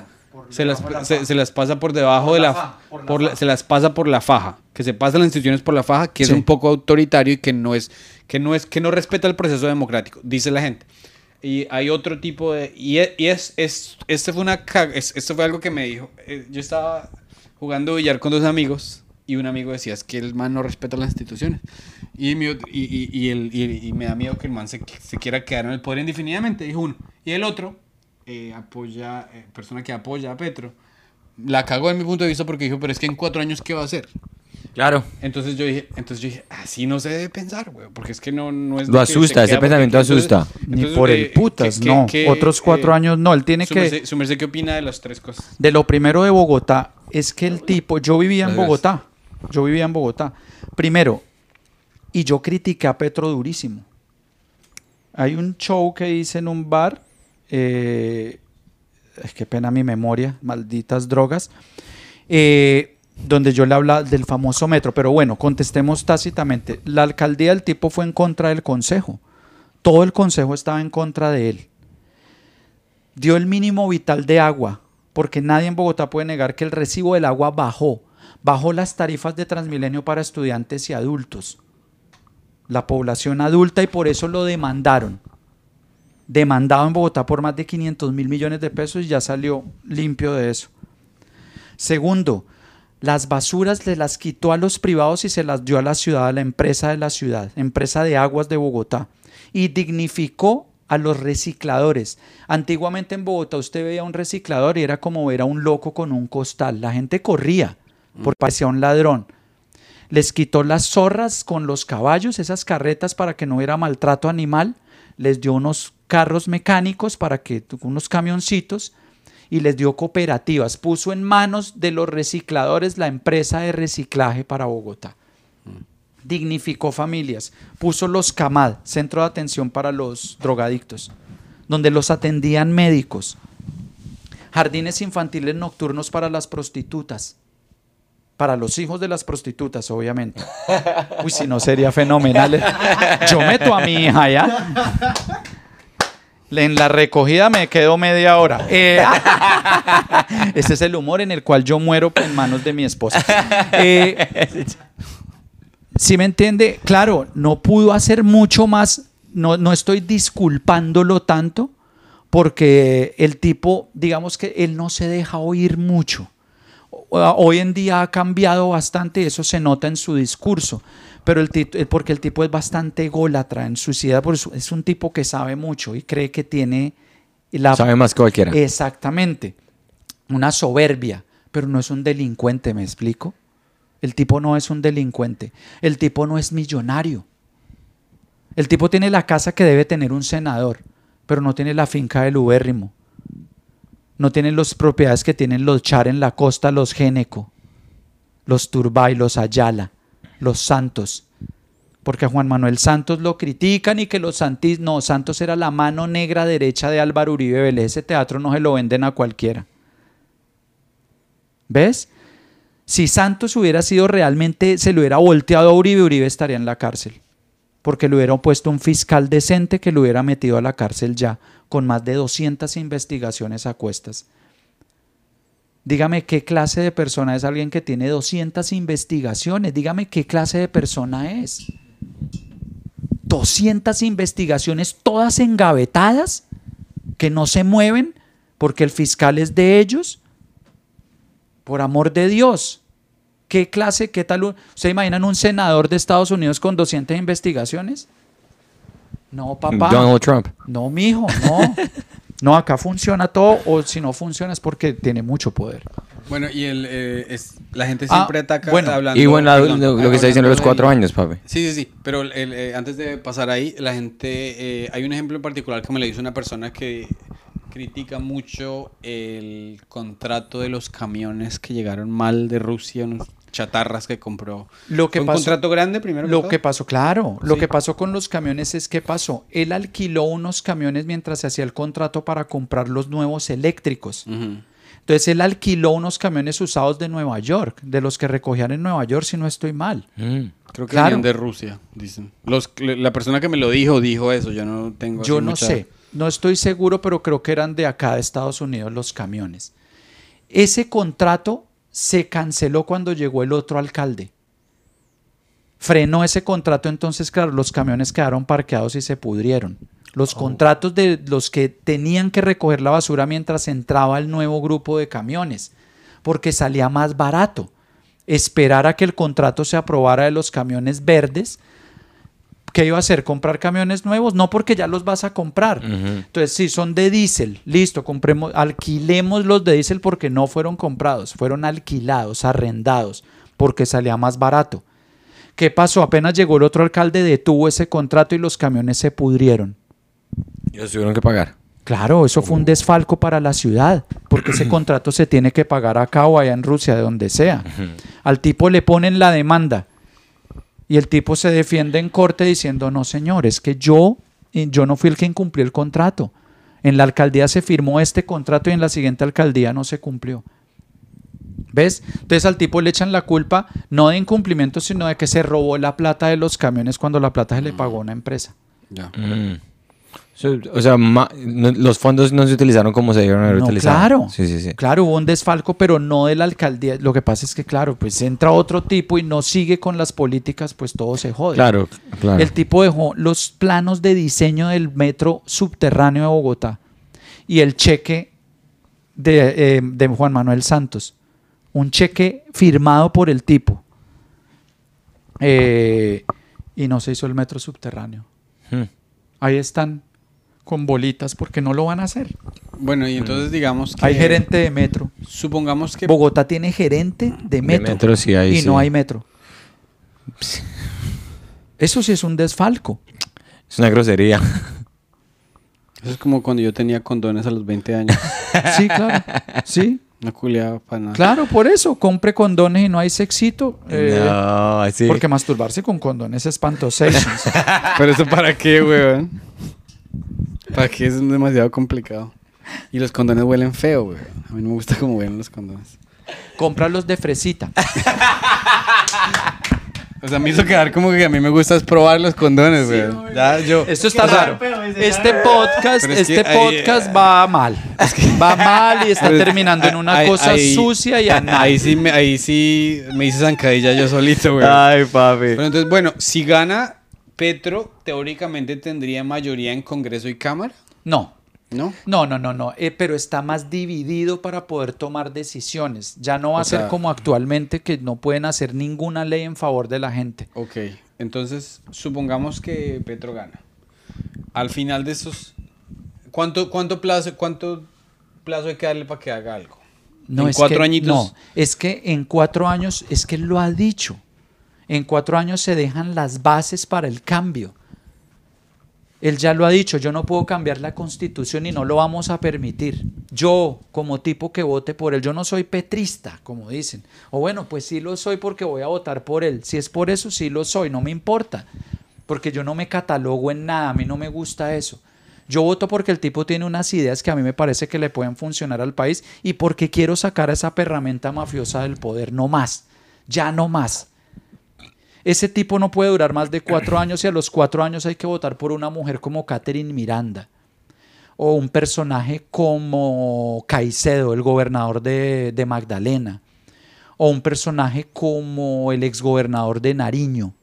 Se las, se, se las pasa por debajo de la, por la- se las pasa por la faja, que se pasa las instituciones por la faja, que Sí. es un poco autoritario y que no es que no es que no respeta el proceso democrático, dice la gente. Y hay otro tipo de y es, y es, es- este fue una es- esto fue algo que me dijo. Eh, Yo estaba jugando billar con dos amigos y un amigo decía es que el man no respeta las instituciones. Y, mi y, y, y el, y, y me da miedo que el man se, se quiera quedar en el poder indefinidamente, dijo uno. Y el otro, eh, apoya, eh, persona que apoya a Petro, la cagó en mi punto de vista porque dijo, pero es que en cuatro años, ¿qué va a hacer? Claro. Entonces yo dije, entonces yo dije, así no se debe pensar, güey, porque es que no, no es... Lo asusta, ese pensamiento entonces- asusta. Ni entonces, por eh, el putas, que- no. que- Otros cuatro eh, años no. Él tiene su que. merced- su merced, ¿qué opina de las tres cosas? De lo primero de Bogotá es que el tipo, yo vivía en Gracias. Bogotá, yo vivía en Bogotá. Primero, y yo critiqué a Petro durísimo. Hay un show que hice en un bar, eh, es que pena mi memoria, malditas drogas, eh, donde yo le hablaba del famoso metro, pero bueno, contestemos tácitamente. La alcaldía del tipo fue en contra del consejo. Todo el consejo estaba en contra de él dio el mínimo vital de agua, porque nadie en Bogotá puede negar que el recibo del agua bajó. Bajó las tarifas de Transmilenio para estudiantes y adultos. La población adulta y por eso lo demandaron. Demandado en Bogotá por más de 500 mil millones de pesos y ya salió limpio de eso. Segundo, las basuras le las quitó a los privados y se las dio a la ciudad, a la empresa de la ciudad, empresa de aguas de Bogotá. Y dignificó a los recicladores. Antiguamente en Bogotá usted veía un reciclador y era como ver a un loco con un costal. La gente corría porque parecía un ladrón. Les quitó las zorras con los caballos, esas carretas para que no hubiera maltrato animal. Les dio unos carros mecánicos para que, unos camioncitos, y les dio cooperativas. Puso en manos de los recicladores la empresa de reciclaje para Bogotá. Dignificó familias. Puso los CAMAD, Centro de Atención para los Drogadictos, donde los atendían médicos. Jardines infantiles nocturnos para las prostitutas. Para los hijos de las prostitutas, obviamente. Uy, si no sería fenomenal. Yo meto a mi hija ya. En la recogida me quedo media hora. Eh, ese es el humor en el cual yo muero en manos de mi esposa. Eh, si me entiende, claro, no pudo hacer mucho más. No, no estoy disculpándolo tanto porque el tipo, digamos que él no se deja oír mucho. O- Hoy en día ha cambiado bastante y eso se nota en su discurso. Pero el eh, porque el tipo es bastante ególatra en su ciudad, es un tipo que sabe mucho y cree que tiene la Sabe más que cualquiera. Exactamente. Una soberbia, pero no es un delincuente, ¿me explico? El tipo no es un delincuente. El tipo no es millonario. El tipo tiene la casa que debe tener un senador, pero no tiene la finca del ubérrimo. No tiene las propiedades que tienen los Char en la costa, los Géneco, los Turbay, los Ayala, los Santos. Porque a Juan Manuel Santos lo critican y que los Santis, no, Santos era la mano negra derecha de Álvaro Uribe Vélez. Ese teatro no se lo venden a cualquiera. ¿Ves? Si Santos hubiera sido realmente, se lo hubiera volteado a Uribe, Uribe estaría en la cárcel. Porque le hubieran puesto un fiscal decente que lo hubiera metido a la cárcel ya, con más de 200 investigaciones a cuestas. Dígame qué clase de persona es alguien que tiene 200 investigaciones. Dígame qué clase de persona es. 200 investigaciones, todas engavetadas, que no se mueven porque el fiscal es de ellos. Por amor de Dios. ¿Qué clase, qué tal? un- ¿Se imaginan un senador de Estados Unidos con 200 investigaciones? No, papá. Donald Trump. No, mijo, no. No, acá funciona todo o si no funciona es porque tiene mucho poder. Bueno, y el, eh, es, la gente Ah, siempre ataca bueno. hablando... Y bueno, perdón, lo, lo que está diciendo los cuatro años, papi. Sí, sí, sí, pero el- eh, antes de pasar ahí, la gente, eh, hay un ejemplo en particular que me lo hizo una persona que critica mucho el contrato de los camiones que llegaron mal de Rusia, unos chatarras que compró. Lo que ¿Fue un pasó- contrato grande primero? Lo todo? que pasó, claro, lo Sí. que pasó con los camiones es que pasó. Él alquiló unos camiones mientras se hacía el contrato para comprar los nuevos eléctricos. Entonces él alquiló unos camiones usados de Nueva York, de los que recogían en Nueva York, si no estoy mal. Mm. Creo que Claro. venían de Rusia, dicen. Los, la persona que me lo dijo, dijo eso, yo no tengo... así Yo no mucha- sé, no estoy seguro, pero creo que eran de acá de Estados Unidos los camiones. Ese contrato se canceló cuando llegó el otro alcalde. Frenó ese contrato, entonces, claro, los camiones quedaron parqueados y se pudrieron. Los contratos de los que tenían que recoger la basura mientras entraba el nuevo grupo de camiones, porque salía más barato esperar a que el contrato se aprobara de los camiones verdes ¿qué iba a hacer? ¿Comprar camiones nuevos? No porque ya los vas a comprar. Entonces, si son de diésel, listo, compremos, alquilemos los de diésel porque no fueron comprados, fueron alquilados, arrendados, porque salía más barato. ¿Qué pasó? Apenas llegó el otro alcalde, detuvo ese contrato y los camiones se pudrieron. Y los tuvieron que pagar. Claro, eso fue un desfalco para la ciudad, porque ese contrato se tiene que pagar acá o allá en Rusia, de donde sea. Al tipo le ponen la demanda y el tipo se defiende en corte diciendo, no señor, es que yo, yo no fui el que incumplió el contrato. En la alcaldía se firmó este contrato y en la siguiente alcaldía no se cumplió. ¿Ves? Entonces al tipo le echan la culpa no de incumplimiento, sino de que se robó la plata de los camiones cuando la plata se le pagó a una empresa. Ya. Mm. O sea, ma- no- los fondos no se utilizaron como se debieron haber No, utilizado. claro. Sí, sí, sí. Claro, hubo un desfalco, pero no de la alcaldía. Lo que pasa es que, claro, pues entra otro tipo y no sigue con las políticas, pues todo se jode. Claro, claro. El tipo dejó los planos de diseño del metro subterráneo de Bogotá y el cheque de, eh, de Juan Manuel Santos. Un cheque firmado por el tipo. Eh, y no se hizo el metro subterráneo. Hmm. Ahí están con bolitas porque no lo van a hacer. Bueno, y entonces digamos que... Hay gerente de metro. Supongamos que... Bogotá tiene gerente de metro, metro sí hay, y sí. no hay metro. Eso sí es un desfalco. Es una grosería. Eso es como cuando yo tenía condones a los 20 años. Sí, claro. Sí, No culiaba para nada. claro, por eso. Compre condones y no hay sexito. eh, no, sí. Porque masturbarse con condones es espantosations. Pero eso para qué, weón. ¿Para qué? Es demasiado complicado. Y los condones huelen feo, weón. A mí no me gusta cómo huelen los condones. Cómpralos de fresita. O sea, me hizo quedar como que a mí me gusta es probar los condones, weón. Ya, yo... Esto está raro. Este podcast, es que este ahí- podcast va mal. Va mal y está terminando en una ahí- cosa ahí- sucia y anal. Ahí sí, me, ahí sí me hice zancadilla yo solito, weón. Ay, papi. Pero entonces, bueno, si gana Petro, teóricamente tendría mayoría en Congreso y Cámara, No, ¿no? No, no, no, no, eh, pero está más dividido para poder tomar decisiones. Ya no va O a ser como actualmente que no pueden hacer ninguna ley en favor de la gente. Ok, entonces supongamos que Petro gana. Al final de esos, ¿cuánto, cuánto plazo, cuánto plazo hay que darle para que haga algo? No, ¿En es cuatro que, añitos? No, es que en cuatro años, es que lo ha dicho. En cuatro años se dejan las bases para el cambio. Él ya lo ha dicho, yo no puedo cambiar la constitución y no lo vamos a permitir. Yo, como tipo que vote por él, yo no soy petrista, como dicen. O bueno, pues sí lo soy porque voy a votar por él. Si es por eso, sí lo soy, no me importa. Porque yo no me catalogo en nada, a mí no me gusta eso. Yo voto porque el tipo tiene unas ideas que a mí me parece que le pueden funcionar al país y porque quiero sacar a esa perramenta mafiosa del poder, no más, ya no más. Ese tipo no puede durar más de cuatro años y a los cuatro años hay que votar por una mujer como Catherine Miranda o un personaje como Caicedo, el gobernador de, de Magdalena, o un personaje como el exgobernador de Nariño.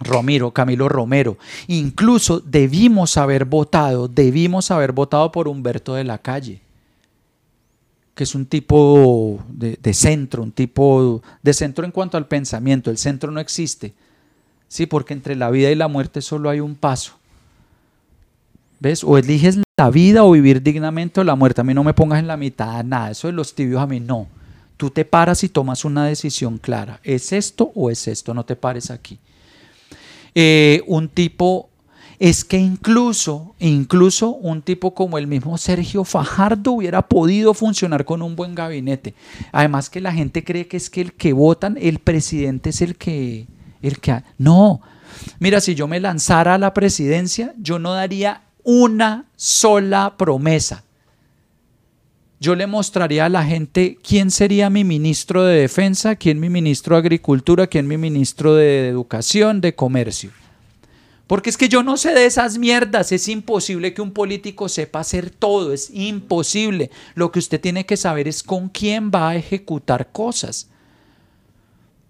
Romero, Camilo Romero. Incluso debimos haber votado, debimos haber votado por Humberto de la Calle, que es un tipo de, centro, un tipo de centro en cuanto al pensamiento. El centro no existe. Sí, porque entre la vida y la muerte solo hay un paso. ¿Ves? O eliges la vida o vivir dignamente o la muerte. A mí no me pongas en la mitad nada. Eso de los tibios a mí no. Tú te paras y tomas una decisión clara. ¿Es esto o es esto? No te pares aquí. Eh, un tipo, es que incluso, incluso un tipo como el mismo Sergio Fajardo hubiera podido funcionar con un buen gabinete. Además que la gente cree que es que el que votan, el presidente es el que, el que, no. Mira, si yo me lanzara a la presidencia, yo no daría una sola promesa. Yo le mostraría a la gente quién sería mi ministro de defensa, quién mi ministro de agricultura, quién mi ministro de educación, de comercio. Porque es que yo no sé de esas mierdas. Es imposible que un político sepa hacer todo. Es imposible. Lo que usted tiene que saber es con quién va a ejecutar cosas.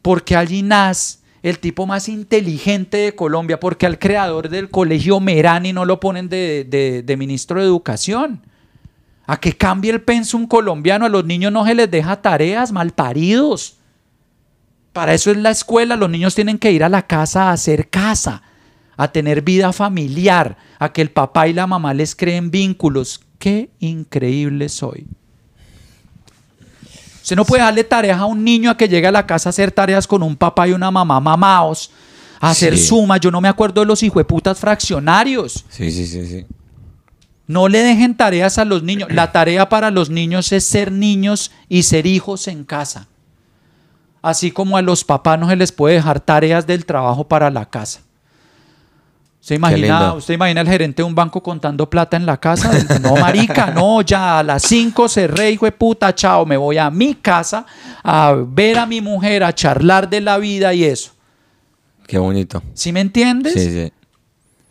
Porque allí nace el tipo más inteligente de Colombia. Porque al creador del colegio Merani no lo ponen de, de ministro de educación a que cambie el pensum colombiano. A los niños no se les deja tareas, malparidos. Para eso es la escuela. Los niños tienen que ir a la casa a hacer casa, a tener vida familiar, a que el papá y la mamá les creen vínculos. Qué increíble soy. Usted no puede darle tareas a un niño a que llegue a la casa a hacer tareas con un papá y una mamá mamaos, a hacer suma. Yo no me acuerdo de los hijueputas fraccionarios. Sí, sí, sí, sí. No le dejen tareas a los niños. La tarea para los niños es ser niños y ser hijos en casa. Así como a los papás no se les puede dejar tareas del trabajo para la casa. ¿Usted imagina, ¿Usted imagina el gerente de un banco contando plata en la casa? No, marica, no, ya a las 5 cerré, hijo de puta, chao, me voy a mi casa a ver a mi mujer, a charlar de la vida y eso. Qué bonito. ¿Sí me entiendes? Sí, sí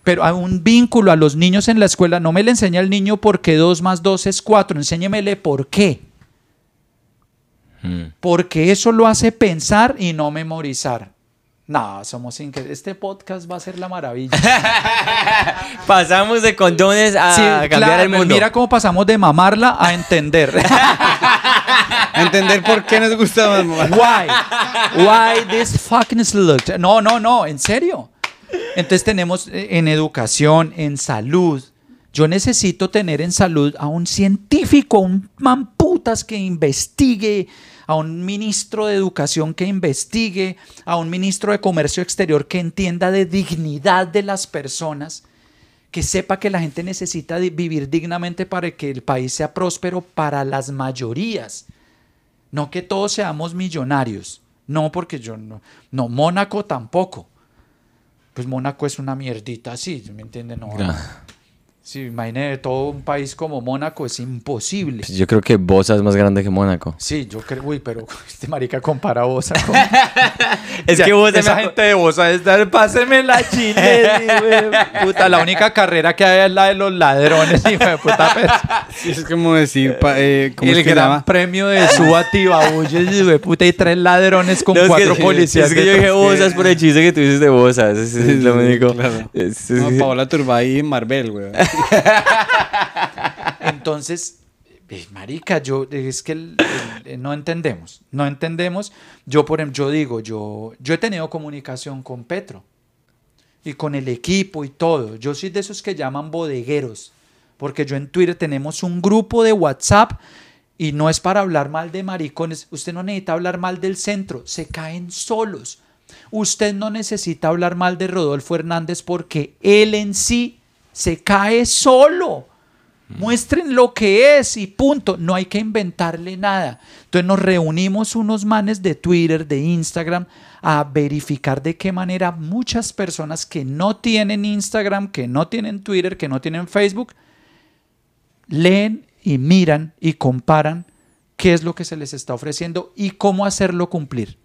pero hay un vínculo a los niños en la escuela. No me le enseña al niño por qué 2 más 2 es 4, enséñemele por qué. Hmm. Porque eso lo hace pensar y no memorizar. No, somos increíbles. Este podcast va a ser la maravilla. pasamos de condones a cambiar el mundo. Mira cómo pasamos de mamarla a entender. a entender por qué nos gusta más Why? Why this fucking look? No, no, no, en serio. Entonces tenemos eh, en educación, en salud. Yo necesito tener en salud a un científico, un mamputas que investigue, a un ministro de educación que investigue, a un ministro de comercio exterior que entienda de dignidad de las personas, que sepa que la gente necesita vivir dignamente para que el país sea próspero para las mayorías. No que todos seamos millonarios. No, porque yo no. No, Mónaco tampoco pues Mónaco es una mierdita así, ¿me entiendes? No, Sí, imagínate, todo un país como Mónaco es imposible. Pues yo creo que Bosa es más grande que Mónaco. Sí, yo creo, uy, pero este marica compara Bosa con... es que Bosa... Esa gente de Bosa es dar, páseme la chile, puta, la única carrera que hay es la de los ladrones, hijo de puta. Pues. Sí, es como decir, eh, ¿cómo el gran premio de su Tibabuyes, hijo de puta, y tres ladrones con cuatro policías. Es que yo dije Bosa es por el chiste que tú dices de Bosa, es, es lo único. Claro. no, Paola Turbay y Marvel, güey. Entonces, eh, marica, yo es que no entendemos, no entendemos. Yo por ejemplo, yo digo, yo yo he tenido comunicación con Petro y con el equipo y todo. Yo soy de esos que llaman bodegueros, porque yo en Twitter tenemos un grupo de WhatsApp y no es para hablar mal de maricones. Usted no necesita hablar mal del centro, se caen solos. Usted no necesita hablar mal de Rodolfo Hernández porque él en sí se cae solo. Muestren lo que es y punto. No hay que inventarle nada. Entonces nos reunimos unos manes de Twitter, de Instagram, a verificar de qué manera muchas personas que no tienen Instagram, que no tienen Twitter, que no tienen Facebook, leen y miran y comparan qué es lo que se les está ofreciendo y cómo hacerlo cumplir.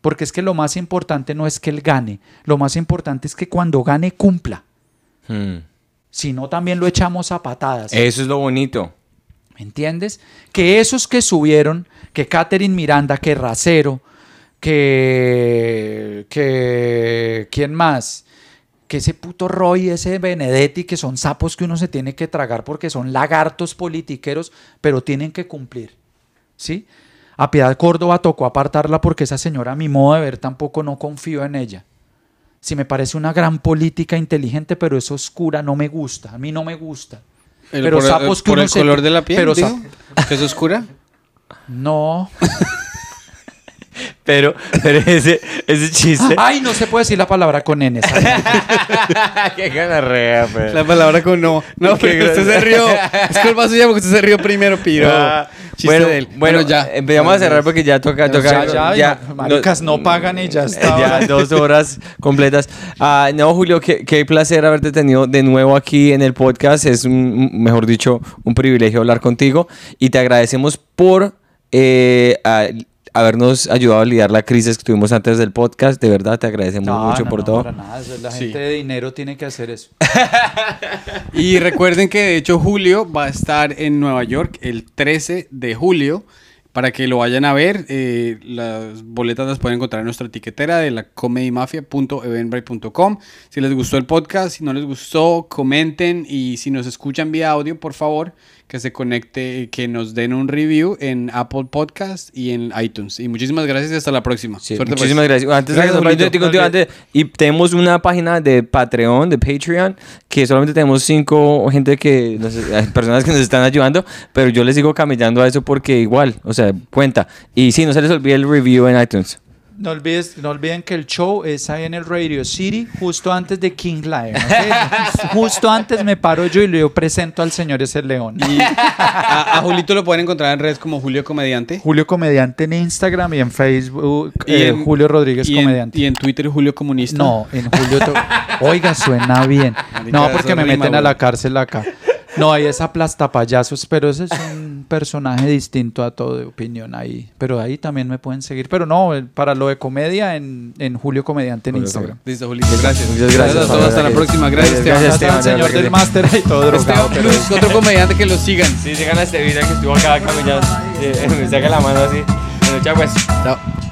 Porque es que lo más importante no es que él gane, lo más importante es que cuando gane cumpla. Hmm. Si no, también lo echamos a patadas. Eso es lo bonito. ¿Me entiendes? Que esos que subieron, que Catherine Miranda, que Racero, que, que. ¿Quién más? Que ese puto Roy, ese Benedetti, que son sapos que uno se tiene que tragar porque son lagartos politiqueros, pero tienen que cumplir. ¿Sí? A Piedad Córdoba tocó apartarla porque esa señora, a mi modo de ver, tampoco no confío en ella si me parece una gran política inteligente, pero es oscura, no me gusta, a mí no me gusta. El- pero por, sapos que por uno el se- color de la piel, Pero sap- que es oscura. no. Pero, pero ese, ese chiste. Ay, no se puede decir la palabra con N. ¿sabes? Qué ganarrea, pues. La palabra con no. No, pero usted se rió. Es culpa suya porque usted se rió primero, piro. Ah, Chiste bueno, de él. bueno, ya. empezamos a cerrar porque ya toca, toca ya, ya, no, maricas, no pagan y ya está. ya dos horas completas. Ah, no, Julio, qué, qué placer haberte tenido de nuevo aquí en el podcast. Es, un, mejor dicho, un privilegio hablar contigo y te agradecemos por eh, a- habernos ayudado a lidiar la crisis que tuvimos antes del podcast. De verdad, te agradecemos No, mucho no, por no, todo. para nada, eso la Sí. gente de dinero tiene que hacer eso. Y recuerden que de hecho Julio va a estar en Nueva York el 13 de julio. Para que lo vayan a ver, eh, las boletas las pueden encontrar en nuestra etiquetera de la comedymafia.eventbrite.com. Si les gustó el podcast, si no les gustó, comenten y si nos escuchan vía audio, por favor, que se conecte, que nos den un review en Apple Podcast y en iTunes. Y muchísimas gracias y hasta la próxima. Sí, Suerte, pues. muchísimas gracias. Antes Gracias, contigo, y tenemos una página de Patreon, de Patreon, que solamente tenemos cinco gente que eh, personas que nos están ayudando, pero yo les sigo camellando a eso porque igual, o sea, cuenta. Y sí, no se les olvide el review en iTunes. No, olvides, no olviden que el show es ahí en el Radio City, justo antes de King Lion. justo antes me paro yo y le presento al señor ese león. Y a, a Julito lo pueden encontrar en redes como Julio Comediante. Julio Comediante en Instagram y en Facebook Y eh, en- Julio Rodríguez y en- Comediante. y en Twitter Julio Comunista. No, en Julio. Oiga, suena bien. No, porque me meten a la cárcel acá. No, ahí es aplastapayasos, pero ese es un personaje distinto a todo de opinión ahí. Pero ahí también me pueden seguir. Pero no, para lo de comedia en, en Julio Comediante en Julio Instagram. Listo, Julito. Gracias. Muchas gracias, a todos. Hasta la próxima. Gracias. Gracias, señor del sí. máster ahí todo drogado. Esteban Plus, otro comediante que lo sigan. Sí, sigan a este video que estuvo acá camellando. me saca la mano así. Bueno, chao pues. Chao.